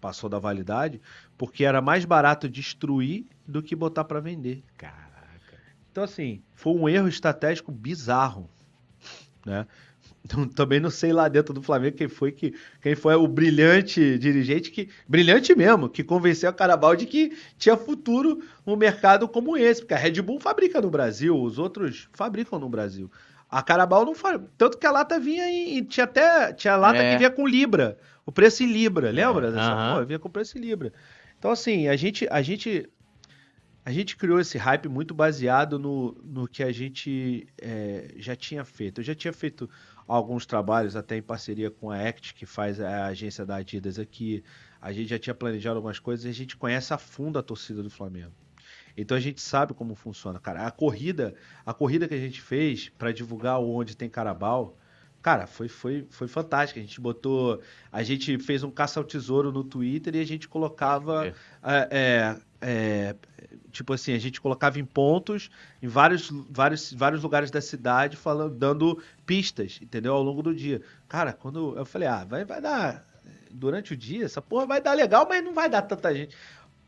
passou da validade, porque era mais barato destruir do que botar para vender. Caraca. Então, assim, foi um erro estratégico bizarro, né? Então, também não sei lá dentro do Flamengo quem foi que quem foi o brilhante dirigente que brilhante mesmo que convenceu a Carabal de que tinha futuro um mercado como esse, porque a Red Bull fabrica no Brasil, os outros fabricam no Brasil. A Carabao não faz. Tanto que a lata vinha em. Tinha até. Tinha lata É. que vinha com Libra. O preço em Libra, lembra? É, dessa aham. porra? Vinha com preço em Libra. Então, assim, a gente. A gente, a gente criou esse hype muito baseado no, no que a gente é, já tinha feito. Eu já tinha feito alguns trabalhos, até em parceria com a Act, que faz a agência da Adidas aqui. A gente já tinha planejado algumas coisas e a gente conhece a fundo a torcida do Flamengo. Então a gente sabe como funciona, cara. A corrida, a corrida que a gente fez para divulgar onde tem Carabao, cara, foi, foi, foi fantástica. A gente botou, a gente fez um caça ao tesouro no Twitter e a gente colocava, é, é, é, tipo assim, a gente colocava em pontos em vários, vários, vários lugares da cidade, falando, dando pistas, entendeu, ao longo do dia. Cara, quando eu falei, ah, vai, vai dar durante o dia, essa porra vai dar legal, mas não vai dar tanta gente.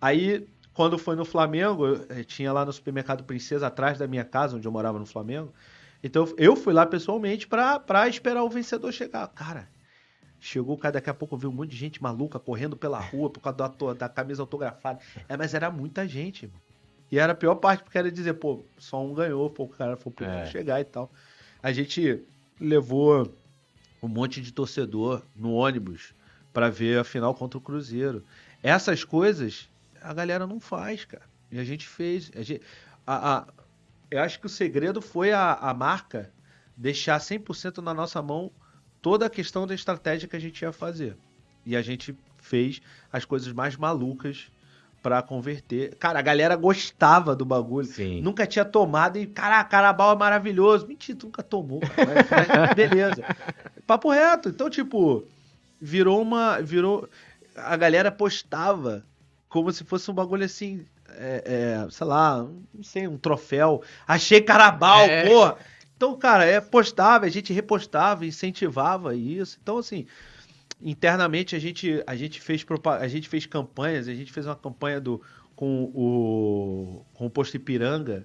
Aí quando foi no Flamengo, eu, eh, tinha lá no supermercado Princesa, atrás da minha casa, onde eu morava no Flamengo. Então eu fui lá pessoalmente pra esperar o vencedor chegar. Cara, chegou o cara, daqui a pouco eu vi um monte de gente maluca correndo pela rua por causa da, to- da camisa autografada. É, mas era muita gente, irmão. E era a pior parte, porque era dizer, pô, só um ganhou, pô, o cara foi o primeiro É. a chegar e tal. A gente levou um monte de torcedor no ônibus pra ver a final contra o Cruzeiro. Essas coisas a galera não faz, cara. E a gente fez. A gente, a, a- eu acho que o segredo foi a, a marca deixar 100% na nossa mão toda a questão da estratégia que a gente ia fazer. E a gente fez as coisas mais malucas pra converter. Cara, a galera gostava do bagulho. Sim. Nunca tinha tomado e, caraca, Carabao é maravilhoso. Mentira, tu nunca tomou, cara. Mas- beleza. Papo reto. Então, tipo, virou uma. Virou. A galera postava como se fosse um bagulho assim. É, é, sei lá, não sei, um troféu. Achei Carabao, É. porra. Então, cara, é postava, a gente repostava, incentivava isso. Então, assim, internamente a gente, a gente fez a gente fez campanhas, a gente fez uma campanha do com o com o posto Ipiranga,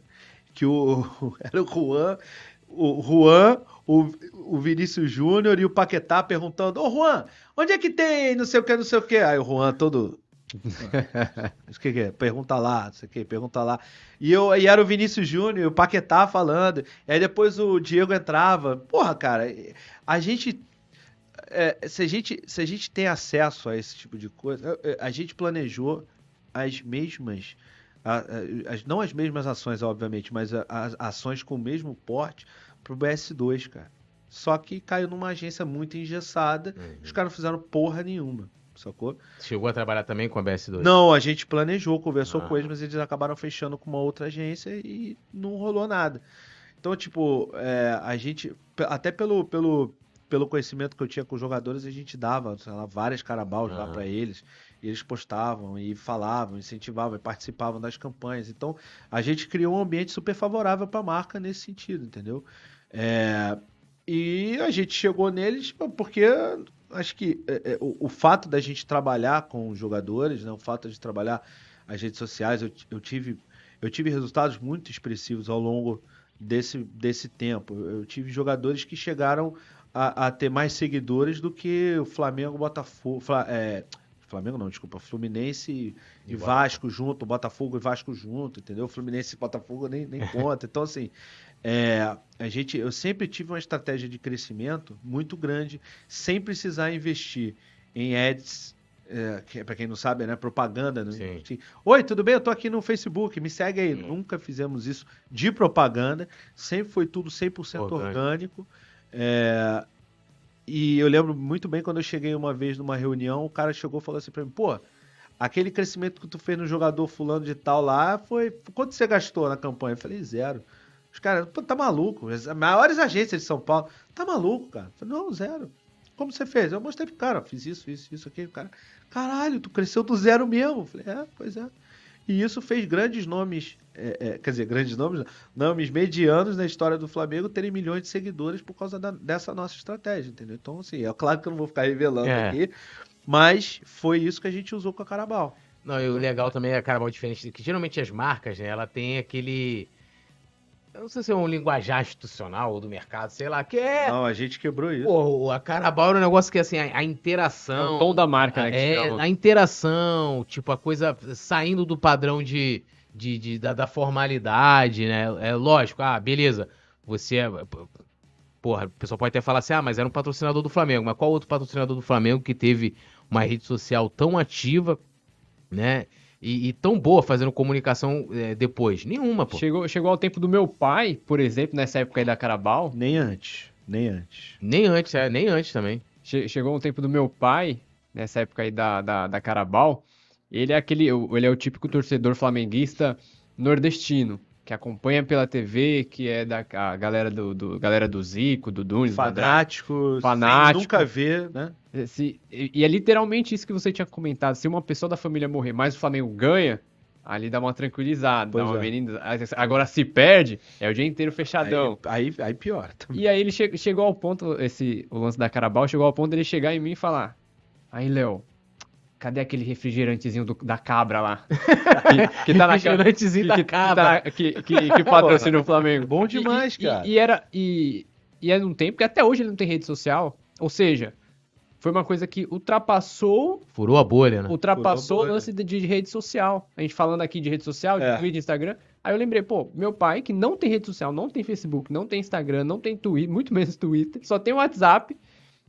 que o era o Juan, o Juan, o, o Vinícius Júnior e o Paquetá perguntando: "Ô Juan, onde é que tem não sei o que, não sei o que?" Aí o Juan todo o que, que é? Pergunta lá, não sei o que, pergunta lá. E, eu, e era o Vinícius Júnior e o Paquetá falando. E aí depois o Diego entrava. Porra, cara, a gente. é, se, a gente se a gente tem acesso a esse tipo de coisa, é, é, a gente planejou as mesmas. as- não as mesmas ações, obviamente, mas as ações com o mesmo porte pro BS2, cara. Só que caiu numa agência muito engessada. Uhum. Os caras não fizeram porra nenhuma, sacou? Chegou a trabalhar também com a BS2? Não, a gente planejou, conversou Ah. com eles, mas eles acabaram fechando com uma outra agência e não rolou nada. Então, tipo, é, a gente, até pelo, pelo, pelo conhecimento que eu tinha com os jogadores, a gente dava, sei lá, várias carabaus lá pra eles, e eles postavam e falavam, incentivavam e participavam das campanhas. Então, a gente criou um ambiente super favorável pra marca nesse sentido, entendeu? É, e a gente chegou neles porque acho que é, é, o, o fato da gente trabalhar com os jogadores, né, o fato de trabalhar as redes sociais, eu, eu tive, eu tive resultados muito expressivos ao longo desse, desse tempo. Eu tive jogadores que chegaram a, a ter mais seguidores do que o Flamengo, Botafogo, Fla- é, Flamengo não, desculpa, Fluminense e, E Vasco junto, Botafogo e Vasco junto, entendeu? Fluminense e Botafogo nem, nem conta. Então, assim, é, a gente, eu sempre tive uma estratégia de crescimento muito grande, sem precisar investir em ads, é, que, para quem não sabe, né, propaganda. Né? Sim. Oi, tudo bem? Eu tô aqui no Facebook, me segue aí. Hum. Nunca fizemos isso de propaganda, sempre foi tudo 100% Orgânico. orgânico. É, e eu lembro muito bem quando eu cheguei uma vez numa reunião, o cara chegou e falou assim pra mim, pô, aquele crescimento que tu fez no jogador fulano de tal lá, foi. Quanto você gastou na campanha? Eu falei, zero. Os caras, pô, tá maluco? As maiores agências de São Paulo, tá maluco, cara? Falei, não, zero. Como você fez? Eu mostrei pro cara, fiz isso, isso, isso aqui. O cara, caralho, tu cresceu do zero mesmo. Falei, é, pois é. E isso fez grandes nomes, é, é, quer dizer, grandes nomes, nomes medianos na história do Flamengo terem milhões de seguidores por causa da- dessa nossa estratégia, entendeu? Então, assim, é claro que eu não vou ficar revelando É. aqui, mas foi isso que a gente usou com a Carabao. Não, e o legal também é a Carabao diferente, que geralmente as marcas, né, ela tem aquele... Eu não sei se é um linguajar institucional ou do mercado, sei lá, que é... Não, a gente quebrou isso. Pô, a Carabao era um negócio que, assim, a, a É interação... o tom da marca, né? que É, a interação, tipo, a coisa saindo do padrão de, de, de- da, da formalidade, né? É lógico, ah, beleza, você é. porra, o pessoal pode até falar assim, ah, mas era um patrocinador do Flamengo. Mas qual outro patrocinador do Flamengo que teve uma rede social tão ativa, né? E, e tão boa fazendo comunicação é, depois? Nenhuma, pô. Chegou, chegou ao tempo do meu pai, por exemplo, nessa época aí da Carabal. Nem antes, nem antes. Nem antes, é, nem antes também. Che- chegou o tempo do meu pai, nessa época aí da, da, da Carabal. Ele é aquele, ele é o típico torcedor flamenguista nordestino, que acompanha pela TV, que é da galera do, do- galera do Zico, do Dunes. Fanático, Fanático. nunca ver, né? Se- e e é literalmente isso que você tinha comentado. Se uma pessoa da família morrer, mas o Flamengo ganha, ali dá uma tranquilizada, Pois dá uma é. Agora se perde, é o dia inteiro fechadão. Aí, aí, aí piora também. E aí ele che- chegou ao ponto, esse, o lance da Carabal, chegou ao ponto dele chegar em mim e falar: Aí, Léo, cadê aquele refrigerantezinho do- da cabra lá? que, que tá na Refrigerantezinho que, da que, cabra. tá na- que, que, que patrocina o Flamengo. Bom E- demais, e, cara. E, e era. E, e é num tempo que até hoje ele não tem rede social. Ou seja, foi uma coisa que ultrapassou Furou a bolha, né? ultrapassou o Furou a lance de, de rede social. A gente falando aqui de rede social, de É. Twitter, Instagram. Aí eu lembrei, pô, meu pai, que não tem rede social, não tem Facebook, não tem Instagram, não tem Twitter, muito menos Twitter, só tem WhatsApp.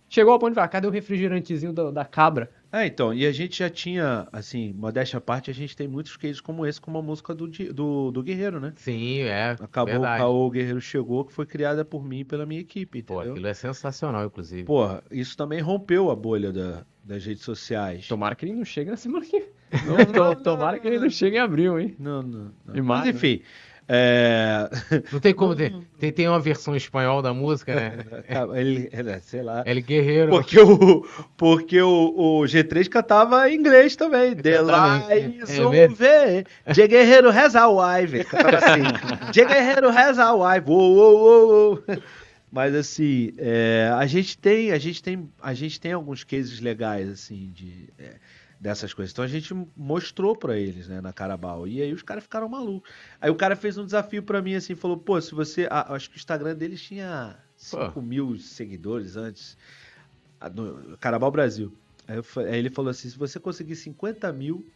Chegou ao ponto de falar, cadê o refrigerantezinho do- da cabra? É, então, e a gente já tinha, assim, modéstia à parte, a gente tem muitos cases como esse, como a música do, do, do Guerreiro, né? Sim, é. Acabou, verdade. o Caô Guerreiro chegou, que foi criada por mim e pela minha equipe, Pô, entendeu? aquilo é sensacional, inclusive. Porra, isso também rompeu a bolha da- das redes sociais. Tomara que ele não chegue na semana que vem. Não, Tom- não, Tomara que ele não chegue em abril, hein? Não, não, não. Mas mais, enfim, é... Não tem como ter. Tem, tem uma versão espanhol da música, né? ele, ele- sei lá. El Guerreiro. Porque o, porque o, o G3 cantava em inglês também. De lá É ver. De Guerreiro reza a wife. Cantava assim. De Guerreiro reza a wife. Uou, uou, uou, uou. Mas assim, é, a gente tem, a gente tem, a gente tem alguns cases legais assim de é, dessas coisas. Então a gente mostrou pra eles, né, na Carabao. E aí os caras ficaram malucos. Aí o cara fez um desafio pra mim assim, falou: "Pô, se você, ah, acho que o Instagram deles tinha 5 mil seguidores antes, no Carabao Brasil. Aí, eu aí ele falou assim: se você conseguir 50 mil,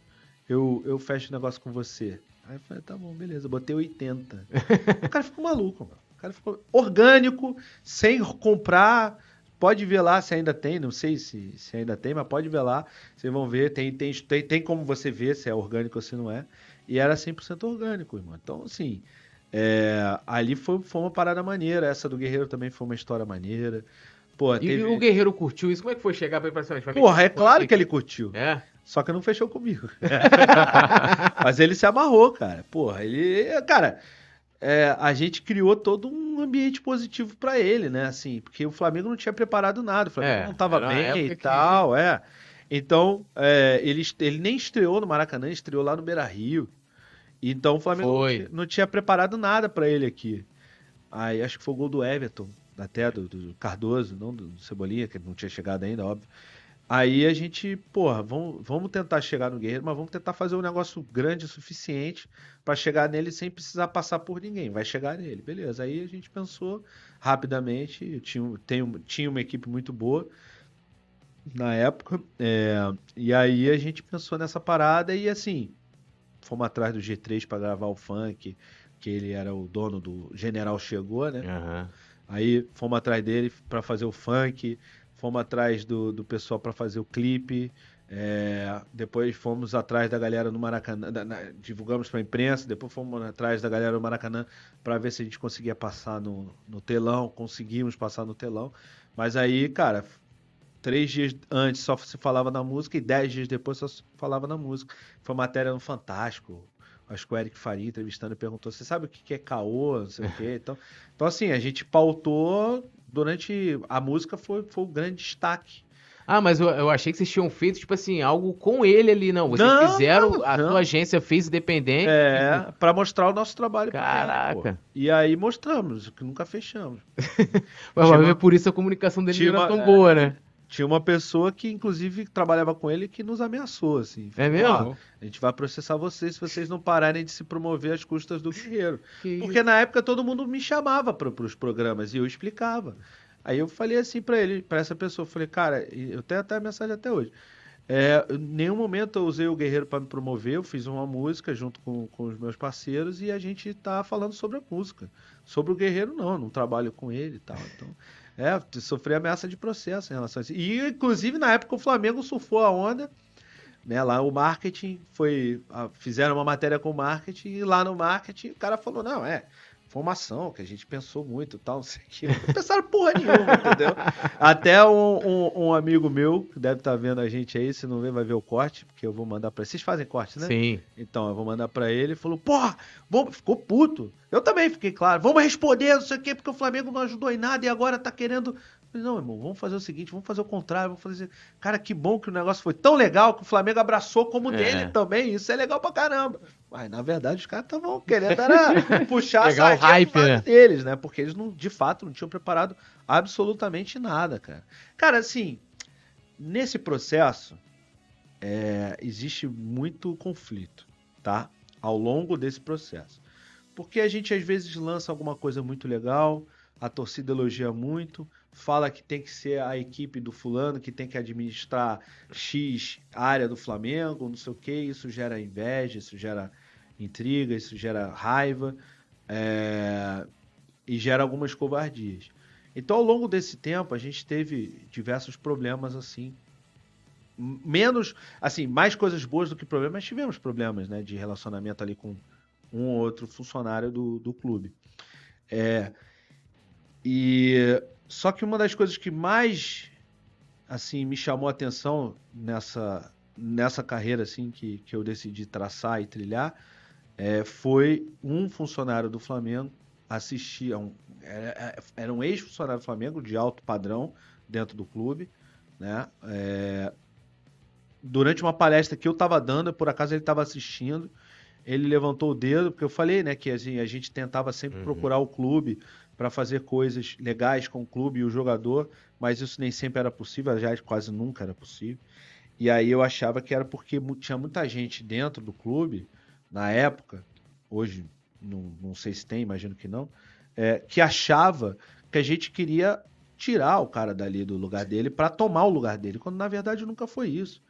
eu, eu fecho o negócio com você. Aí eu falei, tá bom, beleza, eu botei 80. o cara ficou maluco, mano. O cara ficou orgânico, sem comprar. Pode ver lá se ainda tem, não sei se, se ainda tem, mas pode ver lá. Vocês vão ver, tem, tem, tem, tem como você ver se é orgânico ou se não é. E era 100% orgânico, irmão. Então, assim, é, ali foi, foi uma parada maneira. Essa do Guerreiro também foi uma história maneira. Pô, E teve... o Guerreiro curtiu isso? Como é que foi chegar pra ele e falar assim? Porra, é claro que ele curtiu. É? Só que não fechou comigo. Mas ele se amarrou, cara. Porra, ele. Cara, é, a gente criou todo um ambiente positivo pra ele, né? Assim, porque o Flamengo não tinha preparado nada. O Flamengo É, não tava era uma bem e que- tal, é. Então, é, ele, ele nem estreou no Maracanã, estreou lá no Beira Rio. Então o Flamengo Foi. não tinha- preparado nada pra ele aqui. Aí acho que foi o gol do Everton, até do, do Cardoso, não do Cebolinha, que não tinha chegado ainda, óbvio. Aí a gente, porra, vamos, vamos tentar chegar no Guerreiro, mas vamos tentar fazer um negócio grande o suficiente pra chegar nele sem precisar passar por ninguém. Vai chegar nele, beleza. Aí a gente pensou rapidamente, eu tinha, tenho- tinha uma equipe muito boa na época, é, e aí a gente pensou nessa parada e assim, fomos atrás do G3 pra gravar o funk, que ele era o dono do General Chegou, né? Aham. Aí fomos atrás dele pra fazer o funk, fomos atrás do, do pessoal pra fazer o clipe, é, depois fomos atrás da galera no Maracanã, da- na- divulgamos pra imprensa, depois fomos atrás da galera no Maracanã pra ver se a gente conseguia passar no, no telão, conseguimos passar no telão, mas aí, cara, três dias antes só se falava na música e dez dias depois só se falava na música. Foi matéria no Fantástico. Acho que o Eric Faria entrevistando perguntou: Você sabe o que que é caô? Não sei o quê. Então, então, assim, a gente pautou durante. A música foi, foi o grande destaque. Ah, mas eu, eu achei que vocês tinham feito, tipo assim, algo com ele ali, não. Vocês Não, fizeram, a não. sua agência fez independente. É, pra mostrar o nosso trabalho. pra ele, Caraca. pô. E aí mostramos, que nunca fechamos. Mas vai ver por isso a comunicação dele não tão boa, né? Tinha uma pessoa que, inclusive, trabalhava com ele que nos ameaçou, assim. É mesmo? A gente vai processar vocês se vocês não pararem de se promover às custas do guerreiro. Que- Porque na época todo mundo me chamava para os programas e eu explicava. Aí eu falei assim pra ele, pra essa pessoa, eu falei, cara, eu tenho até a mensagem até hoje. É, em nenhum momento eu usei o Guerreiro para me promover, eu fiz uma música junto com, com os meus parceiros e a gente tá falando sobre a música. Sobre o Guerreiro, não, não trabalho com ele e tal. Então, é, sofri ameaça de processo em relação a isso. E, inclusive, na época, o Flamengo surfou a onda, né? Lá o marketing foi. Fizeram uma matéria com o marketing, e lá no marketing o cara falou: não, é formação, que a gente pensou muito tal, não sei o que. Não pensaram porra nenhuma, entendeu? Até um, um, um, amigo meu, que deve estar tá vendo a gente aí, se não ver, vai ver o corte, porque eu vou mandar pra ele. Vocês fazem corte, né? Sim. Então, eu vou mandar pra ele. Falou, porra, ficou puto. Eu também fiquei claro. Vamos responder, não sei o quê, porque o Flamengo não ajudou em nada e agora tá querendo Falei, não, irmão, vamos fazer o seguinte, vamos fazer o contrário, vamos fazer. Cara, que bom que o negócio foi tão legal que o Flamengo abraçou como é. dele também. Isso é legal pra caramba. Mas, na verdade, os caras estavam querendo era puxar legal, a hype, né? deles, né? Porque eles, não, de fato, não tinham preparado absolutamente nada, cara. Cara, assim, nesse processo, é, existe muito conflito, tá? Ao longo desse processo. Porque a gente, às vezes, lança alguma coisa muito legal, a torcida elogia muito, fala que tem que ser a equipe do fulano, que tem que administrar X área do Flamengo, não sei o que, isso gera inveja, isso gera intriga, isso gera raiva é... e gera algumas covardias. Então, ao longo desse tempo, a gente teve diversos problemas assim. Menos, assim, mais coisas boas do que problemas, mas tivemos problemas, né, de relacionamento ali com um ou outro funcionário do, do clube. É, e só que uma das coisas que mais assim me chamou a atenção nessa nessa carreira assim que, que eu decidi traçar e trilhar é, foi um funcionário do Flamengo assistir a um era, era um ex-funcionário do Flamengo de alto padrão dentro do clube, né? É, durante uma palestra que eu estava dando, por acaso ele estava assistindo, ele levantou o dedo porque eu falei, né, que assim, a gente tentava sempre uhum. procurar o clube para fazer coisas legais com o clube e o jogador, mas isso nem sempre era possível, já quase nunca era possível. E aí eu achava que era porque tinha muita gente dentro do clube, na época, hoje não, não sei se tem, imagino que não, é, que achava que a gente queria tirar o cara dali do lugar dele para tomar o lugar dele, quando na verdade nunca foi isso.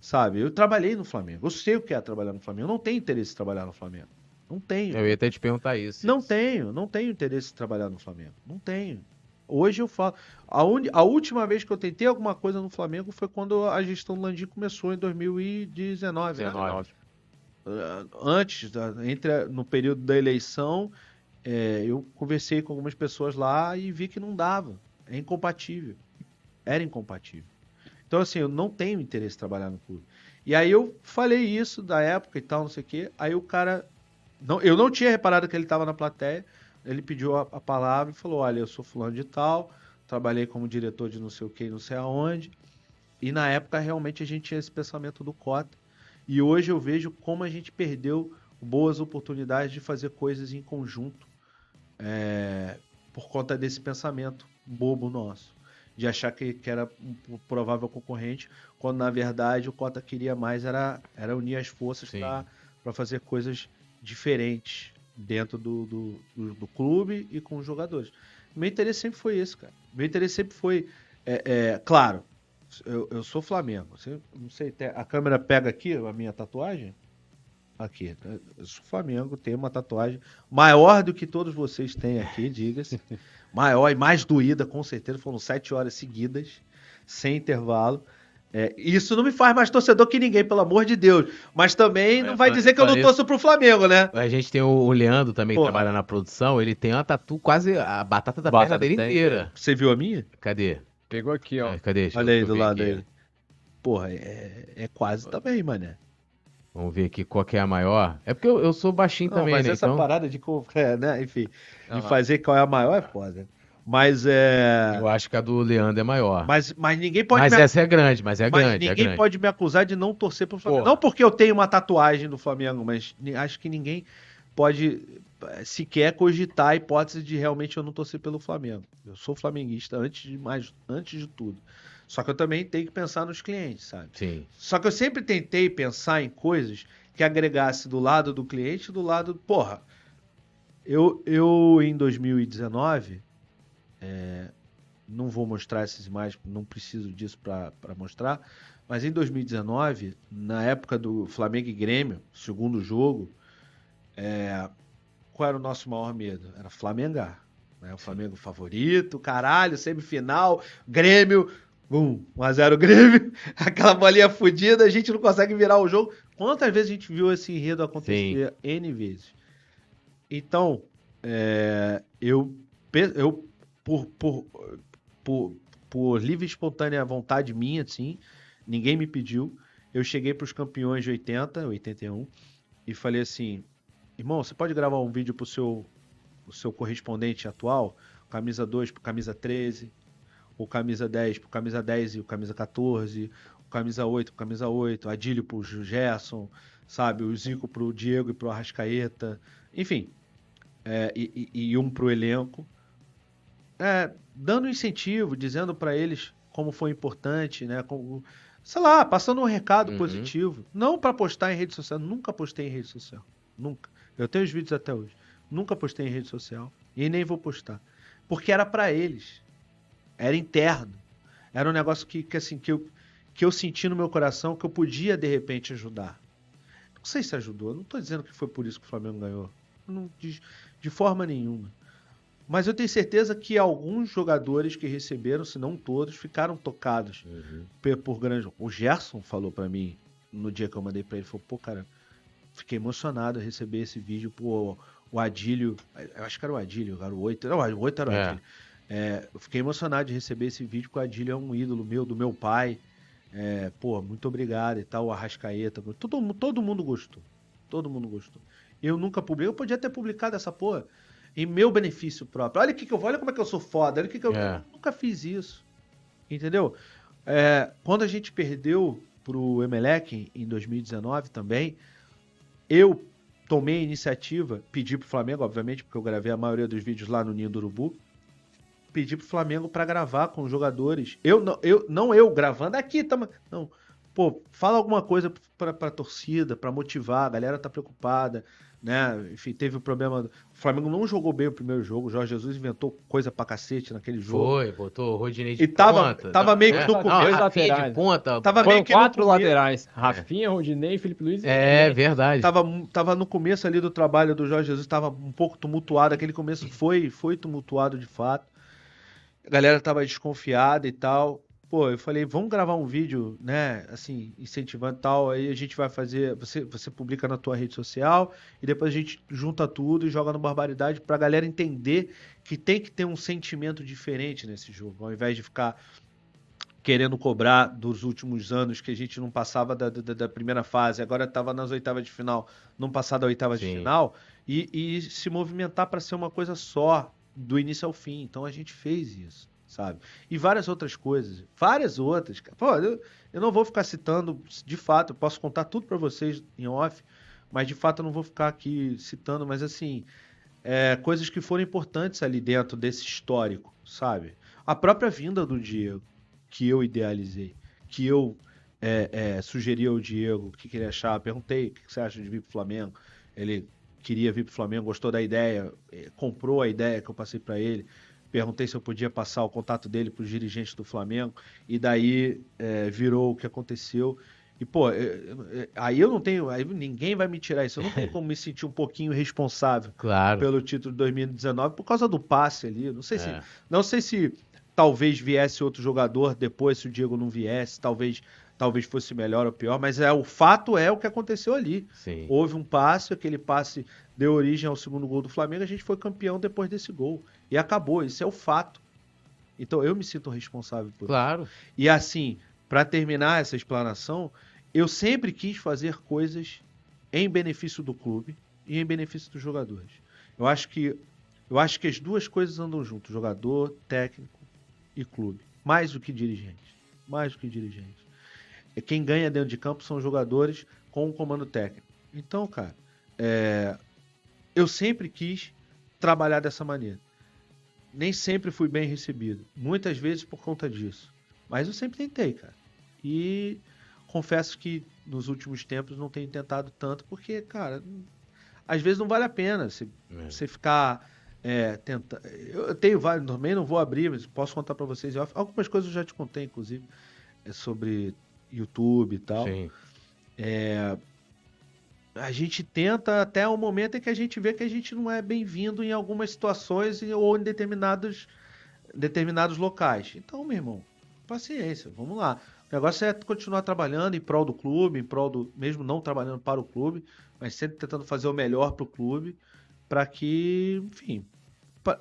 Sabe? Eu trabalhei no Flamengo, eu sei o que é trabalhar no Flamengo, eu não tenho interesse em trabalhar no Flamengo. Não tenho. Eu ia até te perguntar isso. Não tenho, não tenho interesse em trabalhar no Flamengo. Não tenho. Hoje eu falo. A, un... a última vez que eu tentei alguma coisa no Flamengo foi quando a gestão do Landim começou em 2019. 19. Né? Antes, entre, no período da eleição, é, eu conversei com algumas pessoas lá e vi que não dava. É incompatível. Era incompatível. Então, assim, eu não tenho interesse em trabalhar no clube. E aí eu falei isso da época e tal, não sei o quê. Aí o cara não, eu não tinha reparado que ele estava na plateia. Ele pediu a, a, palavra e falou: Olha, eu sou fulano de tal, trabalhei como diretor de não sei o que, não sei aonde. E na época realmente a gente tinha esse pensamento do Cota. E hoje eu vejo como a gente perdeu boas oportunidades de fazer coisas em conjunto é, por conta desse pensamento bobo nosso. De achar que, que era um provável concorrente, quando na verdade o Cota queria mais era, era unir as forças para fazer coisas diferentes dentro do, do, do, do, clube e com os jogadores. Meu interesse sempre foi esse, cara. Meu interesse sempre foi, é, é, claro, eu, eu sou Flamengo. Você, não sei, a câmera pega aqui a minha tatuagem? Aqui, eu sou Flamengo, tenho uma tatuagem maior do que todos vocês têm aqui, diga-se. maior e mais doída, com certeza. Foram sete horas seguidas, sem intervalo. É, isso não me faz mais torcedor que ninguém, pelo amor de Deus. Mas também não vai dizer que eu não torço pro Flamengo, né? A gente tem o Leandro também, que trabalha na produção. Ele tem uma tatu quase a batata da batata perna dele tem. inteira. Você viu a minha? Cadê? Pegou aqui, ó. É, cadê? Deixa Olha aí do lado dele. Porra, é, é quase também, mané. Vamos ver aqui qual que é a maior. É porque eu, eu sou baixinho não, também, mas né? essa então... parada de, é, né? Enfim, de fazer qual é a maior é foda. Mas é. Eu acho que a do Leandro é maior. Mas, mas ninguém pode. Mas me... essa é grande, mas é mas grande. É ninguém é grande. pode me acusar de não torcer pro Flamengo. Porra. Não porque eu tenho uma tatuagem do Flamengo, mas acho que ninguém pode eh, sequer cogitar a hipótese de realmente eu não torcer pelo Flamengo. Eu sou flamenguista antes de mais, antes de tudo. Só que eu também tenho que pensar nos clientes, sabe? Sim. Só que eu sempre tentei pensar em coisas que agregasse do lado do cliente, do lado, porra. Eu eu em 2019 é, não vou mostrar essas imagens, não preciso disso para mostrar. Mas em 2019, na época do Flamengo e Grêmio, segundo jogo, é, qual era o nosso maior medo? Era Flamengar. Né? O Flamengo favorito, caralho, semifinal, Grêmio, bum, 1x0 Grêmio, aquela bolinha fodida, a gente não consegue virar o jogo. Quantas vezes a gente viu esse enredo acontecer? Sim. N vezes. Então, é, eu, eu por, por, por, por livre e espontânea vontade minha, assim, ninguém me pediu. Eu cheguei para os campeões de 80, 81, e falei assim: irmão, você pode gravar um vídeo para o seu, seu correspondente atual? Camisa 2 para camisa 13, o camisa 10 para camisa 10 e o camisa 14, o camisa 8 para camisa 8, Adílio para o Gerson, sabe? O Zico para o Diego e para o Arrascaeta, enfim, é, e, e, e um para o elenco. É, dando incentivo, dizendo para eles como foi importante, né? Como, sei lá, passando um recado uhum. positivo. Não para postar em rede social. Nunca postei em rede social. Nunca. Eu tenho os vídeos até hoje. Nunca postei em rede social. E nem vou postar. Porque era para eles. Era interno. Era um negócio que, que, assim, que, eu, que eu senti no meu coração que eu podia, de repente, ajudar. Não sei se ajudou. Não estou dizendo que foi por isso que o Flamengo ganhou. Não, de, de forma nenhuma. Mas eu tenho certeza que alguns jogadores que receberam, se não todos, ficaram tocados uhum. por, grandes. O Gerson falou para mim no dia que eu mandei para ele, falou: "Pô, cara, fiquei emocionado a receber esse vídeo pô, o Adílio, eu acho que era o Adílio, era o 8, não, o 8 era o é. Adílio. É, eu fiquei emocionado de receber esse vídeo, porque o Adílio é um ídolo meu, do meu pai. É, pô, muito obrigado e tal, o Arrascaeta. Todo, todo mundo gostou. Todo mundo gostou. Eu nunca publiquei, eu podia ter publicado essa porra em meu benefício próprio. Olha que que eu olha como é que eu sou foda, olha que que eu, é. eu nunca fiz isso. Entendeu? É, quando a gente perdeu pro Emelec em 2019 também, eu tomei a iniciativa, pedi pro Flamengo, obviamente, porque eu gravei a maioria dos vídeos lá no Ninho do Urubu, pedi pro Flamengo para gravar com os jogadores. Eu não, eu não eu gravando aqui, tamo, não. Pô, fala alguma coisa pra, pra torcida, para motivar, a galera tá preocupada né? Enfim, teve o problema. O Flamengo não jogou bem o primeiro jogo. O Jorge Jesus inventou coisa pra cacete naquele jogo. Foi, botou o Rodinei de e tava, ponta. Tava meio que no começo. Dois laterais. de ponta. Tava Foram meio que quatro laterais. Rafinha, Rodinei, Felipe Luiz. É, verdade. Tava, tava no começo ali do trabalho do Jorge Jesus, tava um pouco tumultuado. Aquele começo foi, foi tumultuado de fato. A galera tava desconfiada e tal pô, eu falei, vamos gravar um vídeo, né, assim, incentivando tal, aí a gente vai fazer, você, você publica na tua rede social e depois a gente junta tudo e joga no Barbaridade pra galera entender que tem que ter um sentimento diferente nesse jogo, ao invés de ficar querendo cobrar dos últimos anos que a gente não passava da, da, da primeira fase, agora estava nas oitavas de final, não passar da oitava Sim. de final, e, e se movimentar para ser uma coisa só, do início ao fim. Então a gente fez isso sabe? E várias outras coisas, várias outras. Pô, eu, eu não vou ficar citando, de fato, eu posso contar tudo para vocês em off, mas de fato eu não vou ficar aqui citando, mas assim, é, coisas que foram importantes ali dentro desse histórico, sabe? A própria vinda do Diego, que eu idealizei, que eu é, é, sugeri ao Diego o que, que ele achava, perguntei o que, que você acha de vir pro Flamengo, ele queria vir pro Flamengo, gostou da ideia, é, comprou a ideia que eu passei para ele perguntei se eu podia passar o contato dele para os dirigentes do Flamengo, e daí é, virou o que aconteceu. E, pô, aí eu não tenho. Aí ninguém vai me tirar isso. Eu não tenho como me sentir um pouquinho responsável claro. pelo título de 2019 por causa do passe ali. Não sei é. se. Não sei se talvez viesse outro jogador depois, se o Diego não viesse, talvez talvez fosse melhor ou pior, mas é o fato é o que aconteceu ali. Sim. Houve um passe, aquele passe deu origem ao segundo gol do Flamengo, a gente foi campeão depois desse gol. E acabou, isso é o fato. Então eu me sinto responsável por claro. isso. E assim, para terminar essa explanação, eu sempre quis fazer coisas em benefício do clube e em benefício dos jogadores. Eu acho que eu acho que as duas coisas andam juntos, jogador, técnico e clube, mais do que dirigente, mais do que dirigente. É quem ganha dentro de campo são os jogadores com o comando técnico. Então, cara, é, eu sempre quis trabalhar dessa maneira. Nem sempre fui bem recebido. Muitas vezes por conta disso. Mas eu sempre tentei, cara. E confesso que nos últimos tempos não tenho tentado tanto, porque, cara, às vezes não vale a pena você, é. você ficar É, tenta. Eu tenho vários, também não vou abrir, mas posso contar para vocês. Algumas coisas eu já te contei, inclusive, é sobre YouTube e tal. Sim. É, a gente tenta até o momento em que a gente vê que a gente não é bem-vindo em algumas situações ou em determinados, determinados locais. Então, meu irmão, paciência, vamos lá. O negócio é continuar trabalhando em prol do clube, em prol do. mesmo não trabalhando para o clube, mas sempre tentando fazer o melhor para o clube, para que, enfim,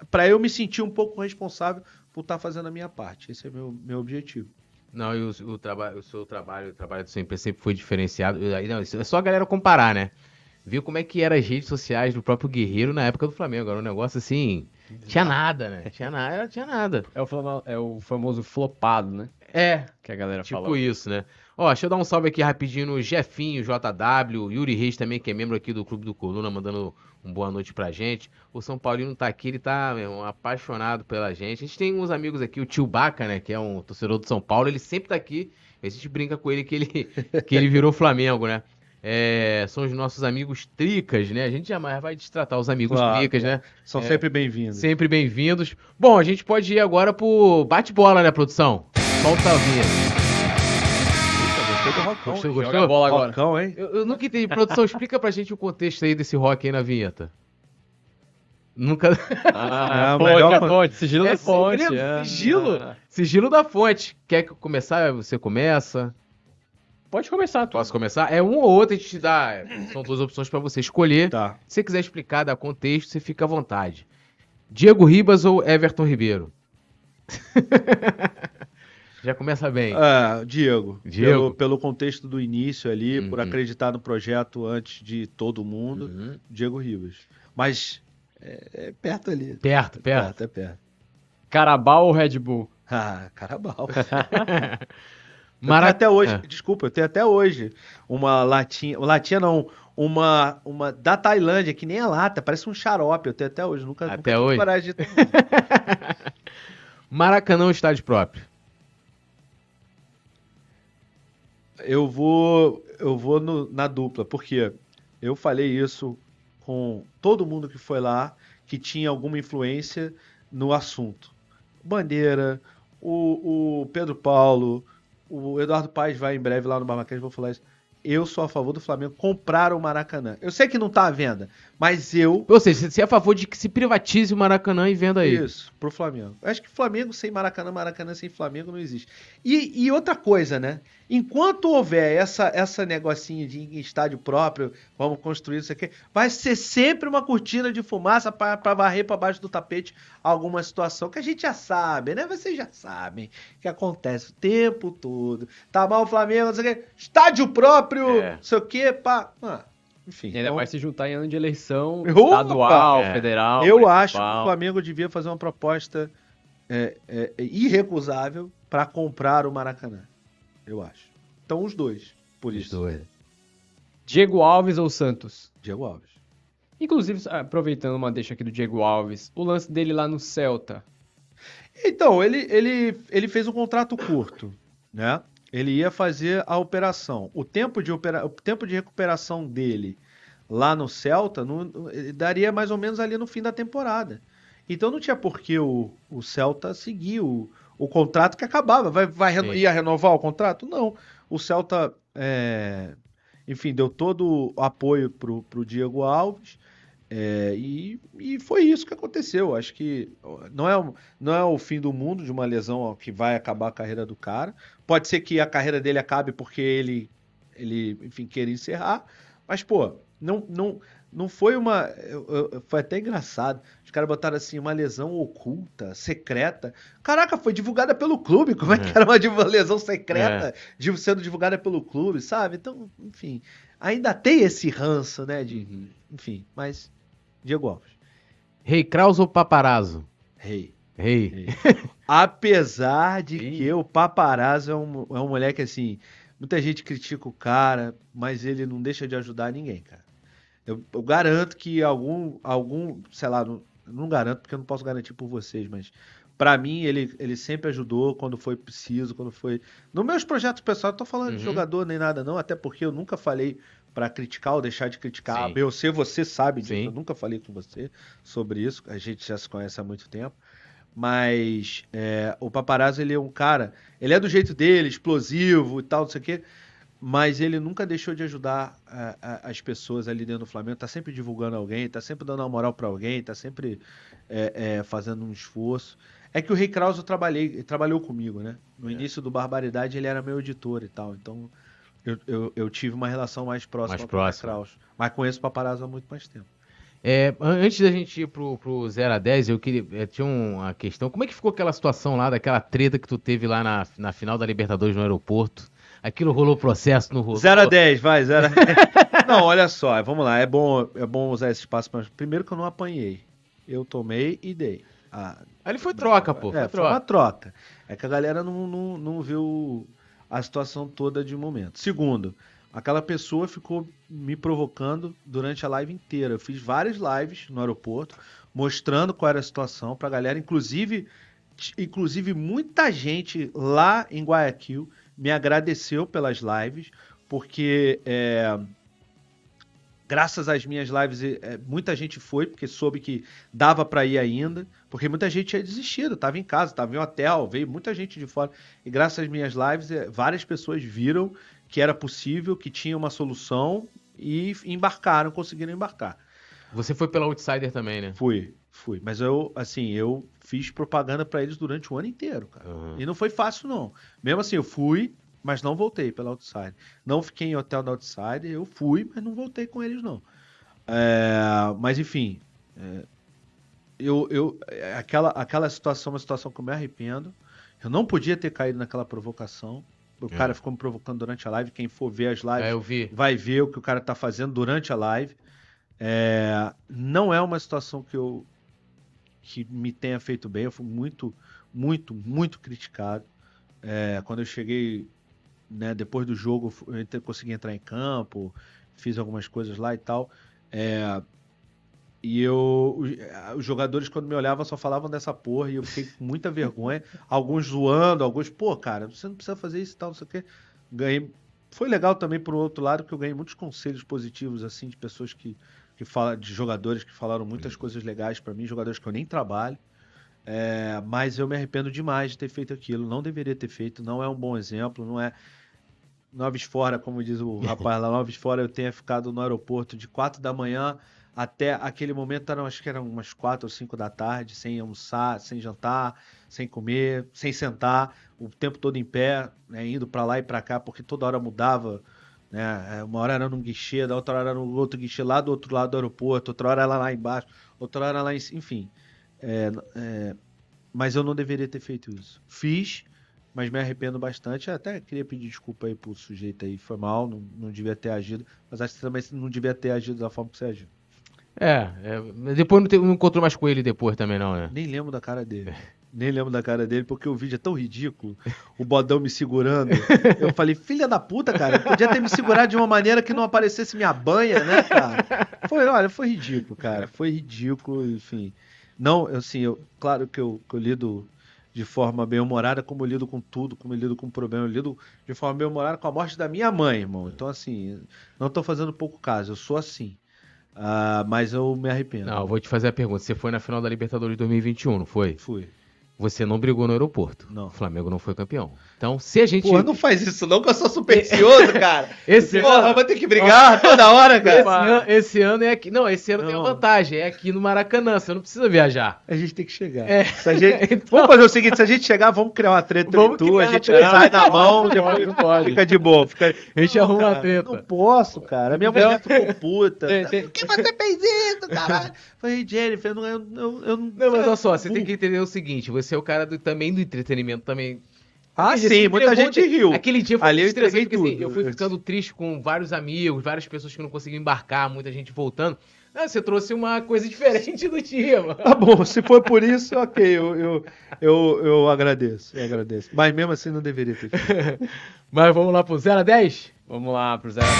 para eu me sentir um pouco responsável por estar tá fazendo a minha parte. Esse é meu, meu objetivo. Não, e o, o, traba o seu trabalho, o trabalho do sempre, sempre foi diferenciado. Não, é só a galera comparar, né? Viu como é que eram as redes sociais do próprio Guerreiro na época do Flamengo. Era um negócio assim. Tinha nada, né? Tinha nada, tinha nada. É o, é o famoso flopado, né? É. Que a galera tipo. Tipo isso, né? Ó, deixa eu dar um salve aqui rapidinho no Jefinho, JW, Yuri Reis também, que é membro aqui do Clube do Coluna, mandando um boa noite pra gente. O São Paulino tá aqui, ele tá meu, apaixonado pela gente. A gente tem uns amigos aqui, o Tio Baca, né, que é um torcedor do São Paulo, ele sempre tá aqui. A gente brinca com ele que ele, que ele virou Flamengo, né? É, são os nossos amigos tricas, né? A gente jamais vai destratar os amigos claro, tricas, né? São é, sempre bem-vindos. Sempre bem-vindos. Bom, a gente pode ir agora pro bate-bola, né, produção? Solta a vinheta. Gostei do rockão. Gostou, gostou? Joga bola agora. Rockão, hein? Eu, eu nunca entendi. Produção, explica pra gente o contexto aí desse rock aí na vinheta. Nunca. Ah, é, fonte, melhor... fonte, sigilo é, da fonte. É, sigilo. É. Sigilo da fonte. Quer começar? Você começa. Pode começar, tu. Posso começar? É um ou outro, a gente te dá. São duas opções para você escolher. Tá. Se você quiser explicar, dar contexto, você fica à vontade. Diego Ribas ou Everton Ribeiro? Já começa bem. É, Diego. Diego. Pelo, pelo contexto do início ali, uhum. por acreditar no projeto antes de todo mundo, uhum. Diego Ribas. Mas é, é, perto ali. Perto, perto. Perto, é perto. Carabao ou Red Bull? Ah, Carabao. Mara... até hoje, é. desculpa, eu tenho até hoje uma latinha, latinha não, uma, uma da Tailândia, que nem a lata, parece um xarope, eu tenho até hoje, nunca, até nunca hoje? coragem de Maracanã ou estádio próprio? Eu vou, eu vou no, na dupla, porque eu falei isso com todo mundo que foi lá, que tinha alguma influência no assunto. Bandeira, o, o Pedro Paulo, o Eduardo Paes vai em breve lá no Barbacast, vou falar isso eu sou a favor do Flamengo comprar o Maracanã. Eu sei que não está à venda, mas eu. Ou seja, você é a favor de que se privatize o Maracanã e venda aí. Isso, pro Flamengo. Eu acho que Flamengo sem Maracanã, Maracanã sem Flamengo não existe. E, e outra coisa, né? Enquanto houver essa, essa negocinho de estádio próprio, vamos construir isso aqui, vai ser sempre uma cortina de fumaça para varrer para baixo do tapete alguma situação que a gente já sabe, né? Vocês já sabem que acontece o tempo todo. Tá mal o Flamengo, não sei o quê. Estádio próprio, é. não sei o quê, pá. Ah, enfim. E ainda então... vai se juntar em ano de eleição Opa! estadual, é. federal. Eu municipal. acho que o Flamengo devia fazer uma proposta é, é, é irrecusável para comprar o Maracanã. Eu acho. Então os dois, por os isso. Dois. Diego Alves ou Santos? Diego Alves. Inclusive, aproveitando uma deixa aqui do Diego Alves, o lance dele lá no Celta. Então, ele, ele, ele fez um contrato curto, né? Ele ia fazer a operação. O tempo de, opera... o tempo de recuperação dele lá no Celta no... daria mais ou menos ali no fim da temporada. Então não tinha por que o, o Celta seguir o, o contrato que acabava. Vai, vai reno... ia renovar o contrato? Não. O Celta, é... enfim, deu todo o apoio pro, pro Diego Alves. É, e, e, foi isso que aconteceu. Acho que não é, não é o fim do mundo de uma lesão que vai acabar a carreira do cara. Pode ser que a carreira dele acabe porque ele, ele enfim, queira encerrar. Mas, pô, não, não, não foi uma. Foi até engraçado. Os caras botaram assim, uma lesão oculta, secreta. Caraca, foi divulgada pelo clube. Como é, que era uma lesão secreta é. sendo divulgada pelo clube, sabe? Então, enfim. Ainda tem esse ranço, né? De, uhum. Enfim, mas. Diego Alves. Rei Kraus ou Paparazzo? Rei. Rei. Rei. Apesar de que o Paparazzo é um, é um moleque assim. Muita gente critica o cara, mas ele não deixa de ajudar ninguém, cara. Eu, eu garanto que algum, algum, sei lá, não, não garanto porque eu não posso garantir por vocês, mas para mim, ele, ele sempre ajudou quando foi preciso, quando foi. Nos meus projetos pessoais, não tô falando uhum. de jogador nem nada, não, até porque eu nunca falei para criticar ou deixar de criticar. Sim. A BOC, você sabe disso, Sim. eu nunca falei com você sobre isso, a gente já se conhece há muito tempo. Mas é, o Paparazzo, ele é um cara, ele é do jeito dele, explosivo e tal, não sei o quê mas ele nunca deixou de ajudar a, a, as pessoas ali dentro do Flamengo, tá sempre divulgando alguém, tá sempre dando uma moral para alguém, tá sempre é, é, fazendo um esforço. É que o Rei Krause eu trabalhei, trabalhou comigo, né? No é. início do Barbaridade ele era meu editor e tal, então eu, eu, eu tive uma relação mais próxima mais com o Rei Krause. Mas conheço o Paparazzo há muito mais tempo. É, antes da gente ir pro, pro 0 a 10, eu queria. Eu tinha uma questão. Como é que ficou aquela situação lá, daquela treta que tu teve lá na, na final da Libertadores no aeroporto? aquilo rolou processo, não rolou. 0 a 10, vai, 0 a 10. não, olha só, vamos lá, é bom, é bom usar esse espaço, para primeiro que eu não apanhei. Eu tomei e dei. Aí ah, Ele foi troca, pô. É, foi, troca. uma troca. É que a galera não, não, não viu a situação toda de momento. Segundo, aquela pessoa ficou me provocando durante a live inteira. Eu fiz várias lives no aeroporto, mostrando qual era a situação pra galera, inclusive inclusive muita gente lá em Guayaquil me agradeceu pelas lives, porque é, graças às minhas lives, é, é muita gente foi, porque soube que dava para ir ainda, porque muita gente tinha desistido, estava em casa, estava em hotel, veio muita gente de fora. E graças às minhas lives, é, várias pessoas viram que era possível, que tinha uma solução e embarcaram, conseguiram embarcar. Você foi pela Outsider também, né? Fui, fui. Mas eu, assim, eu fiz propaganda para eles durante o ano inteiro, cara. Uhum. E não foi fácil, não. Mesmo assim, eu fui, mas não voltei pela Outsider. Não fiquei em hotel da Outsider, eu fui, mas não voltei com eles, não. É, mas, enfim, é, eu, eu, é, aquela, aquela situação é uma situação que eu me arrependo. Eu não podia ter caído naquela provocação. O é. cara ficou me provocando durante a live. Quem for ver as lives é, vai ver o que o cara tá fazendo durante a live. É, não é uma situação que eu que me tenha feito bem. Eu fui muito, muito, muito criticado. É, quando eu cheguei, né, depois do jogo, eu consegui entrar em campo, fiz algumas coisas lá e tal. É, e eu, é, os jogadores, quando me olhavam, só falavam dessa porra e eu fiquei com muita vergonha. Alguns zoando, alguns, pô, cara, você não precisa fazer isso e tal, não sei o quê. Ganhei. Foi legal também pro outro lado que eu ganhei muitos conselhos positivos, assim, de pessoas que que fala de jogadores que falaram muitas hum. coisas legais para mim, jogadores que eu nem trabalho. É, mas eu me arrependo demais de ter feito aquilo. Não deveria ter feito, não é um bom exemplo, não é. Noves fora, como diz o rapaz lá, Noves fora, eu tenha ficado no aeroporto de 4 da manhã até aquele momento, eram, acho que eram umas 4 ou 5 da tarde, sem almoçar, sem jantar, sem comer, sem sentar, o tempo todo em pé, né, indo para lá e para cá, porque toda hora mudava né? É, uma hora era num guichê, da outra hora era no outro guichê lá do outro lado do aeroporto, outra hora era lá embaixo, outra hora lá em cima, enfim. É, é, mas eu não deveria ter feito isso. Fiz, mas me arrependo bastante. Até queria pedir desculpa aí pro sujeito aí, foi mal, não, não devia ter agido, mas acho que também não devia ter agido da forma que você agiu. É, é depois não, te, não encontrou mais com ele depois também não, né? Nem lembro da cara dele. nem lembro da cara dele, porque o vídeo é tão ridículo. O bodão me segurando. Eu falei, filha da puta, cara, podia ter me segurado de uma maneira que não aparecesse minha banha, né, cara? Foi, olha, foi ridículo, cara. Foi ridículo, enfim. Não, assim, eu, claro que eu, que eu lido de forma bem-humorada, como eu lido com tudo, como eu lido com o problema. Eu lido de forma bem-humorada com a morte da minha mãe, irmão. Então, assim, não tô fazendo pouco caso, eu sou assim. Uh, mas eu me arrependo. Não, eu vou te fazer a pergunta. Você foi na final da Libertadores 2021, não foi? Fui. Você não brigou no aeroporto. Não. O Flamengo não foi campeão. Então, se a gente. Porra, não faz isso não, que eu sou supersticioso, cara. esse Porra, ano... vou ter que brigar toda hora, cara. Esse ano, esse ano é aqui. Não, esse ano não. tem uma vantagem. É aqui no Maracanã, você não precisa viajar. A gente tem que chegar. É. Gente... então... Vamos fazer o seguinte: se a gente chegar, vamos criar uma treta vamos tu, a gente treta. sai na mão, não pode. Fica de boa. Fica... A gente não, arruma cara, a treta. Não posso, cara. A minha mulher ficou puta. Por que você fez isso, caralho? Falei, Jennifer, eu não. Eu, eu, eu não, não, mas olha só, você tem que entender o seguinte: você é o cara do, também do entretenimento, também ah, sim, sim muita gente riu. Aquele dia foi Ali eu entreguei porque, assim, tudo. Assim, eu fui ficando triste com vários amigos, várias pessoas que não conseguiam embarcar, muita gente voltando. Ah, você trouxe uma coisa diferente do dia, mano. Tá bom, se for por isso, ok, eu, eu, eu, eu agradeço, eu agradeço. Mas mesmo assim não deveria ter. Mas vamos lá pro 0 a 10? Vamos lá pro 0 a 10.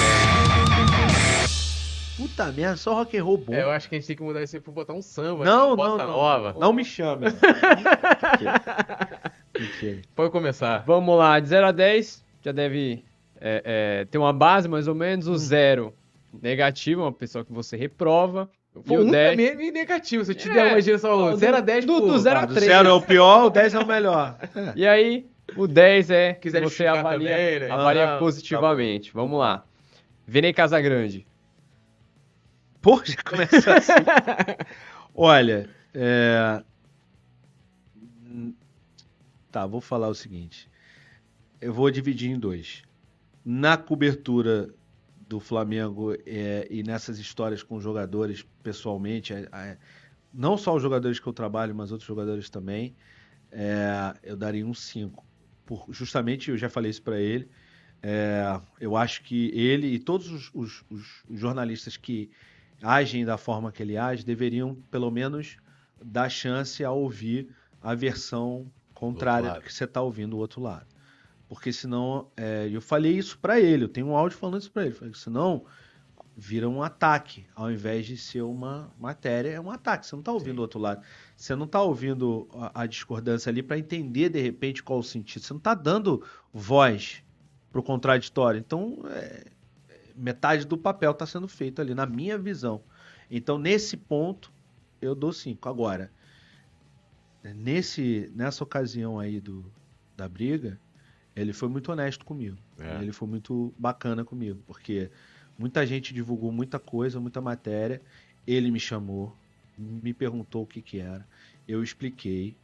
Puta merda, só rock and roll bom. É, eu acho que a gente tem que mudar isso aí pra botar um samba. Não, tipo, não, não. Nova. Não me chame. Mentira. Pode começar. Vamos lá, de 0 a 10, já deve é, é, ter uma base mais ou menos. O 0, negativo, uma pessoa que você reprova. Pô, e o um 10, também é meio negativo. Se eu te É, der uma direção não, 0 a do- 10, do- pô. do zero a Do três. zero é o pior, o 10 é o melhor. E aí, o 10 é Quiser você avalia, também, né? avalia Ah, positivamente. Vamos lá. Venei Casagrande. Pô, já começa assim. Olha, é... Tá, vou falar o seguinte. Eu vou dividir em dois. Na cobertura do Flamengo é, e nessas histórias com jogadores pessoalmente, é, é, não só os jogadores que eu trabalho, mas outros jogadores também, é, eu daria um 5. Por, justamente, eu já falei isso para ele. é, eu acho que ele e todos os- os- os- os jornalistas que agem da forma que ele age, deveriam pelo menos dar chance a ouvir a versão contrária lado. do que você está ouvindo do outro lado. Porque senão, é, eu falei isso para ele, eu tenho um áudio falando isso para ele, falei, senão vira um ataque, ao invés de ser uma matéria, é um ataque, você não está ouvindo o outro lado, você não está ouvindo a, a discordância ali para entender de repente qual o sentido, você não está dando voz pro contraditório, então é, metade do papel está sendo feito ali, na minha visão. Então, nesse ponto, eu dou cinco. Agora, nesse, nessa ocasião aí do, da briga, ele foi muito honesto comigo. É. Ele foi muito bacana comigo, porque muita gente divulgou muita coisa, muita matéria. Ele me chamou, me perguntou o que que era. Eu expliquei,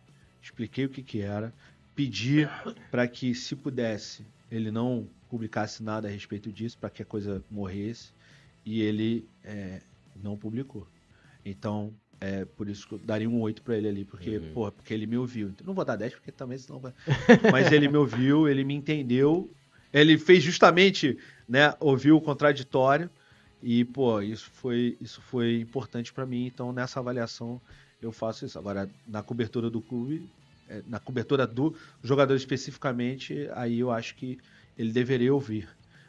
expliquei o que que era, pedi para que, se pudesse, ele não publicasse nada a respeito disso, para que a coisa morresse, e ele é, não publicou. Então, é por isso que eu daria um 8 para ele ali, porque, Uhum. porra, porque ele me ouviu. Então, não vou dar 10, porque também senão vai. Mas ele me ouviu, ele me entendeu. Ele fez justamente, né, ouviu o contraditório. E, pô, isso foi, isso foi importante para mim. Então, nessa avaliação, eu faço isso. Agora, na cobertura do clube, é, na cobertura do jogador especificamente, aí eu acho que ele deveria ouvir.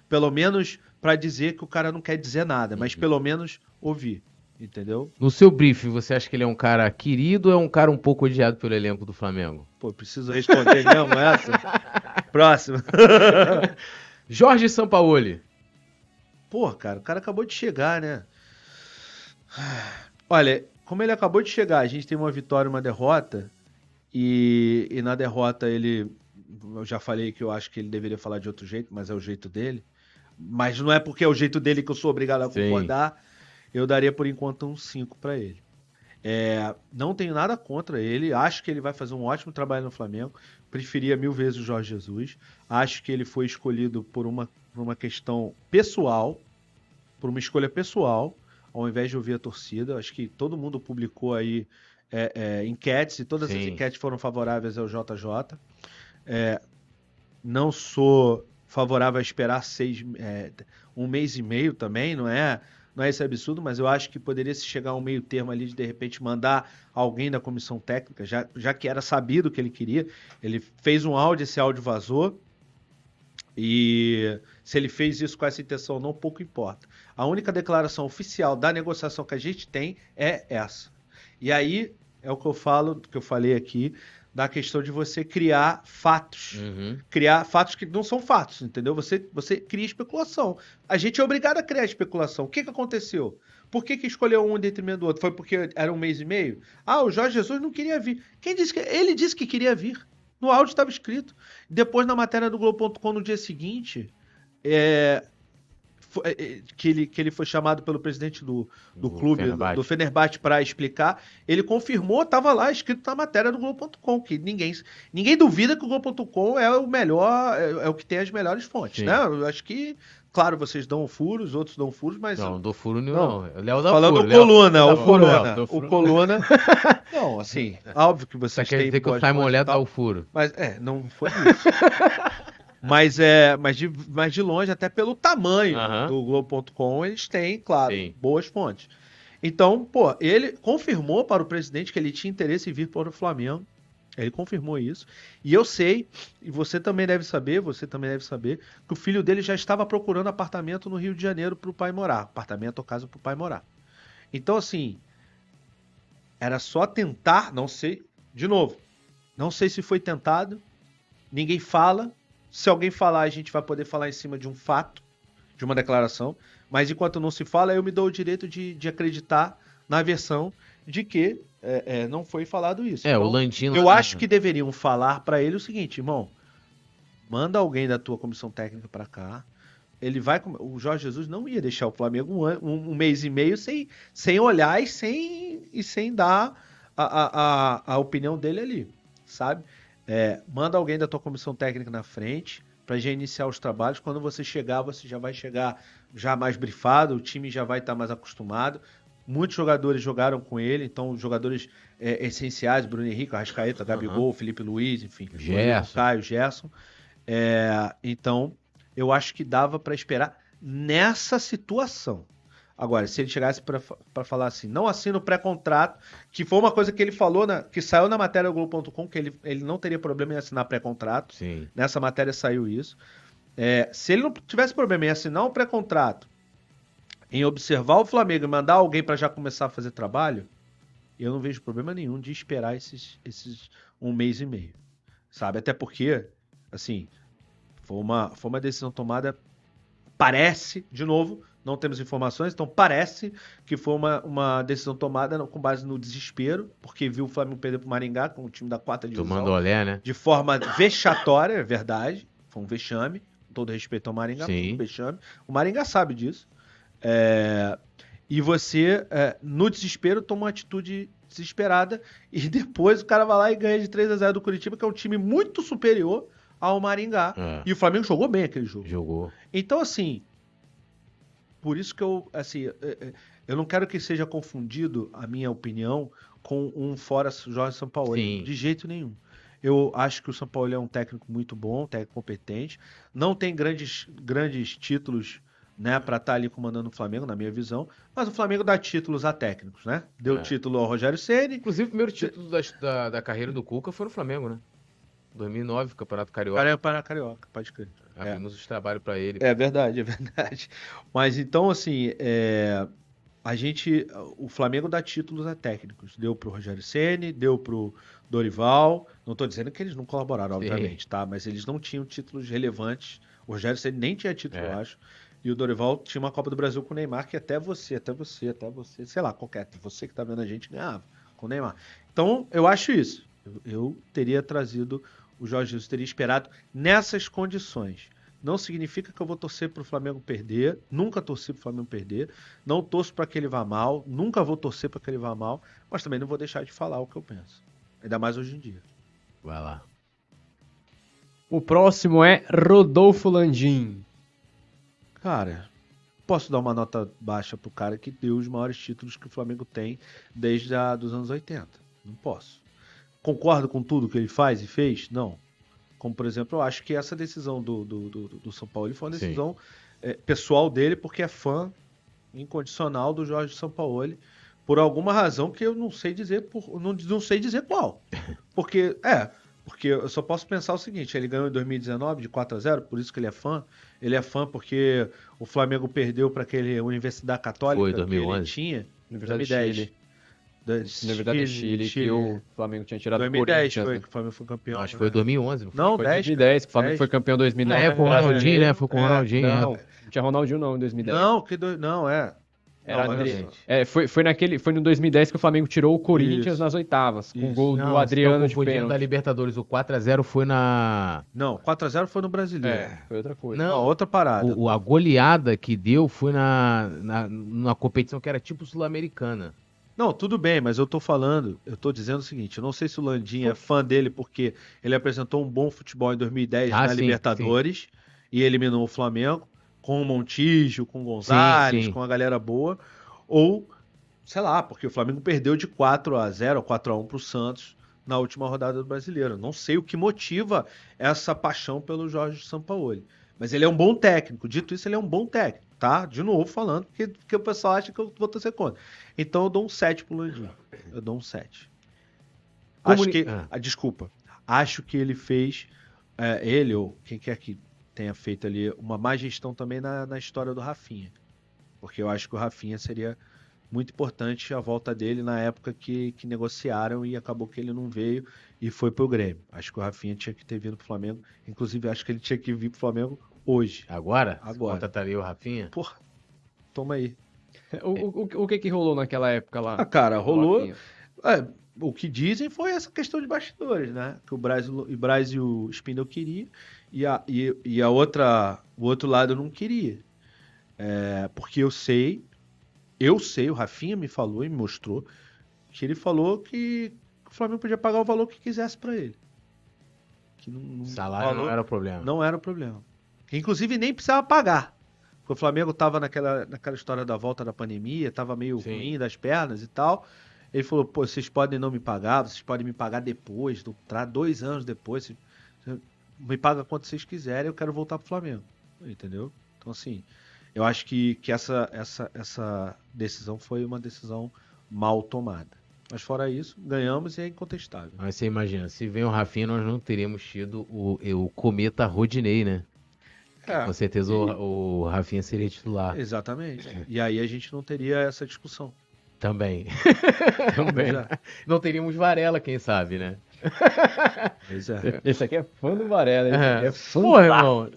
Pelo menos para dizer que o cara não quer dizer nada, mas Uhum. pelo menos ouvir. Entendeu? No seu briefing, você acha que ele é um cara querido ou é um cara um pouco odiado pelo elenco do Flamengo? Pô, preciso responder mesmo essa? Próximo. Jorge Sampaoli. Pô, cara, o cara acabou de chegar, né? Olha, como ele acabou de chegar, a gente tem uma vitória e uma derrota. E, e na derrota ele. Eu já falei que eu acho que ele deveria falar de outro jeito, mas é o jeito dele. Mas não é porque é o jeito dele que eu sou obrigado a Sim. Eu daria por enquanto um 5 pra ele. É, não tenho nada contra ele. Acho que ele vai fazer um ótimo trabalho no Flamengo. Preferia mil vezes o Jorge Jesus. Acho que ele foi escolhido por uma, por uma questão pessoal, por uma escolha pessoal, ao invés de ouvir a torcida. Acho que todo mundo publicou aí é, é, enquetes e todas as Sim. enquetes foram favoráveis ao JJ. É, não sou favorável a esperar seis, é, um mês e meio também, não é? Não é esse absurdo, mas eu acho que poderia se chegar a um meio termo ali de de repente mandar alguém da comissão técnica, já, já que era sabido o que ele queria. Ele fez um áudio, esse áudio vazou. E se ele fez isso com essa intenção, não pouco importa. A única declaração oficial da negociação que a gente tem é essa. E aí é o que eu falo, que eu falei aqui, da questão de você criar fatos Uhum. criar fatos que não são fatos, entendeu? Você, você cria especulação. A gente é obrigado a criar especulação. O que, que aconteceu? Por que, que escolheu um em detrimento do outro? Foi porque era um mês e meio? Ah, o Jorge Jesus não queria vir. Quem disse que. Ele disse que queria vir. No áudio estava escrito. Depois, na matéria do Globo.com no dia seguinte, é, que, ele, que ele foi chamado pelo presidente do, do Do clube, Fenerbahçe. do Fenerbahçe, para explicar. Ele confirmou, estava lá escrito na matéria do Globo.com, que ninguém, ninguém duvida que o Globo.com é o melhor, é, é o que tem as melhores fontes, Sim. né? Eu acho que, claro, vocês dão furos, outros dão furos, mas Não, do furo nenhum, Não. não. Léo dá falando furo. do Léo- Coluna, o Coluna, o. Coluna, não, assim, óbvio que vocês quer têm dizer que o Simon Léo dá o furo. mas é, não foi isso. mas é, mas de, mas de longe, até pelo tamanho Aham. do Globo.com, eles têm, claro, Sim. boas fontes. Então, pô, ele confirmou para o presidente que ele tinha interesse em vir para o Flamengo. Ele confirmou isso. E eu sei, e você também deve saber, você também deve saber, que o filho dele já estava procurando apartamento no Rio de Janeiro para o pai morar. Apartamento ou casa para o pai morar. Então, assim, era só tentar, não sei, de novo, não sei se foi tentado, ninguém fala. Se alguém falar, a gente vai poder falar em cima de um fato, de uma declaração. Mas enquanto não se fala, eu me dou o direito de, de acreditar na versão de que é, é, não foi falado isso. É, então, o Landino. Eu acho que deveriam falar para ele o seguinte, irmão. Manda alguém da tua comissão técnica para cá. Ele vai. O Jorge Jesus não ia deixar o Flamengo um, um, um mês e meio sem, sem olhar e sem, e sem dar a, a, a, a opinião dele ali, sabe? É, manda alguém da tua comissão técnica na frente para já iniciar os trabalhos. Quando você chegar, você já vai chegar já mais brifado, o time já vai estar tá mais acostumado. Muitos jogadores jogaram com ele, então jogadores é, essenciais, Bruno Henrique, Arrascaeta, Gabigol, uhum. Felipe Luiz, enfim, Gerson. Caio, Gerson. É, então, eu acho que dava para esperar nessa situação. Agora, se ele chegasse para falar assim, não assina o pré-contrato, que foi uma coisa que ele falou, na, que saiu na matéria do Globo.com, que ele, ele não teria problema em assinar pré-contrato. Nessa matéria saiu isso. É, se ele não tivesse problema em assinar um pré-contrato em observar o Flamengo e mandar alguém para já começar a fazer trabalho, eu não vejo problema nenhum de esperar esses, esses um mês e meio, sabe? Até porque, assim, foi uma, foi uma decisão tomada, parece, de novo, não temos informações, então parece que foi uma, uma decisão tomada com base no desespero, porque viu o Flamengo perder para o Maringá, com o time da quarta divisão. Tomando olé, né? De forma vexatória, é verdade, foi um vexame, com todo respeito ao Maringá, Sim. um vexame. O Maringá sabe disso. É, e você, é, no desespero, toma uma atitude desesperada e depois o cara vai lá e ganha de 3 a 0 do Curitiba, que é um time muito superior ao Maringá. É. E o Flamengo jogou bem aquele jogo. Jogou. Então, assim, por isso que eu, assim, é, é, eu não quero que seja confundido a minha opinião com um fora Jorge Sampaoli. De jeito nenhum. Eu acho que o São Paulo é um técnico muito bom, um técnico competente. Não tem grandes, grandes títulos né, para estar tá ali comandando o Flamengo, na minha visão. Mas o Flamengo dá títulos a técnicos, né? Deu é. título ao Rogério Ceni. Inclusive, o primeiro título da, da, da, carreira do Cuca foi no Flamengo, né? 2009, Campeonato Carioca. Campeonato Carioca, pode crer. Abrimos é. os trabalhos para ele. É verdade, é verdade. Mas então, assim, é... a gente. O Flamengo dá títulos a técnicos. Deu pro Rogério Ceni, deu pro Dorival. Não estou dizendo que eles não colaboraram, obviamente, Sim. tá? Mas eles não tinham títulos relevantes. O Rogério Ceni nem tinha título, é. eu acho. E o Dorival tinha uma Copa do Brasil com o Neymar que até você, até você, até você, sei lá, qualquer, você que tá vendo a gente ganhava com o Neymar. Então, eu acho isso. Eu, eu teria trazido o Jorge Jesus, teria esperado nessas condições. Não significa que eu vou torcer para o Flamengo perder. Nunca torci para o Flamengo perder. Não torço para que ele vá mal. Nunca vou torcer para que ele vá mal. Mas também não vou deixar de falar o que eu penso. Ainda mais hoje em dia. Vai lá. O próximo é Rodolfo Landim. Cara, posso dar uma nota baixa pro cara que deu os maiores títulos que o Flamengo tem desde a, dos anos 80. Não posso. Concordo com tudo que ele faz e fez? Não. Como, por exemplo, eu acho que essa decisão do, do, do, do São Paulo foi uma decisão é, pessoal dele, porque é fã incondicional do Jorge Sampaoli por alguma razão que eu não sei dizer por, não, não sei dizer qual. Porque é, porque eu só posso pensar o seguinte, ele ganhou em 2019 de 4 a 0, por isso que ele é fã. Ele é fã porque o Flamengo perdeu para aquele Universidade Católica Foi, 2011. que ele tinha, Universidade 2010. Chile. Da, Universidade Chile, Chile, que o Flamengo tinha tirado 2010 foi né? que o Flamengo foi campeão. Não, acho que foi 2011. Não, não foi 10. 2010, que o Flamengo 10. foi campeão em 2009. É, foi com o Ronaldinho, né? Foi com o Ronaldinho. É, não, não tinha Ronaldinho não em 2010. Não, que do... não, é. Era não, é, foi, foi, naquele, foi no 2010 que o Flamengo tirou o Corinthians Isso. nas oitavas, com o gol não, do Adriano de pênalti. da Libertadores, o 4x0 foi na... Não, 4x0 foi no Brasileiro. É, foi outra coisa. Não, outra parada. O, a goleada que deu foi na, na, na competição que era tipo sul-americana. Não, tudo bem, mas eu tô falando, eu tô dizendo o seguinte, eu não sei se o Landim é fã dele porque ele apresentou um bom futebol em 2010 ah, na sim, Libertadores sim. e eliminou o Flamengo com o Montijo, com o Gonzalez, sim, com a galera boa, ou, sei lá, porque o Flamengo perdeu de 4 a 0 4 a 1 para o Santos na última rodada do Brasileiro. Não sei o que motiva essa paixão pelo Jorge Sampaoli. Mas ele é um bom técnico. Dito isso, ele é um bom técnico, tá? De novo falando, porque, porque o pessoal acha que eu vou torcer contra. Então eu dou um 7 pro Landim. Eu dou um 7. Acho Comuni- que. Ah. ah, desculpa. Acho que ele fez. é, ele ou quem quer que tenha feito ali uma má gestão também na, na história do Rafinha. Porque eu acho que o Rafinha seria muito importante a volta dele na época que, que negociaram e acabou que ele não veio e foi pro Grêmio. Acho que o Rafinha tinha que ter vindo pro Flamengo. Inclusive, acho que ele tinha que vir pro Flamengo hoje. Agora? Agora. Contrataria o Rafinha? Porra, toma aí. O, o, o- o que que rolou naquela época lá? Ah, cara, rolou. É, o que dizem foi essa questão de bastidores, né? Que o Braz, o Braz e o Spindle queriam e a, e, e a outra, o outro lado não queria. É, porque eu sei, eu sei, o Rafinha me falou e me mostrou que ele falou que o Flamengo podia pagar o valor que quisesse pra ele. Que não, não- Salário valor não era o problema. não era o problema. Que, inclusive nem precisava pagar. Porque o Flamengo tava naquela, naquela história da volta da pandemia, tava meio Sim. ruim das pernas e tal. Ele falou, pô, vocês podem não me pagar, vocês podem me pagar depois, do, dois anos depois. vocês me paga quanto vocês quiserem, eu quero voltar pro Flamengo. Entendeu? Então, assim, eu acho que, que essa, essa, essa decisão foi uma decisão mal tomada. Mas fora isso, ganhamos e é incontestável. Mas você imagina, se vem o Rafinha, nós não teríamos tido o, o cometa Rodinei, né? É, Com certeza o, o Rafinha seria titular exatamente. E aí a gente não teria essa discussão. também. Também. Já. Não teríamos Varela, quem sabe, né? Pois é. Esse aqui é fã do Varela. Aqui é fã Porra, irmão.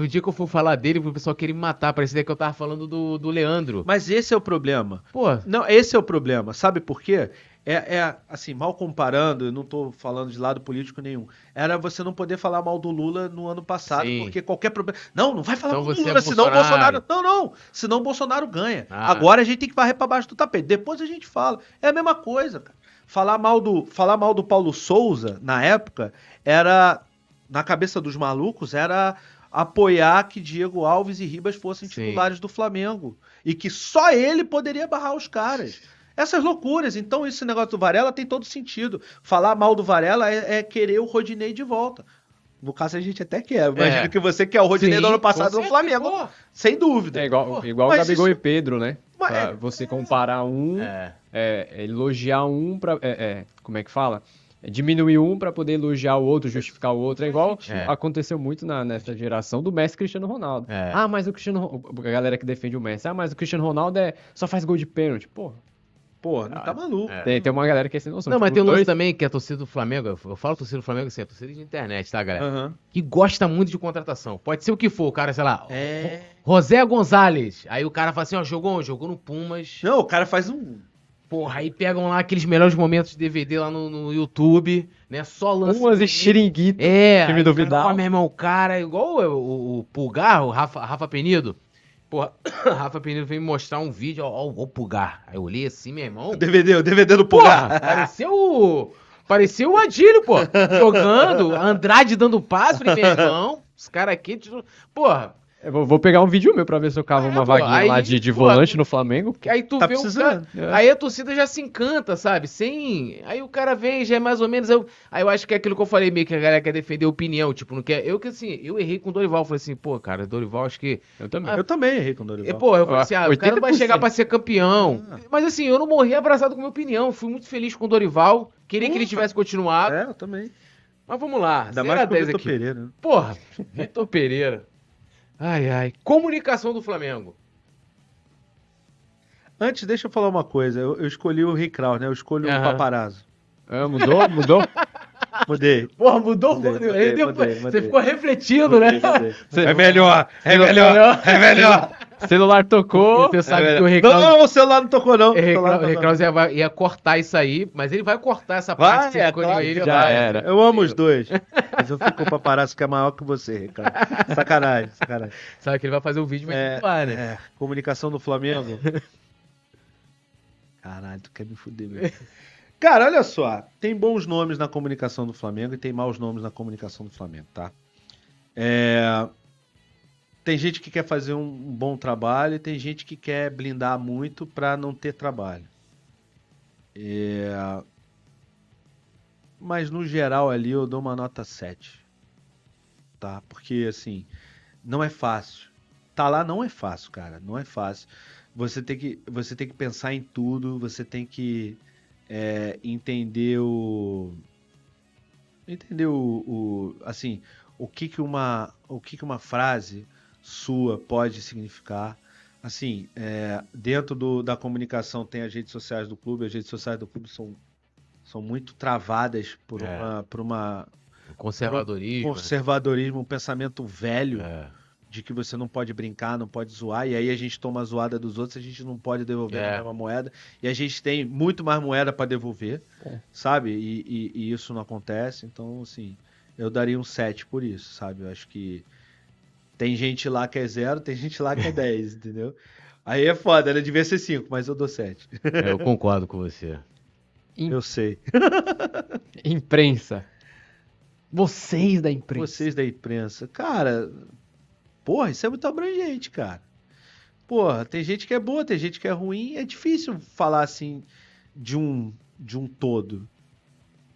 O dia que eu for falar dele, o pessoal queria me matar. Parecia que eu tava falando do, do Leandro. Mas esse é o problema. Pô, Não, esse é o problema. Sabe por quê? É, é, assim, mal comparando, eu não tô falando de lado político nenhum. Era você não poder falar mal do Lula no ano passado, Sim. porque qualquer problema. Não, não vai falar Então mal do é Lula, senão o Bolsonaro. Bolsonaro. Não, não. Senão o Bolsonaro ganha. Ah. Agora a gente tem que varrer pra baixo do tapete. Depois a gente fala. É a mesma coisa, cara. Falar mal do, falar mal do Paulo Souza, na época, era. Na cabeça dos malucos, era apoiar que Diego Alves e Ribas fossem Sim. titulares do Flamengo. E que só ele poderia barrar os caras. Essas loucuras. Então, esse negócio do Varela tem todo sentido. Falar mal do Varela é, é querer o Rodinei de volta. No caso, a gente até quer. Imagino É. que você quer o Rodinei sim, do ano passado no Flamengo. pô. Sem dúvida. É igual, igual o Gabigol isso- e Pedro, né? Mas é- você comparar um, é. é, elogiar um pra. é, é, como é que fala? É, diminuir um pra poder elogiar o outro, justificar o outro. É igual É. aconteceu muito na, nessa geração do Messi e Cristiano Ronaldo. É. Ah, mas o Cristiano A galera que defende o Messi. Ah, mas o Cristiano Ronaldo é, só faz gol de pênalti. Porra. Pô, não tá maluco. É. Tem, tem uma galera que é sem noção. Não, mas Tipo, tem um lance dois- também que é a torcida do Flamengo. Eu falo torcida do Flamengo assim, é a torcida de internet, tá, galera? Aham. Que gosta muito de contratação. Pode ser o que for, o cara, sei lá. É. José Gonzalez. Aí o cara fala assim, ó, jogou onde? Jogou no Pumas. Não, o cara faz um. Porra, aí pegam lá aqueles melhores momentos de DVD lá no, no YouTube, né? Só lança. Umas e xiringuito. É, Time do o cara, Vidal. Ó, meu irmão, o cara, igual o, o, o Pulgar, o Rafa, Rafa Penido. Porra, Rafa Penido veio me mostrar um vídeo, ó, ó, o Pulgar. Aí eu olhei assim, meu irmão. O DVD, o DVD do Porra, Pulgar. pareceu o. Pareceu o Adílio, pô. Jogando, Andrade dando passo, falei, meu irmão. Os caras aqui. Porra, Eu vou, vou pegar um vídeo meu pra ver se eu cavo É, uma pô, vaguinha aí, lá de, de pô, volante no Flamengo. que aí tu Tá vê precisando. o cara. Aí a torcida já se encanta, sabe? Sem. Aí o cara vem, já é mais ou menos. Eu... Aí eu acho que é aquilo que eu falei, meio que a galera quer defender opinião. Tipo, não quer. Eu que assim, eu errei com o Dorival. Falei assim, pô, cara, Dorival, acho que. Eu também. Eu também errei com o E, Dorival. pô, eu falei assim, ah, o cara não vai 80%. chegar pra ser campeão. Ah. Mas assim, eu não morri abraçado com a minha opinião. Fui muito feliz com o Dorival. Queria que ele tivesse continuado. É, eu também. Mas vamos lá. Ainda 0 mais a com o 10 Vitor aqui. Pereira. né? Porra, Vitor Pereira. Ai, ai. Comunicação do Flamengo. Antes, deixa eu falar uma coisa. Eu, eu escolhi o Rick Kraus, né? Eu escolho o paparazzo. Ah, mudou? Mudou? Mudei. Porra, mudou Mudei, mudei, deu- mudei, Você mudei. ficou refletindo, né? Mudei. Você- É melhor, é melhor, é melhor. Celular tocou. Você sabe É que o Não, não, o celular não tocou, não. o Reclause ia, ia cortar isso aí, mas ele vai cortar essa Vai, parte é claro ele Já vai. era. Eu amo os dois. Mas eu fico com o paparazzo que é maior que você, Ricardo. Sacanagem, sacanagem. Sabe que ele vai fazer o vídeo, mas É, não vai, né? é, comunicação do Flamengo. Caralho, tu quer me fuder mesmo. Cara, olha só. Tem bons nomes na comunicação do Flamengo e tem maus nomes na comunicação do Flamengo, tá? É, Tem gente que quer fazer um bom trabalho e tem gente que quer blindar muito pra não ter trabalho. É, Mas no geral ali eu dou uma nota 7. Tá? Porque assim, não é fácil. Tá lá não é fácil, cara. Não é fácil. Você tem que, você tem que pensar em tudo, você tem que é, entender o. Entender o, o. Assim, o que, que, uma, o que, que uma frase sua pode significar. Assim, é, dentro do, da comunicação tem as redes sociais do clube, as redes sociais do clube são, são muito travadas por, É. uma, por uma Conservadorismo. conservadorismo, um pensamento velho É. de que você não pode brincar, não pode zoar, e aí a gente toma a zoada dos outros, a gente não pode devolver É. a mesma moeda, e a gente tem muito mais moeda para devolver, É. sabe? E, e- e isso não acontece, então, assim, eu daria um 7 por isso, sabe? Eu acho que tem gente lá que é zero, tem gente lá que é 10, entendeu? Aí é foda, né? Devia ser 5, mas eu dou 7. É, eu concordo com você. Eu sei. Imprensa. Vocês da imprensa. Vocês da imprensa. Cara, porra, isso é muito abrangente, cara. Porra, tem gente que é boa, tem gente que é ruim. É difícil falar assim de um, de um todo.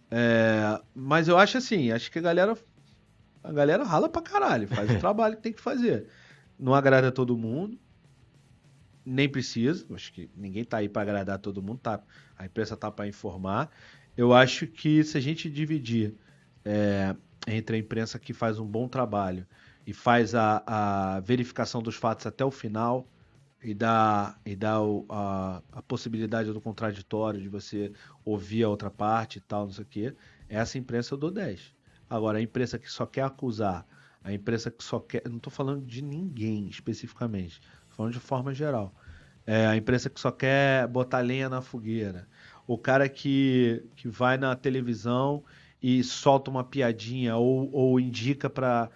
É, mas eu acho assim, acho que a galera. A galera rala pra caralho, faz o trabalho que tem que fazer. Não agrada todo mundo. Nem precisa. Acho que ninguém tá aí pra agradar todo mundo, tá? A imprensa tá pra informar. Eu acho que se a gente dividir é, entre a imprensa que faz um bom trabalho e faz a, a verificação dos fatos até o final e dá, e dá o- a, a possibilidade do contraditório, de você ouvir a outra parte e tal, não sei o quê, essa imprensa eu dou 10. Agora, a imprensa que só quer acusar, a imprensa que só quer. Não estou falando de ninguém especificamente, falando de forma geral. É, a imprensa que só quer botar lenha na fogueira. O cara que, que vai na televisão e solta uma piadinha ou, ou indica para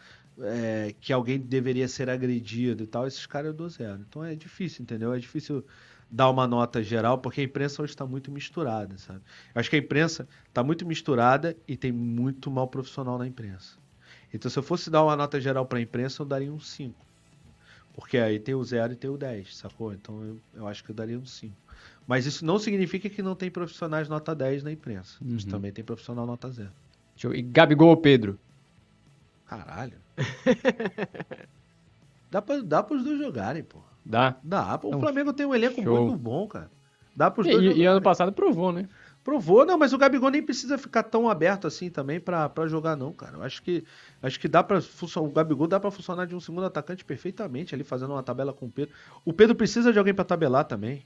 que alguém deveria ser agredido e tal, esses caras eu dou zero. Então é difícil, entendeu? É difícil dar uma nota geral, porque a imprensa hoje está muito misturada, sabe? Eu acho que a imprensa está muito misturada e tem muito mal profissional na imprensa. Então, se eu fosse dar uma nota geral para a imprensa, eu daria um 5. Porque aí tem o 0 e tem o 10, sacou? Então eu, eu acho que eu daria um 5. Mas isso não significa que não tem profissionais nota 10 na imprensa. Uhum. também tem profissional nota 0. Deixa eu... E Gabigol ou Pedro? Caralho. dá, pra, dá pros dois jogarem, pô. Dá. Dá. pô. O Então, Flamengo tem um elenco show. muito bom, cara. Dá pros E, dois e- e ano passado provou, né? Provou, não, mas o Gabigol nem precisa ficar tão aberto assim também pra, pra jogar, não, cara. Eu acho que, acho que dá pra funcionar. O Gabigol dá pra funcionar de um segundo atacante perfeitamente ali, fazendo uma tabela com o Pedro. O Pedro precisa de alguém pra tabelar também.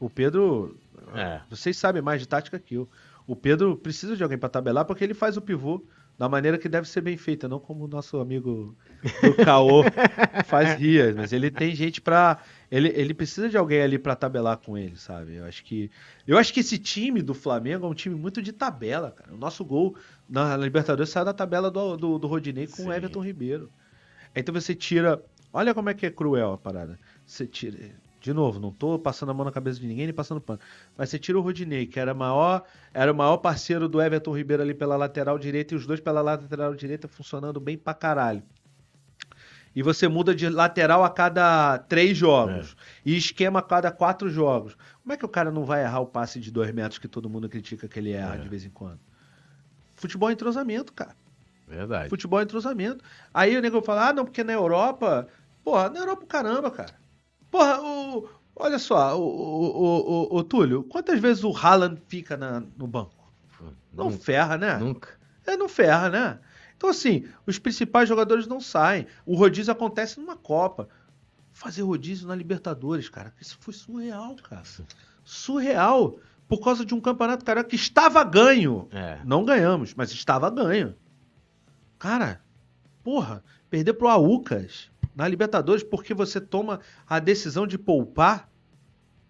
O Pedro. É. Vocês sabem mais de tática que eu. O Pedro precisa de alguém pra tabelar porque ele faz o pivô da maneira que deve ser bem feita, não como o nosso amigo do Caô faz ria, mas ele tem gente pra. ele, ele precisa de alguém ali pra tabelar com ele, sabe? Eu acho que eu acho que esse time do Flamengo é um time muito de tabela, cara. O nosso gol na Libertadores saiu da tabela do, do, do Rodinei com Sim. o Everton Ribeiro. Então você tira, olha como é que é cruel a parada. Você tira de novo, não tô passando a mão na cabeça de ninguém nem passando pano. Mas você tira o Rodinei, que era maior, era o maior parceiro do Everton Ribeiro ali pela lateral direita e os dois pela lateral direita funcionando bem pra caralho. E você muda de lateral a cada três jogos. E esquema a cada quatro jogos. Como é que o cara não vai errar o passe de dois metros que todo mundo critica que ele erra É. de vez em quando? Futebol é entrosamento, cara. Verdade. Futebol é entrosamento. Aí o nego fala, ah, não, porque na Europa. Porra, na Europa, caramba, cara. Porra, o, olha só, o, o, o, o- Túlio, quantas vezes o Haaland fica na- no banco? Não Nunca. ferra, né? Nunca. É, não ferra, né? Então, assim, os principais jogadores não saem. O rodízio acontece numa Copa. Fazer rodízio na Libertadores, cara, isso foi surreal, cara. Surreal. Por causa de um campeonato, cara, que estava ganho. É. Não ganhamos, mas estava ganho. Cara, porra, perder pro Aucas na Libertadores porque você toma a decisão de poupar.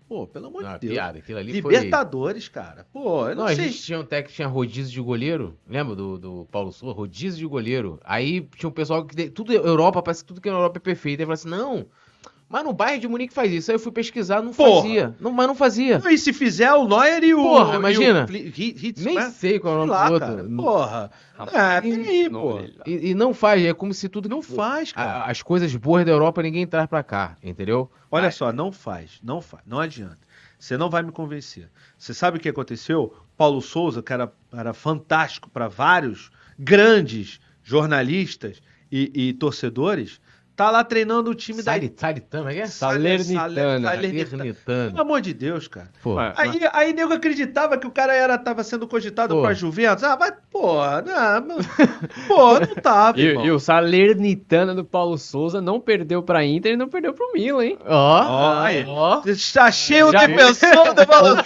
Pô, pelo amor Não, de Deus. piada. Aquilo ali foi... Libertadores, cara. Pô, eu não, Não, a sei. gente tinha um técnico que tinha rodízio de goleiro. Lembra do, do Paulo Souza? Rodízio de goleiro. Aí tinha um pessoal que. Tudo Europa, parece que tudo que é na Europa é perfeito. Aí falou assim: não. Mas no Bayern de Munique faz isso. Aí eu fui pesquisar, não Porra. fazia. Não, mas não fazia. E se fizer o Neuer e o. Porra, o imagina. Hi- Hitz, Nem né? sei qual é o Sei nome lá, do outro. cara. Porra. Rapaz, É, peraí, pô. E, e não faz, é como se tudo Não faz, cara. A- as coisas boas da Europa ninguém traz pra cá, entendeu? Olha só, não faz, não faz, não adianta. Você não vai me convencer. Você sabe o que aconteceu? Paulo Souza, que era, era fantástico para vários grandes jornalistas e, e torcedores, tá lá treinando o time da Sali- Salitama, é? Salernitana. Salernitana. Pelo amor de Deus, cara. Pô, Aí, aí nego acreditava que o cara era, tava sendo cogitado Pô. pra Juventus. Ah, vai, porra, não, pô, não tava, E, irmão. e o Salernitana do Paulo Souza não perdeu pra Inter e não perdeu pro Milan, hein? Ó, Ó. Está cheio Já de viu? pessoas do Paulo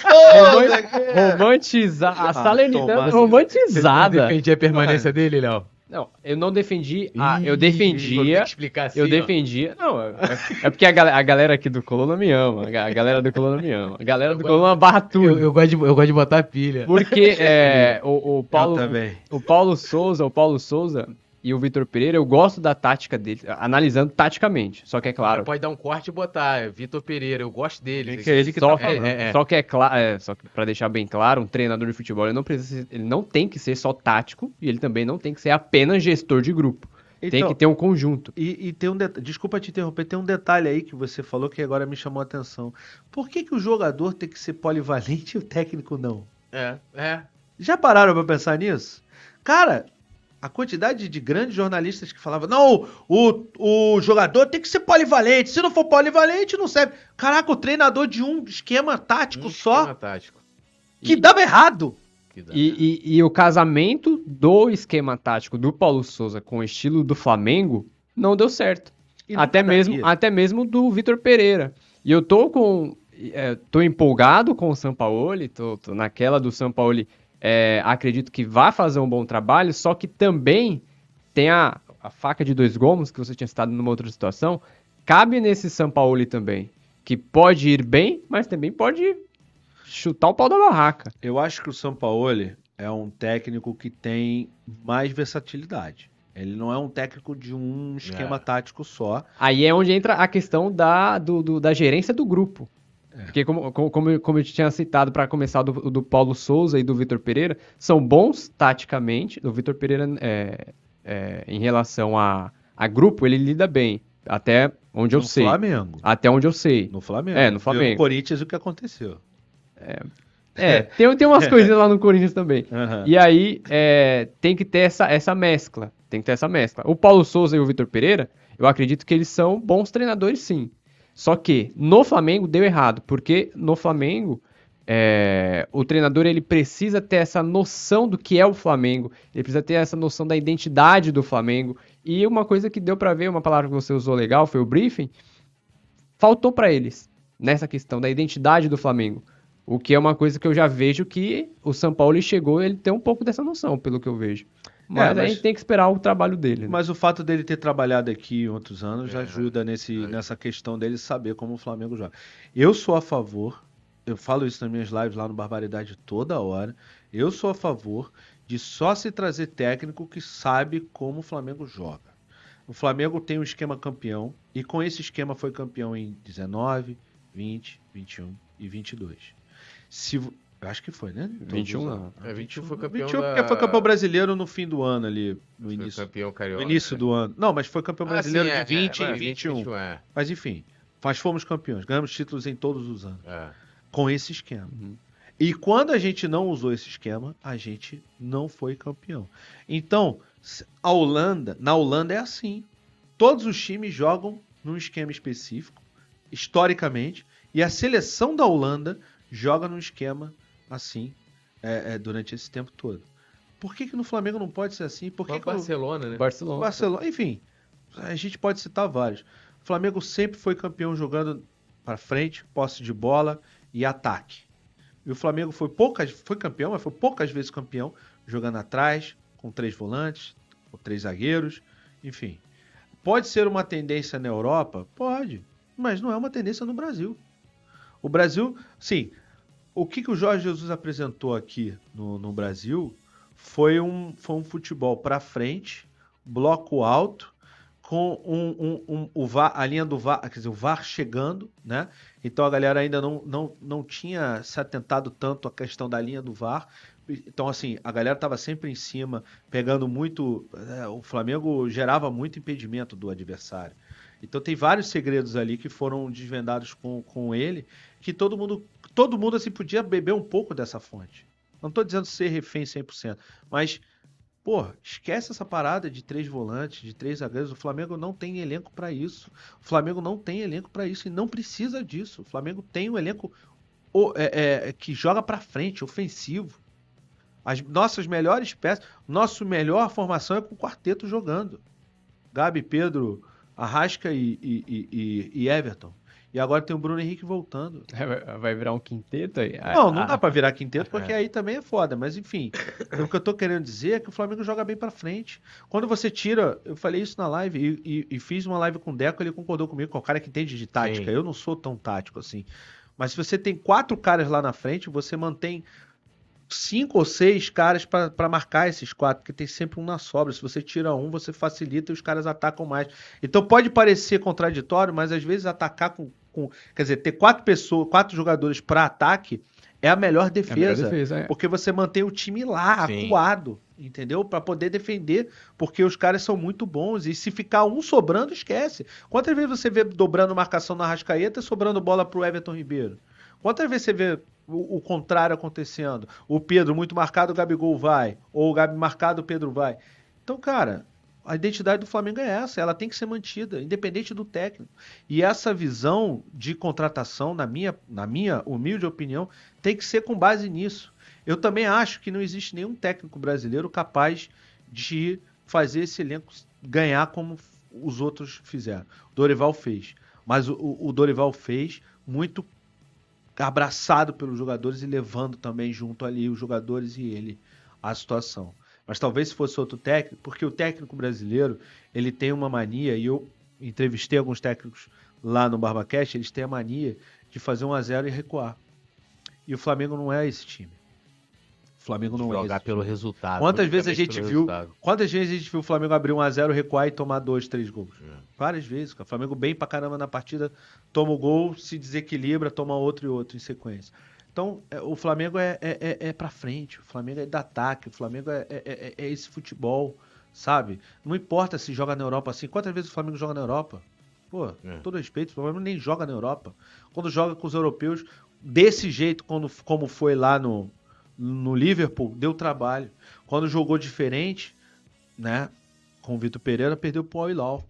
Romantizada. A Ah, Salernitana Você romantizada. defendia a permanência dele, Léo? Não, eu não defendi. Ah, eu defendia. explicar assim, Eu ó. defendia. Não, é, é porque a, gal- a galera aqui do Coluna me ama. A galera do Coluna me ama. A galera do Coluna barra tudo. Eu, eu gosto de, eu gosto de botar pilha. Porque é, o, o Paulo, Eu o Paulo Souza, o Paulo Souza e o Vitor Pereira, eu gosto da tática dele, analisando taticamente. Só que é claro. Pode dar um corte e botar. é Vitor Pereira, eu gosto dele. Que é ele que só, tá falando. É, é. só que é claro, é, só que para deixar bem claro, um treinador de futebol ele não precisa, ser- ele não tem que ser só tático e ele também não tem que ser apenas gestor de grupo. tem Então, que ter um conjunto. E, e tem um det- desculpa te interromper, tem um detalhe aí que você falou que agora me chamou a atenção. Por que, que o jogador tem que ser polivalente e o técnico não? É, é. Já pararam pra pensar nisso? Cara, a quantidade de grandes jornalistas que falavam, não, o, o jogador tem que ser polivalente, se não for polivalente não serve. Caraca, o treinador de um esquema tático Um só, esquema tático. que dava errado. Que. E, e- e o casamento do esquema tático do Paulo Souza com o estilo do Flamengo não deu certo. E até mesmo, daria. até mesmo do Vitor Pereira. E eu tô com. é, tô empolgado com o Sampaoli, tô, tô naquela do Sampaoli. É, acredito que vai fazer um bom trabalho, só que também tem a, a faca de dois gomos, que você tinha citado numa outra situação. Cabe nesse Sampaoli também. Que pode ir bem, mas também pode chutar o pau da barraca. Eu acho que o Sampaoli é um técnico que tem mais versatilidade. Ele não é um técnico de um esquema É. tático só. Aí é onde entra a questão da, do- do- da gerência do grupo. É. Porque, como, como, como eu- eu tinha citado para começar do, do Paulo Souza e do Vitor Pereira, são bons taticamente. O Vitor Pereira, é, é, em relação a, a grupo, ele lida bem. Até onde eu no sei. Flamengo. Até onde eu sei. No Flamengo. É, no Flamengo. No Corinthians o que aconteceu. É, tem, tem umas coisinhas lá no Corinthians também. Aham. E aí é, tem que ter essa, essa mescla. Tem que ter essa mescla. O Paulo Souza e o Vitor Pereira, eu acredito que eles são bons treinadores, sim. Só que no Flamengo deu errado, porque no Flamengo é, o treinador ele precisa ter essa noção do que é o Flamengo, ele precisa ter essa noção da identidade do Flamengo. E uma coisa que deu pra ver, uma palavra que você usou legal, foi o briefing, faltou pra eles nessa questão da identidade do Flamengo. O que é uma coisa que eu já vejo que o São Paulo chegou, ele tem um pouco dessa noção, pelo que eu vejo. Mas, É, mas- a gente tem que esperar o trabalho dele. né? Mas o fato dele ter trabalhado aqui em outros anos já É. ajuda nesse, nessa questão dele saber como o Flamengo joga. Eu sou a favor, eu falo isso nas minhas lives lá no Barbaridade toda hora. Eu sou a favor de só se trazer técnico que sabe como o Flamengo joga. O Flamengo tem um esquema campeão e com esse esquema foi campeão em 19, 20, 21 e 22. Se, eu acho que foi, né? Todos 21 os não. anos. É, 21 foi campeão 21 da- porque foi campeão brasileiro no fim do ano ali, no Foi início. campeão No carioca. início do ano. Não, mas foi campeão Ah, brasileiro sim, é, de 20 é, e é, 21. é. Mas enfim, nós fomos campeões, ganhamos títulos em todos os anos, É. com esse esquema. Uhum. E quando a gente não usou esse esquema, a gente não foi campeão. Então, a Holanda, na Holanda é assim. Todos os times jogam num esquema específico, historicamente, e a seleção da Holanda joga num esquema assim é, é, durante esse tempo todo. Por que, que no Flamengo não pode ser assim? Por que, que no- Barcelona, né? Barcelona. Barcelona, enfim, a gente pode citar vários. O Flamengo sempre foi campeão jogando para frente, posse de bola e ataque. E o Flamengo foi poucas, foi campeão, mas foi poucas vezes campeão jogando atrás, com três volantes, com três zagueiros, enfim. Pode ser uma tendência na Europa? Pode, mas não é uma tendência no Brasil. O Brasil, sim, o que, que o Jorge Jesus apresentou aqui no, no Brasil foi um, foi um futebol para frente, bloco alto, com um, um- um- o VAR, a linha do VAR, quer dizer, o VAR chegando, né? Então a galera ainda não, não, não tinha se atentado tanto à questão da linha do VAR. Então, assim, a galera estava sempre em cima, pegando muito. é, o Flamengo gerava muito impedimento do adversário. Então tem vários segredos ali que foram desvendados com, com ele, que todo mundo, todo mundo assim, podia beber um pouco dessa fonte. Não estou dizendo ser refém 100%, mas Pô, esquece essa parada de três volantes, de três zagueiros. O Flamengo não tem elenco para isso. O Flamengo não tem elenco para isso e não precisa disso. O Flamengo tem um elenco é, é, que joga para frente, ofensivo. As nossas melhores peças, nossa melhor formação é com o quarteto jogando. Gabi, Pedro, Arrasca e, e, e, e Everton. E agora tem o Bruno Henrique voltando. Vai virar um quinteto aí? Não, não dá pra virar quinteto, porque aí também é foda. Mas enfim, o que eu tô querendo dizer é que o Flamengo joga bem pra frente. Quando você tira, eu falei isso na live e, e, e fiz uma live com o Deco, ele concordou comigo, com o cara que entende de tática. Sim. Eu não sou tão tático assim. Mas se você tem quatro caras lá na frente, você mantém cinco ou seis caras para marcar esses quatro, porque tem sempre um na sobra. Se você tira um, você facilita e os caras atacam mais. Então pode parecer contraditório, mas às vezes atacar com. Com quer dizer, ter quatro pessoas, quatro jogadores para ataque é a melhor defesa. É a melhor defesa é. Porque você mantém o time lá, Sim. acuado, entendeu? Para poder defender, porque os caras são muito bons. E se ficar um sobrando, esquece. Quantas vezes você vê dobrando marcação na Rascaeta e sobrando bola pro Everton Ribeiro? Quantas vezes você vê o, o, contrário acontecendo? O Pedro muito marcado, o Gabigol vai. Ou o Gabi marcado, o Pedro vai. Então, cara, a identidade do Flamengo é essa. Ela tem que ser mantida, independente do técnico. E essa visão de contratação, na minha, na minha humilde opinião, tem que ser com base nisso. Eu também acho que não existe nenhum técnico brasileiro capaz de fazer esse elenco ganhar como os outros fizeram. O Dorival fez. Mas o, o Dorival fez muito abraçado pelos jogadores e levando também junto ali os jogadores e ele a situação. Mas talvez se fosse outro técnico, porque o técnico brasileiro ele tem uma mania, e eu entrevistei alguns técnicos lá no BarbaCast, eles têm a mania de fazer um a 0 e recuar. E o Flamengo não é esse time. Flamengo não jogar pelo resultado. Quantas vezes a gente viu? Resultado. Quantas vezes a gente viu o Flamengo abrir 1 a 0 recuar e tomar dois, três gols? É. Várias vezes. O Flamengo bem pra caramba na partida, toma o gol, se desequilibra, toma outro e outro em sequência. Então, é, o Flamengo é, é, é, é pra frente, o Flamengo é de ataque, o Flamengo é, é, é, é esse futebol, sabe? Não importa se joga na Europa assim. Quantas vezes o Flamengo joga na Europa? Pô, com todo respeito, o Flamengo nem joga na Europa. Quando joga com os europeus, desse jeito, quando, como foi lá no, no Liverpool deu trabalho. Quando jogou diferente, né, com o Vitor Pereira, perdeu pro Al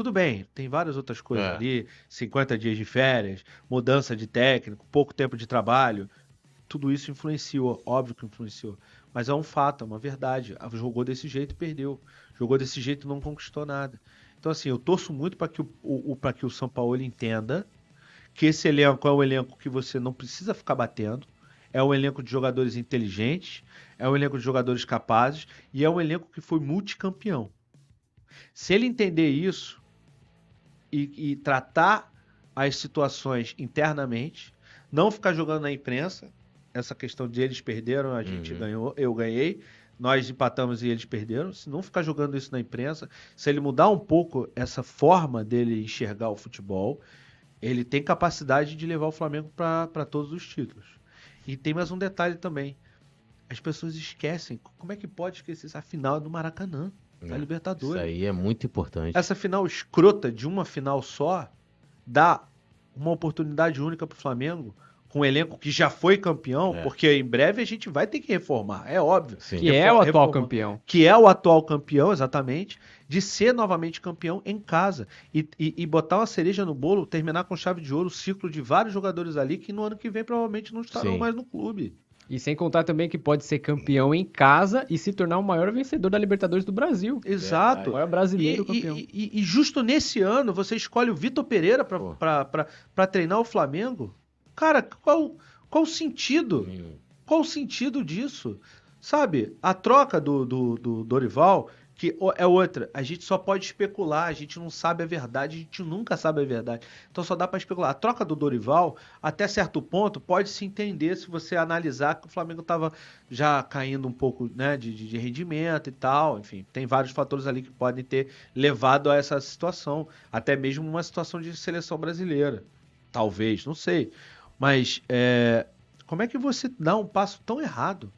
Tudo bem, tem várias outras coisas é. ali, 50 dias de férias, mudança de técnico, pouco tempo de trabalho. Tudo isso influenciou, óbvio que influenciou. Mas é um fato, é uma verdade. Jogou desse jeito e perdeu. Jogou desse jeito e não conquistou nada. Então, assim, eu torço muito para que o, o para que o São Paulo entenda que esse elenco é um elenco que você não precisa ficar batendo é um elenco de jogadores inteligentes, é um elenco de jogadores capazes e é um elenco que foi multicampeão. Se ele entender isso e, e tratar as situações internamente, não ficar jogando na imprensa, essa questão de eles perderam, a gente uhum. ganhou, eu ganhei, nós empatamos e eles perderam. Se não ficar jogando isso na imprensa, se ele mudar um pouco essa forma dele enxergar o futebol, ele tem capacidade de levar o Flamengo para todos os títulos. E tem mais um detalhe também. As pessoas esquecem. Como é que pode esquecer a final do Maracanã, da é, Libertadores? Isso aí é muito importante. Essa final escrota de uma final só dá uma oportunidade única para o Flamengo com um elenco que já foi campeão, é. porque em breve a gente vai ter que reformar, é óbvio. Sim. Que é o atual reformar, campeão. Que é o atual campeão, exatamente, de ser novamente campeão em casa. E, e, e, botar uma cereja no bolo, terminar com chave de ouro o ciclo de vários jogadores ali que no ano que vem provavelmente não estarão Sim. mais no clube. E sem contar também que pode ser campeão em casa e se tornar o maior vencedor da Libertadores do Brasil. Exato. É, o maior brasileiro e, campeão. E, e, justo nesse ano você escolhe o Vitor Pereira para treinar o Flamengo. Cara, qual, qual o sentido? Qual o sentido disso? Sabe, a troca do, do, do Dorival, que é outra, a gente só pode especular, a gente não sabe a verdade, a gente nunca sabe a verdade. Então só dá para especular. A troca do Dorival, até certo ponto, pode se entender se você analisar que o Flamengo estava já caindo um pouco né, de, de, rendimento e tal. Enfim, tem vários fatores ali que podem ter levado a essa situação. Até mesmo uma situação de seleção brasileira. Talvez, não sei. Mas é, como é que você dá um passo tão errado?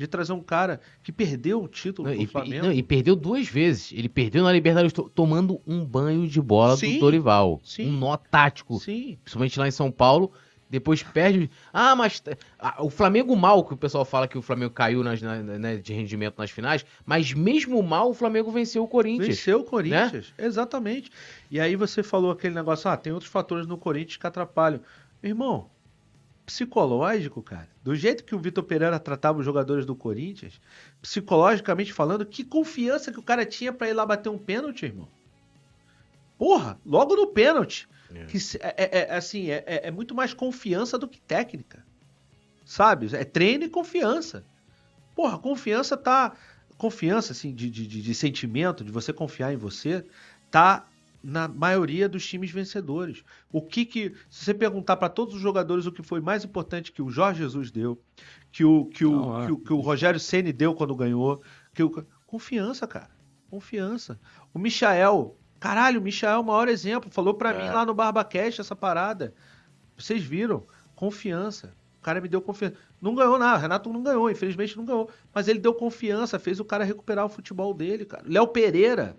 De trazer um cara que perdeu o título não, do e, Flamengo. Não, e perdeu duas vezes. Ele perdeu na Libertadores tomando um banho de bola sim, do Dorival. Sim, um nó tático. Sim. Principalmente lá em São Paulo, Depois perde. Ah, mas. ah, o Flamengo mal, que o pessoal fala que o Flamengo caiu nas, na- né, de rendimento nas finais, mas mesmo mal o Flamengo venceu o Corinthians. Venceu o Corinthians, exatamente. E aí você falou aquele negócio, ah, tem outros fatores no Corinthians que atrapalham. Irmão, psicológico, cara. Do jeito que o Vitor Pereira tratava os jogadores do Corinthians, psicologicamente falando, que confiança que o cara tinha pra ir lá bater um pênalti, irmão. Porra, logo no pênalti. É. Que é, é- é, assim, é, é- é muito mais confiança do que técnica. Sabe? É treino e confiança. Porra, confiança tá. Confiança, assim, de, de, de- de sentimento, de você confiar em você, tá na maioria dos times vencedores. O que que. Se você perguntar para todos os jogadores o que foi mais importante que o Jorge Jesus deu, que o, que o, Não, é. que o, que o Rogério Ceni deu quando ganhou, que o, confiança, cara. Confiança. O Michael, caralho, o Michael é o maior exemplo. Falou pra É. mim lá no BarbaCast essa parada. Vocês viram? Confiança. O cara me deu confiança. Não ganhou nada, o Renato não ganhou, infelizmente não ganhou. Mas ele deu confiança, fez o cara recuperar o futebol dele, cara. Léo Pereira,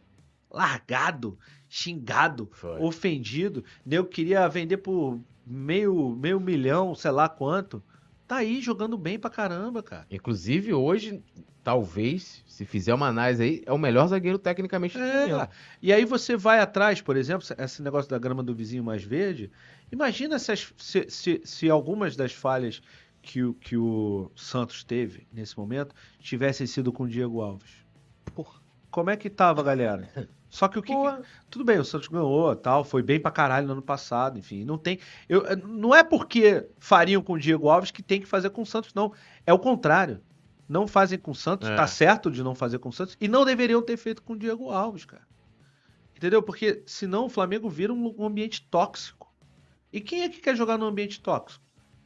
largado, xingado, Foi. ofendido. Nego queria vender por meio, meio milhão, sei lá quanto. Tá aí jogando bem pra caramba, cara. Inclusive, hoje, talvez, se fizer uma análise aí, é o melhor zagueiro tecnicamente do É, momento. e aí você vai atrás, por exemplo, esse negócio da grama do vizinho mais verde. Imagina se, as- se- se- se algumas das falhas que o, que o Santos teve nesse momento tivessem sido com o Diego Alves. Porra, como é que tava, galera? Só que o que, que- Tudo bem, o Santos ganhou, tal, foi bem pra caralho no ano passado, enfim, não tem. Eu, não é porque fariam com o Diego Alves que tem que fazer com o Santos, não. É o contrário. Não fazem com o Santos, É. tá certo de não fazer com o Santos, e não deveriam ter feito com o Diego Alves, cara. Entendeu? Porque senão o Flamengo vira um, um ambiente tóxico. E quem é que quer jogar num ambiente tóxico?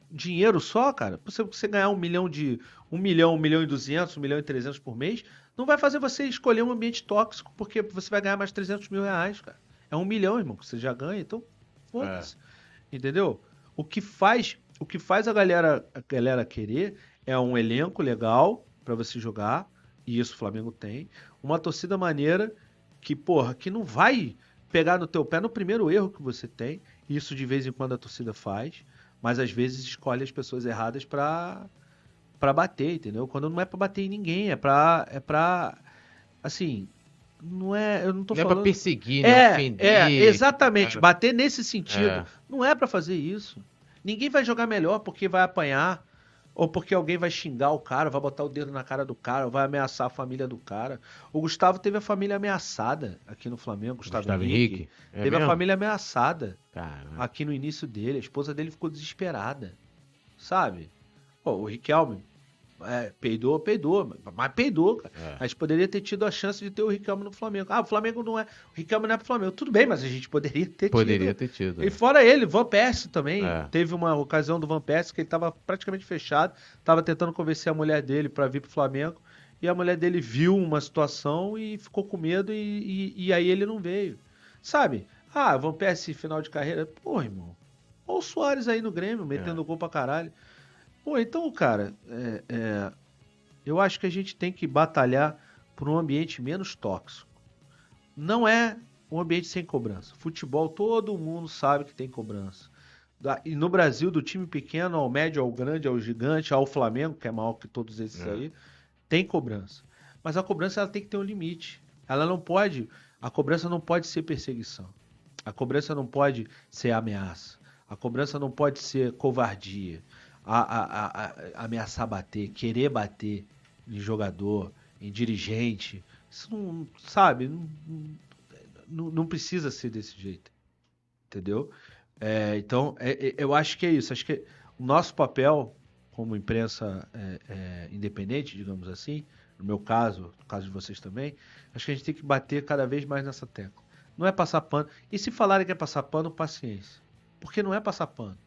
Dinheiro só, cara? Você, você ganhar um milhão de. Um milhão, um milhão e duzentos, um milhão e trezentos por mês, não vai fazer você escolher um ambiente tóxico, porque você vai ganhar mais 300 mil reais, cara. É um milhão, irmão, que você já ganha, então foda-se. Entendeu? O que faz, o que faz a galera, a galera querer é um elenco legal pra você jogar, e isso o Flamengo tem. Uma torcida maneira que, porra, que não vai pegar no teu pé no primeiro erro que você tem. Isso de vez em quando a torcida faz, mas às vezes escolhe as pessoas erradas pra para bater, entendeu? Quando não é pra bater em ninguém, é pra é para assim, não é, eu não tô Não é falando pra perseguir, né? é, ofender. é, exatamente. É. Bater nesse sentido. É. Não é pra fazer isso. Ninguém vai jogar melhor porque vai apanhar. Ou porque alguém vai xingar o cara, vai botar o dedo na cara do cara, ou vai ameaçar a família do cara. O Gustavo teve a família ameaçada aqui no Flamengo, Gustavo, Gustavo Henrique. Henrique. É teve a mesmo? família ameaçada Caramba. aqui no início dele. A esposa dele ficou desesperada. Sabe? Pô, o Riquelme é, peidou, peidou, mas peidou, cara. É. A gente poderia ter tido a chance de ter o Riquelme no Flamengo. Ah, o Flamengo não é. O Riquelme não é pro Flamengo. Tudo bem, mas a gente poderia ter Poderia tido. ter tido. E fora ele, Van Persie também. É. Teve uma ocasião do Van Persie que ele tava praticamente fechado. Tava tentando convencer a mulher dele para vir pro Flamengo. E a mulher dele viu uma situação e ficou com medo e, e- e aí ele não veio. Sabe? Ah, Van Persie final de carreira. Pô, irmão. Olha o Soares aí no Grêmio, metendo gol pra caralho. Pô, então, cara, é- é, eu acho que a gente tem que batalhar por um ambiente menos tóxico. Não é um ambiente sem cobrança. Futebol, todo mundo sabe que tem cobrança. E no Brasil, do time pequeno ao médio, ao grande, ao gigante, ao Flamengo, que é maior que todos esses É. aí, tem cobrança. Mas a cobrança ela tem que ter um limite. Ela não pode. A cobrança não pode ser perseguição. A cobrança não pode ser ameaça. A cobrança não pode ser covardia. A, a- a- ameaçar bater, querer bater em jogador, em dirigente. Isso não, sabe, não, não, não precisa ser desse jeito. Entendeu? É, então, é- é- eu acho que é isso. Acho que o nosso papel como imprensa é, é, independente, digamos assim, no meu caso, no caso de vocês também, acho que a gente tem que bater cada vez mais nessa tecla. Não é passar pano. E se falarem que é passar pano, paciência. Porque não é passar pano.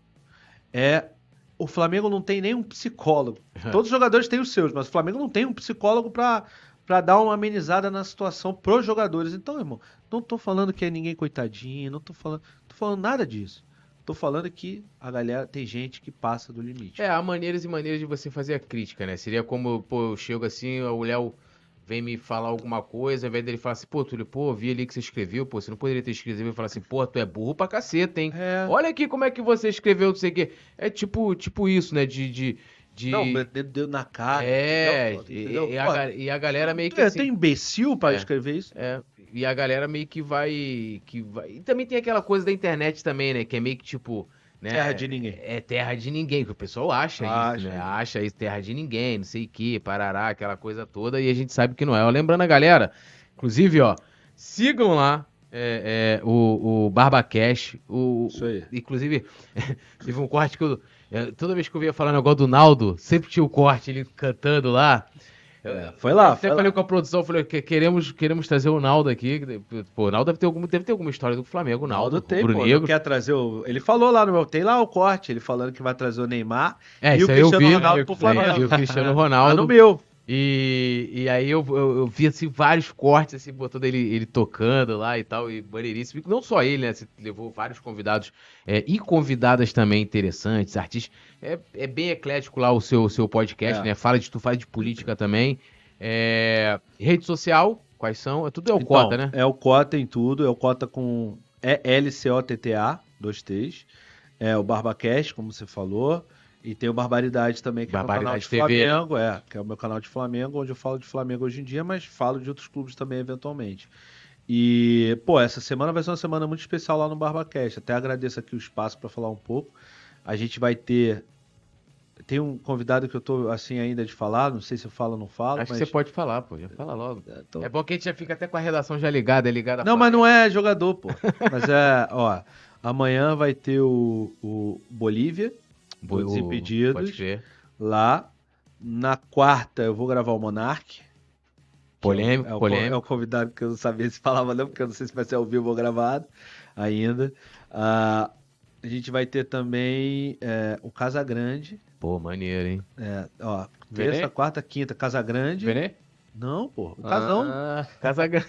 É. O Flamengo não tem nenhum psicólogo. Todos os jogadores têm os seus, mas o Flamengo não tem um psicólogo pra para dar uma amenizada na situação pros jogadores. Então, irmão, não tô falando que é ninguém coitadinho, não tô falando, tô falando nada disso. Tô falando que a galera tem gente que passa do limite. É, há maneiras e maneiras de você fazer a crítica, né? Seria como, pô, eu chego assim, o Léo vem me falar alguma coisa, ao invés dele falar assim, pô, Túlio, pô, vi ali que você escreveu, pô, você não poderia ter escrito, ele vai falar assim, pô, tu é burro pra caceta, hein? É. Olha aqui como é que você escreveu, não sei o quê. É tipo, tipo isso, né, de... de, de... Não, dedo, dedo na cara. é, entendeu? e, Entendeu? e a, e a galera meio que é assim, tão imbecil pra É. escrever isso? é, e a galera meio que vai, que vai... E também tem aquela coisa da internet também, né, que é meio que tipo... Né, Terra de ninguém. É terra de ninguém, que o pessoal acha, Acha, isso, né? né? Acha isso, terra de ninguém, não sei o que, parará, aquela coisa toda, e a gente sabe que não é. Ó, lembrando a galera, inclusive, ó, sigam lá é, é, o, o BarbaCast, o, Isso aí. inclusive, teve um corte que eu, é, toda vez que eu via falar negócio do Naldo, sempre tinha o corte, ele cantando lá. É, foi lá, Até foi falei lá. com a produção, falei que queremos, queremos trazer o Naldo aqui. Pô, o Naldo deve ter, algum, deve ter alguma história do Flamengo, o Naldo, Naldo tem, o pô, não quer trazer o... Ele falou lá no meu... Tem lá o corte, ele falando que vai trazer o Neymar É, E o eu Cristiano vi. Ronaldo pro é, Flamengo. e o Cristiano Ronaldo. no meu. E, e aí eu, eu, eu vi assim, vários cortes, assim, botando ele, ele tocando lá e tal, e maneiríssimo. Não só ele, né? Você levou vários convidados é, e convidadas também interessantes, artistas. É, é bem eclético lá o seu, seu podcast, É. né? Fala de tu faz de política também. É, rede social, quais são? É tudo é o Então, Cota, né? É o Cota em tudo, é o Cota com é L-C-O-T-T-A, dois T's. É o BarbaCast, como você falou. E tem o Barbaridade também, que é o meu canal Barbaridade de TV. Flamengo, é, que é o meu canal de Flamengo, onde eu falo de Flamengo hoje em dia, mas falo de outros clubes também, eventualmente. E, pô, essa semana vai ser uma semana muito especial lá no BarbaCast. Até agradeço aqui o espaço para falar um pouco. A gente vai ter. Tem um convidado que eu tô assim ainda de falar, não sei se eu falo ou não falo. Acho mas... que você pode falar, pô. Já fala logo. É, então- É bom que a gente já fica até com a redação já ligada, é ligada. Não, mas não é jogador, pô. Mas é, ó. Amanhã vai ter o, o Bolívia Bo- o Desimpedidos. Pode ver. lá. Na quarta eu vou gravar o Monark. Polêmico, é o, polêmico. É o convidado que eu não sabia se falava não, porque eu não sei se vai ser ao vivo ou gravado ainda. Ah, a gente vai ter também é, o Casa Grande. Pô, maneiro, hein? É, ó, terça, quarta, quinta, Casa Grande. Venê? Não, pô. O Casão. Ah, Casa Grande.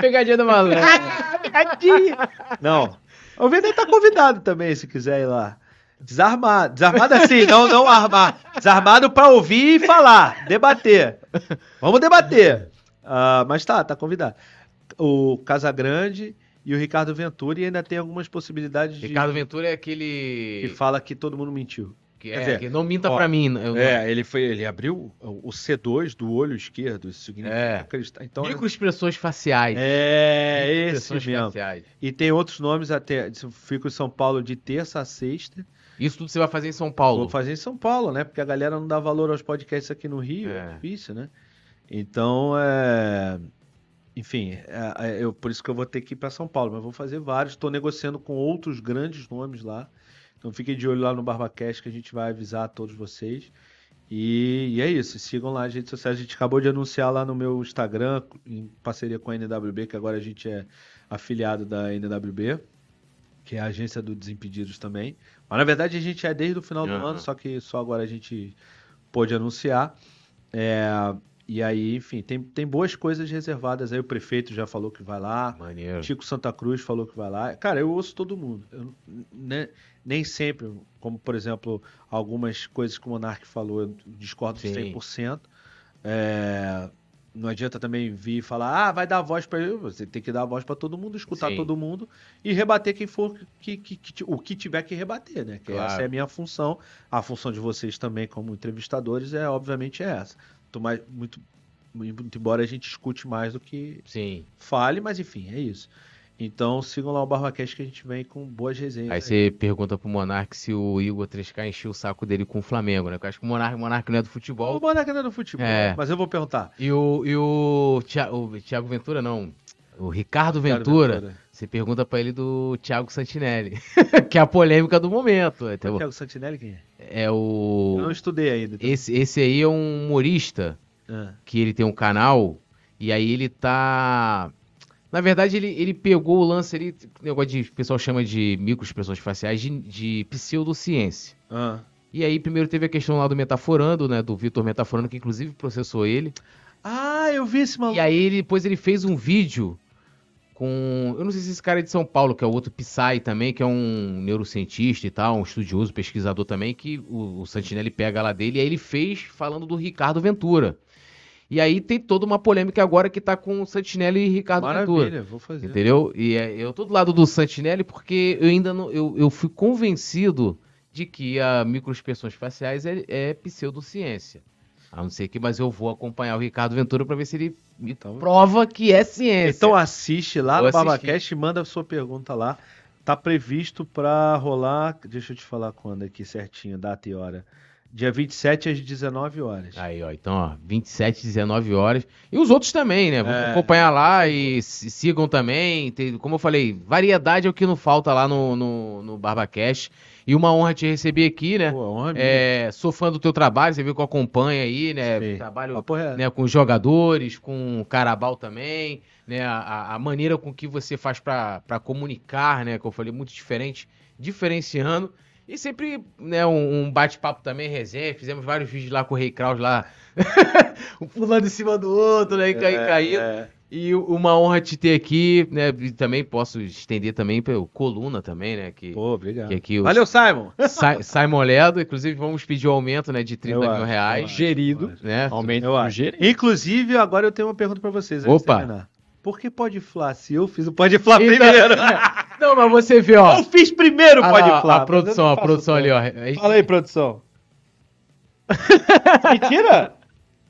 Pegadinha do malandro. Não. O Venê tá convidado também, se quiser ir lá. Desarmado. Desarmado assim, não, não armar. Desarmado pra ouvir e falar. Debater. Vamos debater. Ah, mas tá, tá convidado. O Casagrande e o Ricardo Ventura e ainda tem algumas possibilidades de. Ricardo Ventura é aquele. Que fala que todo mundo mentiu. que, é, dizer, que não minta ó, pra mim. Eu não- É, ele foi, ele abriu o C2 do olho esquerdo, isso significa É. acreditar. Então, Microexpressões faciais. é esse mesmo. faciais. E tem outros nomes até. Fico em São Paulo de terça a sexta. Isso tudo você vai fazer em São Paulo. Vou fazer em São Paulo, né? Porque a galera não dá valor aos podcasts aqui no Rio, é, É. difícil, né? Então, é... enfim, é, é, eu, por isso que eu vou ter que ir para São Paulo, mas vou fazer vários. Estou negociando com outros grandes nomes lá. Então fiquem de olho lá no BarbaCast que a gente vai avisar a todos vocês. E, e é isso, sigam lá as redes sociais. A gente acabou de anunciar lá no meu Instagram, em parceria com a NWB, que agora a gente é afiliado da NWB, que é a agência do Desimpedidos também. Mas na verdade a gente é desde o final do Aham. ano, só que só agora a gente pôde anunciar. É, e aí, enfim, tem, tem boas coisas reservadas aí. O prefeito já falou que vai lá. Maneiro. Chico Santa Cruz falou que vai lá. Cara, eu ouço todo mundo. Eu, né, nem sempre, como por exemplo, algumas coisas que o Monark falou, eu discordo Sim. 100%. É, não adianta também vir e falar, ah, vai dar voz para ele. Você tem que dar voz para todo mundo, escutar Sim. todo mundo e rebater quem for, que, que- que- o que tiver que rebater, né? Que Claro. essa é a minha função. A função de vocês também, como entrevistadores, é obviamente é essa. Tô mais, muito, muito embora a gente escute mais do que Sim. fale, mas enfim, é isso. Então sigam lá o BarbaCast que a gente vem com boas resenhas. Aí você pergunta pro Monark se o Igor 3K encheu o saco dele com o Flamengo, né? Porque eu acho que o Monark, o Monark não é do O futebol. Monarca não é do futebol, É. mas eu vou perguntar. E o, e o, Thi- o Thiago Ventura, não. O Ricardo Cara, Ventura, você pergunta pra ele do Thiago Santinelli, que é a polêmica do momento. O Entendeu? Thiago Santinelli quem é? É o. Eu não estudei ainda. então- Esse, esse aí é um humorista Ah, que ele tem um canal e aí ele tá. Na verdade, ele, ele pegou o lance ali, o negócio de. O pessoal chama de microexpressões faciais de, de pseudociência. ah. E aí, primeiro teve a questão lá do Metaforando, né? Do Vitor Metaforando, que inclusive processou ele. Ah, eu vi esse maluco. E aí, ele, depois ele fez um vídeo com. Eu não sei se esse cara é de São Paulo, que é o outro Psy também, que é um neurocientista e tal, um estudioso, pesquisador também, que o, o Santinelli pega lá dele. E aí ele fez falando do Ricardo Ventura. E aí tem toda uma polêmica agora que tá com o Santinelli e Ricardo Ventura. Maravilha, vou fazer. Entendeu? E é, eu tô do lado do Santinelli porque eu ainda não. Eu, eu fui convencido de que a microexpressões faciais é, é pseudociência. A não ser que, mas eu vou acompanhar o Ricardo Ventura para ver se ele me Então- prova que é ciência. Então assiste lá Vou no. Barbacast e manda a sua pergunta lá. Tá previsto pra rolar, deixa eu te falar quando aqui certinho, data e hora. Dia 27 às 19 horas. Aí, ó, então, ó, 27, 19 horas. E os outros também, né? Vão É. acompanhar lá e se- sigam também. Tem, como eu falei, variedade é o que não falta lá no, no, no BarbaCast. E uma honra te receber aqui, né? Pô, honra. É, sou fã do teu trabalho, você viu que eu acompanho aí, né? Sim. Trabalho reto. né, com jogadores, com o Carabal também, né? A- A, maneira com que você faz pra comunicar, né? Que eu falei, muito diferente, diferenciando. E sempre, né, um, um bate-papo também, resenha. Fizemos vários vídeos lá com o Rei Kraus lá, um pulando em cima do outro, né? E cai, É, caindo. é. E uma honra te ter aqui, né? E também posso estender também pelo Coluna também, né? Que, Pô, obrigado. que aqui Valeu, Simon. Sa- Simon Ledo, inclusive vamos pedir o aumento, né? De 30 Eu mil acho, reais, acho, Gerido. né? Aumento Eu acho. gerente. Inclusive, agora eu tenho uma pergunta pra vocês. Opa. Por que pode Flá? Se eu fiz o Pode Flá Então- primeiro. Não, mas você vê, ó. eu fiz primeiro o a, Pode Flá. a produção, a produção ali, ó. Fala aí, produção. Mentira!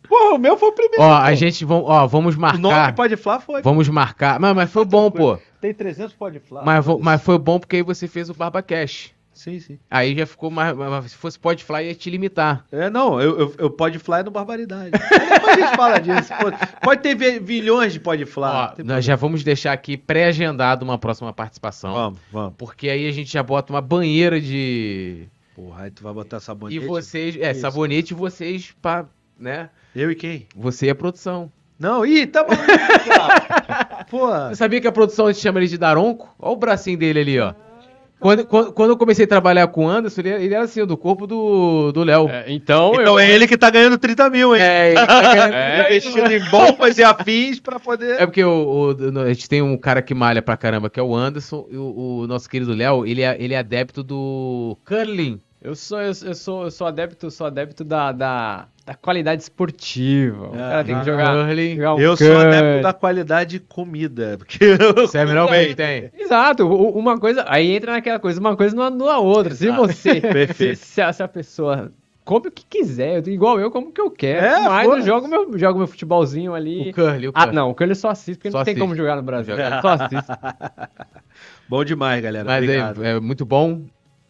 Porra, o meu foi o primeiro. Ó, a gente vão, ó, vamos O nome marcar. Pode Flá foi. Vamos marcar. Mas, mas foi bom, pô. Tem 300 Pode Flá. Mas, mas foi bom porque aí você fez o BarbaCast. Sim, sim. Aí já ficou mais. Se fosse Pode Fly, ia te limitar. É, não, eu, eu, eu Pode Flá é no Barbaridade. Depois a gente fala disso. Pode, pode ter milhões de Pode Flá. Ó, nós já vamos deixar aqui pré-agendado uma próxima participação. Vamos, vamos. Porque aí a gente já bota uma banheira de. Porra, aí tu vai botar sabonete. E vocês. É, Isso. sabonete e vocês, pra, né? Eu e quem? Você e a produção. Não, ih, tá cara. Porra. Você sabia que a produção a gente chama ele de Daronco? Olha o bracinho dele ali, ó. Quando, quando, quando eu comecei a trabalhar com o Anderson, ele, ele era assim, do corpo do do Léo. É, então, Então eu... é ele que tá ganhando 30 mil, hein? É, ele tá ganhando- É, Investindo em bombas e afins pra poder. É porque o, o- a gente tem um cara que malha pra caramba, que é o Anderson, e o, o nosso querido Léo, ele é, ele é adepto do curling. Eu sou, eu, eu sou, eu sou adepto, sou adepto da, da, da qualidade esportiva. O Ah, cara tem que ah, jogar, curling. jogar um Eu sou adepto da qualidade de comida. Porque eu... Você é melhor que ele tem. Exato, uma coisa, aí entra naquela coisa, uma coisa não anula a outra. Se Exato. você, se, Perfeito. se a, se a pessoa come o que quiser, igual eu, como que eu quero, É, mas eu foda-se. jogo meu, jogo meu futebolzinho ali. O curling, o Ah, curling. não, o curling eu só assisto, porque Só não tem assiste. como jogar no Brasil. Eu Só assisto. Bom demais, galera. Mas é, é muito bom.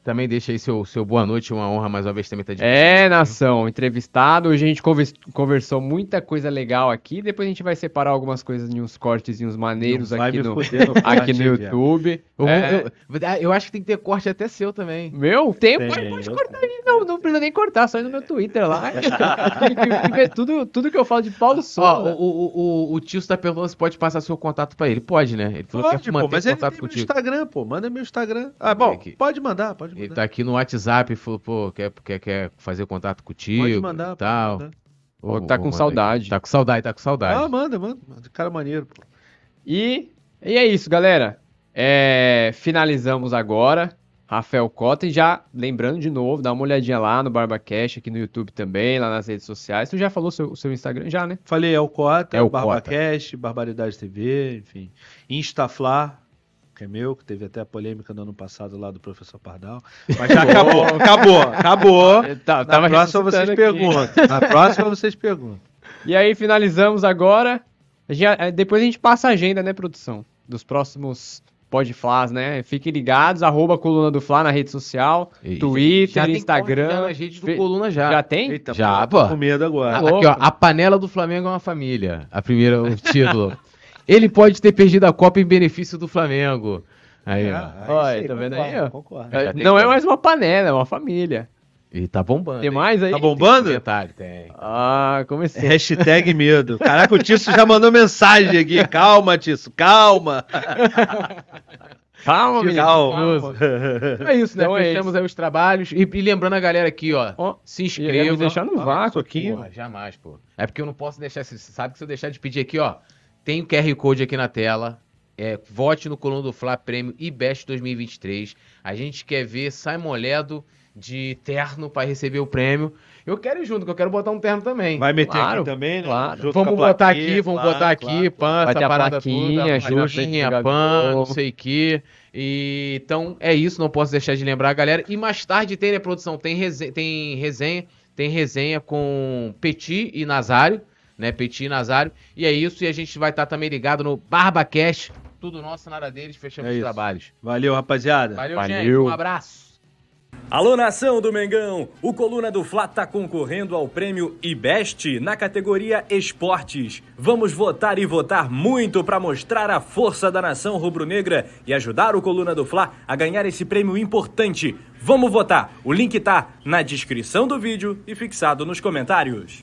Também deixa aí seu, seu boa noite, uma honra mais uma vez também estar de É, nação, entrevistado. Hoje a gente convers- conversou muita coisa legal aqui. Depois a gente vai separar algumas coisas em uns cortes e uns maneiros Não aqui no, aqui no YouTube. Eu, É. eu- ah, eu acho que tem que ter corte até seu também. Meu, tem, Tem, pode, pode cortar aí. Não, não precisa nem cortar, só ir no meu Twitter lá. Tudo, tudo que eu falo de Paulo Ó, Souza. o, o, o, o tio está perguntando se pode passar seu contato pra ele. Pode, né? Ele falou que Pode, quer pô, manter mas ele contato tem meu contigo. Instagram, pô. Manda meu Instagram. Ah, bom, Aqui. pode mandar, pode Ele mandar. tá aqui no WhatsApp e falou, pô, quer, quer, quer fazer contato contigo Pode mandar, e pode tal. mandar. Pô, tá com saudade. Tá com saudade, tá com saudade. Ah, manda, manda. Cara maneiro, pô. E, e é isso, galera. É, finalizamos agora. Rafael Cota. E já lembrando de novo, dá uma olhadinha lá no BarbaCast, aqui no YouTube também, lá nas redes sociais. Tu já falou seu- o seu Instagram? Já, né? Falei, é o Cota, É o Barbacast, Barbaridade TV, enfim. Instaflar, que é meu, que teve até a polêmica no ano passado lá do professor Pardal. Mas já acabou, acabou, acabou. Tá, Na próxima vocês aqui. perguntam. Na próxima vocês perguntam. E aí, finalizamos agora. A gente- eh, depois a gente passa a agenda, né, produção? Dos próximos Podflás, né? Fiquem ligados, arroba coluna do Fla na rede social, E- Twitter, já tem Instagram. já redes do Coluna já. Já tem? Eita, Já, pô, tô pô. com medo agora. Aqui, ó, a panela do Flamengo é uma família. A primeira, o título. Ele pode ter perdido a Copa em benefício do Flamengo. Aí, ó. Ah, Olha, tá vendo concordo, aí, ó? Concordo. É, tem não é mais uma panela, é uma família. E tá bombando. Tem mais aí? Tá bombando? Detalhe, tem. Ah, comecei. Hashtag medo. Caraca, o Tício já mandou mensagem aqui. Calma, Tício, calma. Calma, menino. Calma. É isso, né? Então é Fechamos aí os trabalhos. E, e lembrando a galera aqui, ó. Ó, Se inscreva. deixar no vácuo aqui. Porra, jamais, pô. É porque eu não posso deixar. Você sabe que se eu deixar de pedir aqui, ó. Tem o QR Code aqui na tela. É, vote no Coluna do Fla Prêmio e Best 2023. A gente quer ver Simon Ledo de terno para receber o prêmio. Eu quero ir junto, que eu quero botar um terno também. Vai meter Claro, aqui também, né? claro. A Vamos botar plaquinha, aqui, vamos claro, botar aqui, claro. pan, essa a parada toda, pegar pan, não sei o que. E, então, é isso, não posso deixar de lembrar, galera. E mais tarde tem, né, produção, tem resenha, tem resenha, tem resenha com Petit e Nazário, né, Petit e Nazário. E é isso, e a gente vai estar também ligado no BarbaCast, tudo nosso, nada deles, fechamos É os isso. trabalhos. Valeu, rapaziada. Valeu, Valeu. gente, um abraço. Alô nação do Mengão! O Coluna do Fla tá concorrendo ao prêmio IBEST na categoria Esportes. Vamos votar e votar muito para mostrar a força da nação rubro-negra e ajudar o Coluna do Fla a ganhar esse prêmio importante. Vamos votar! O link tá na descrição do vídeo e fixado nos comentários.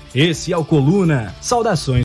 Esse é o Coluna. Saudações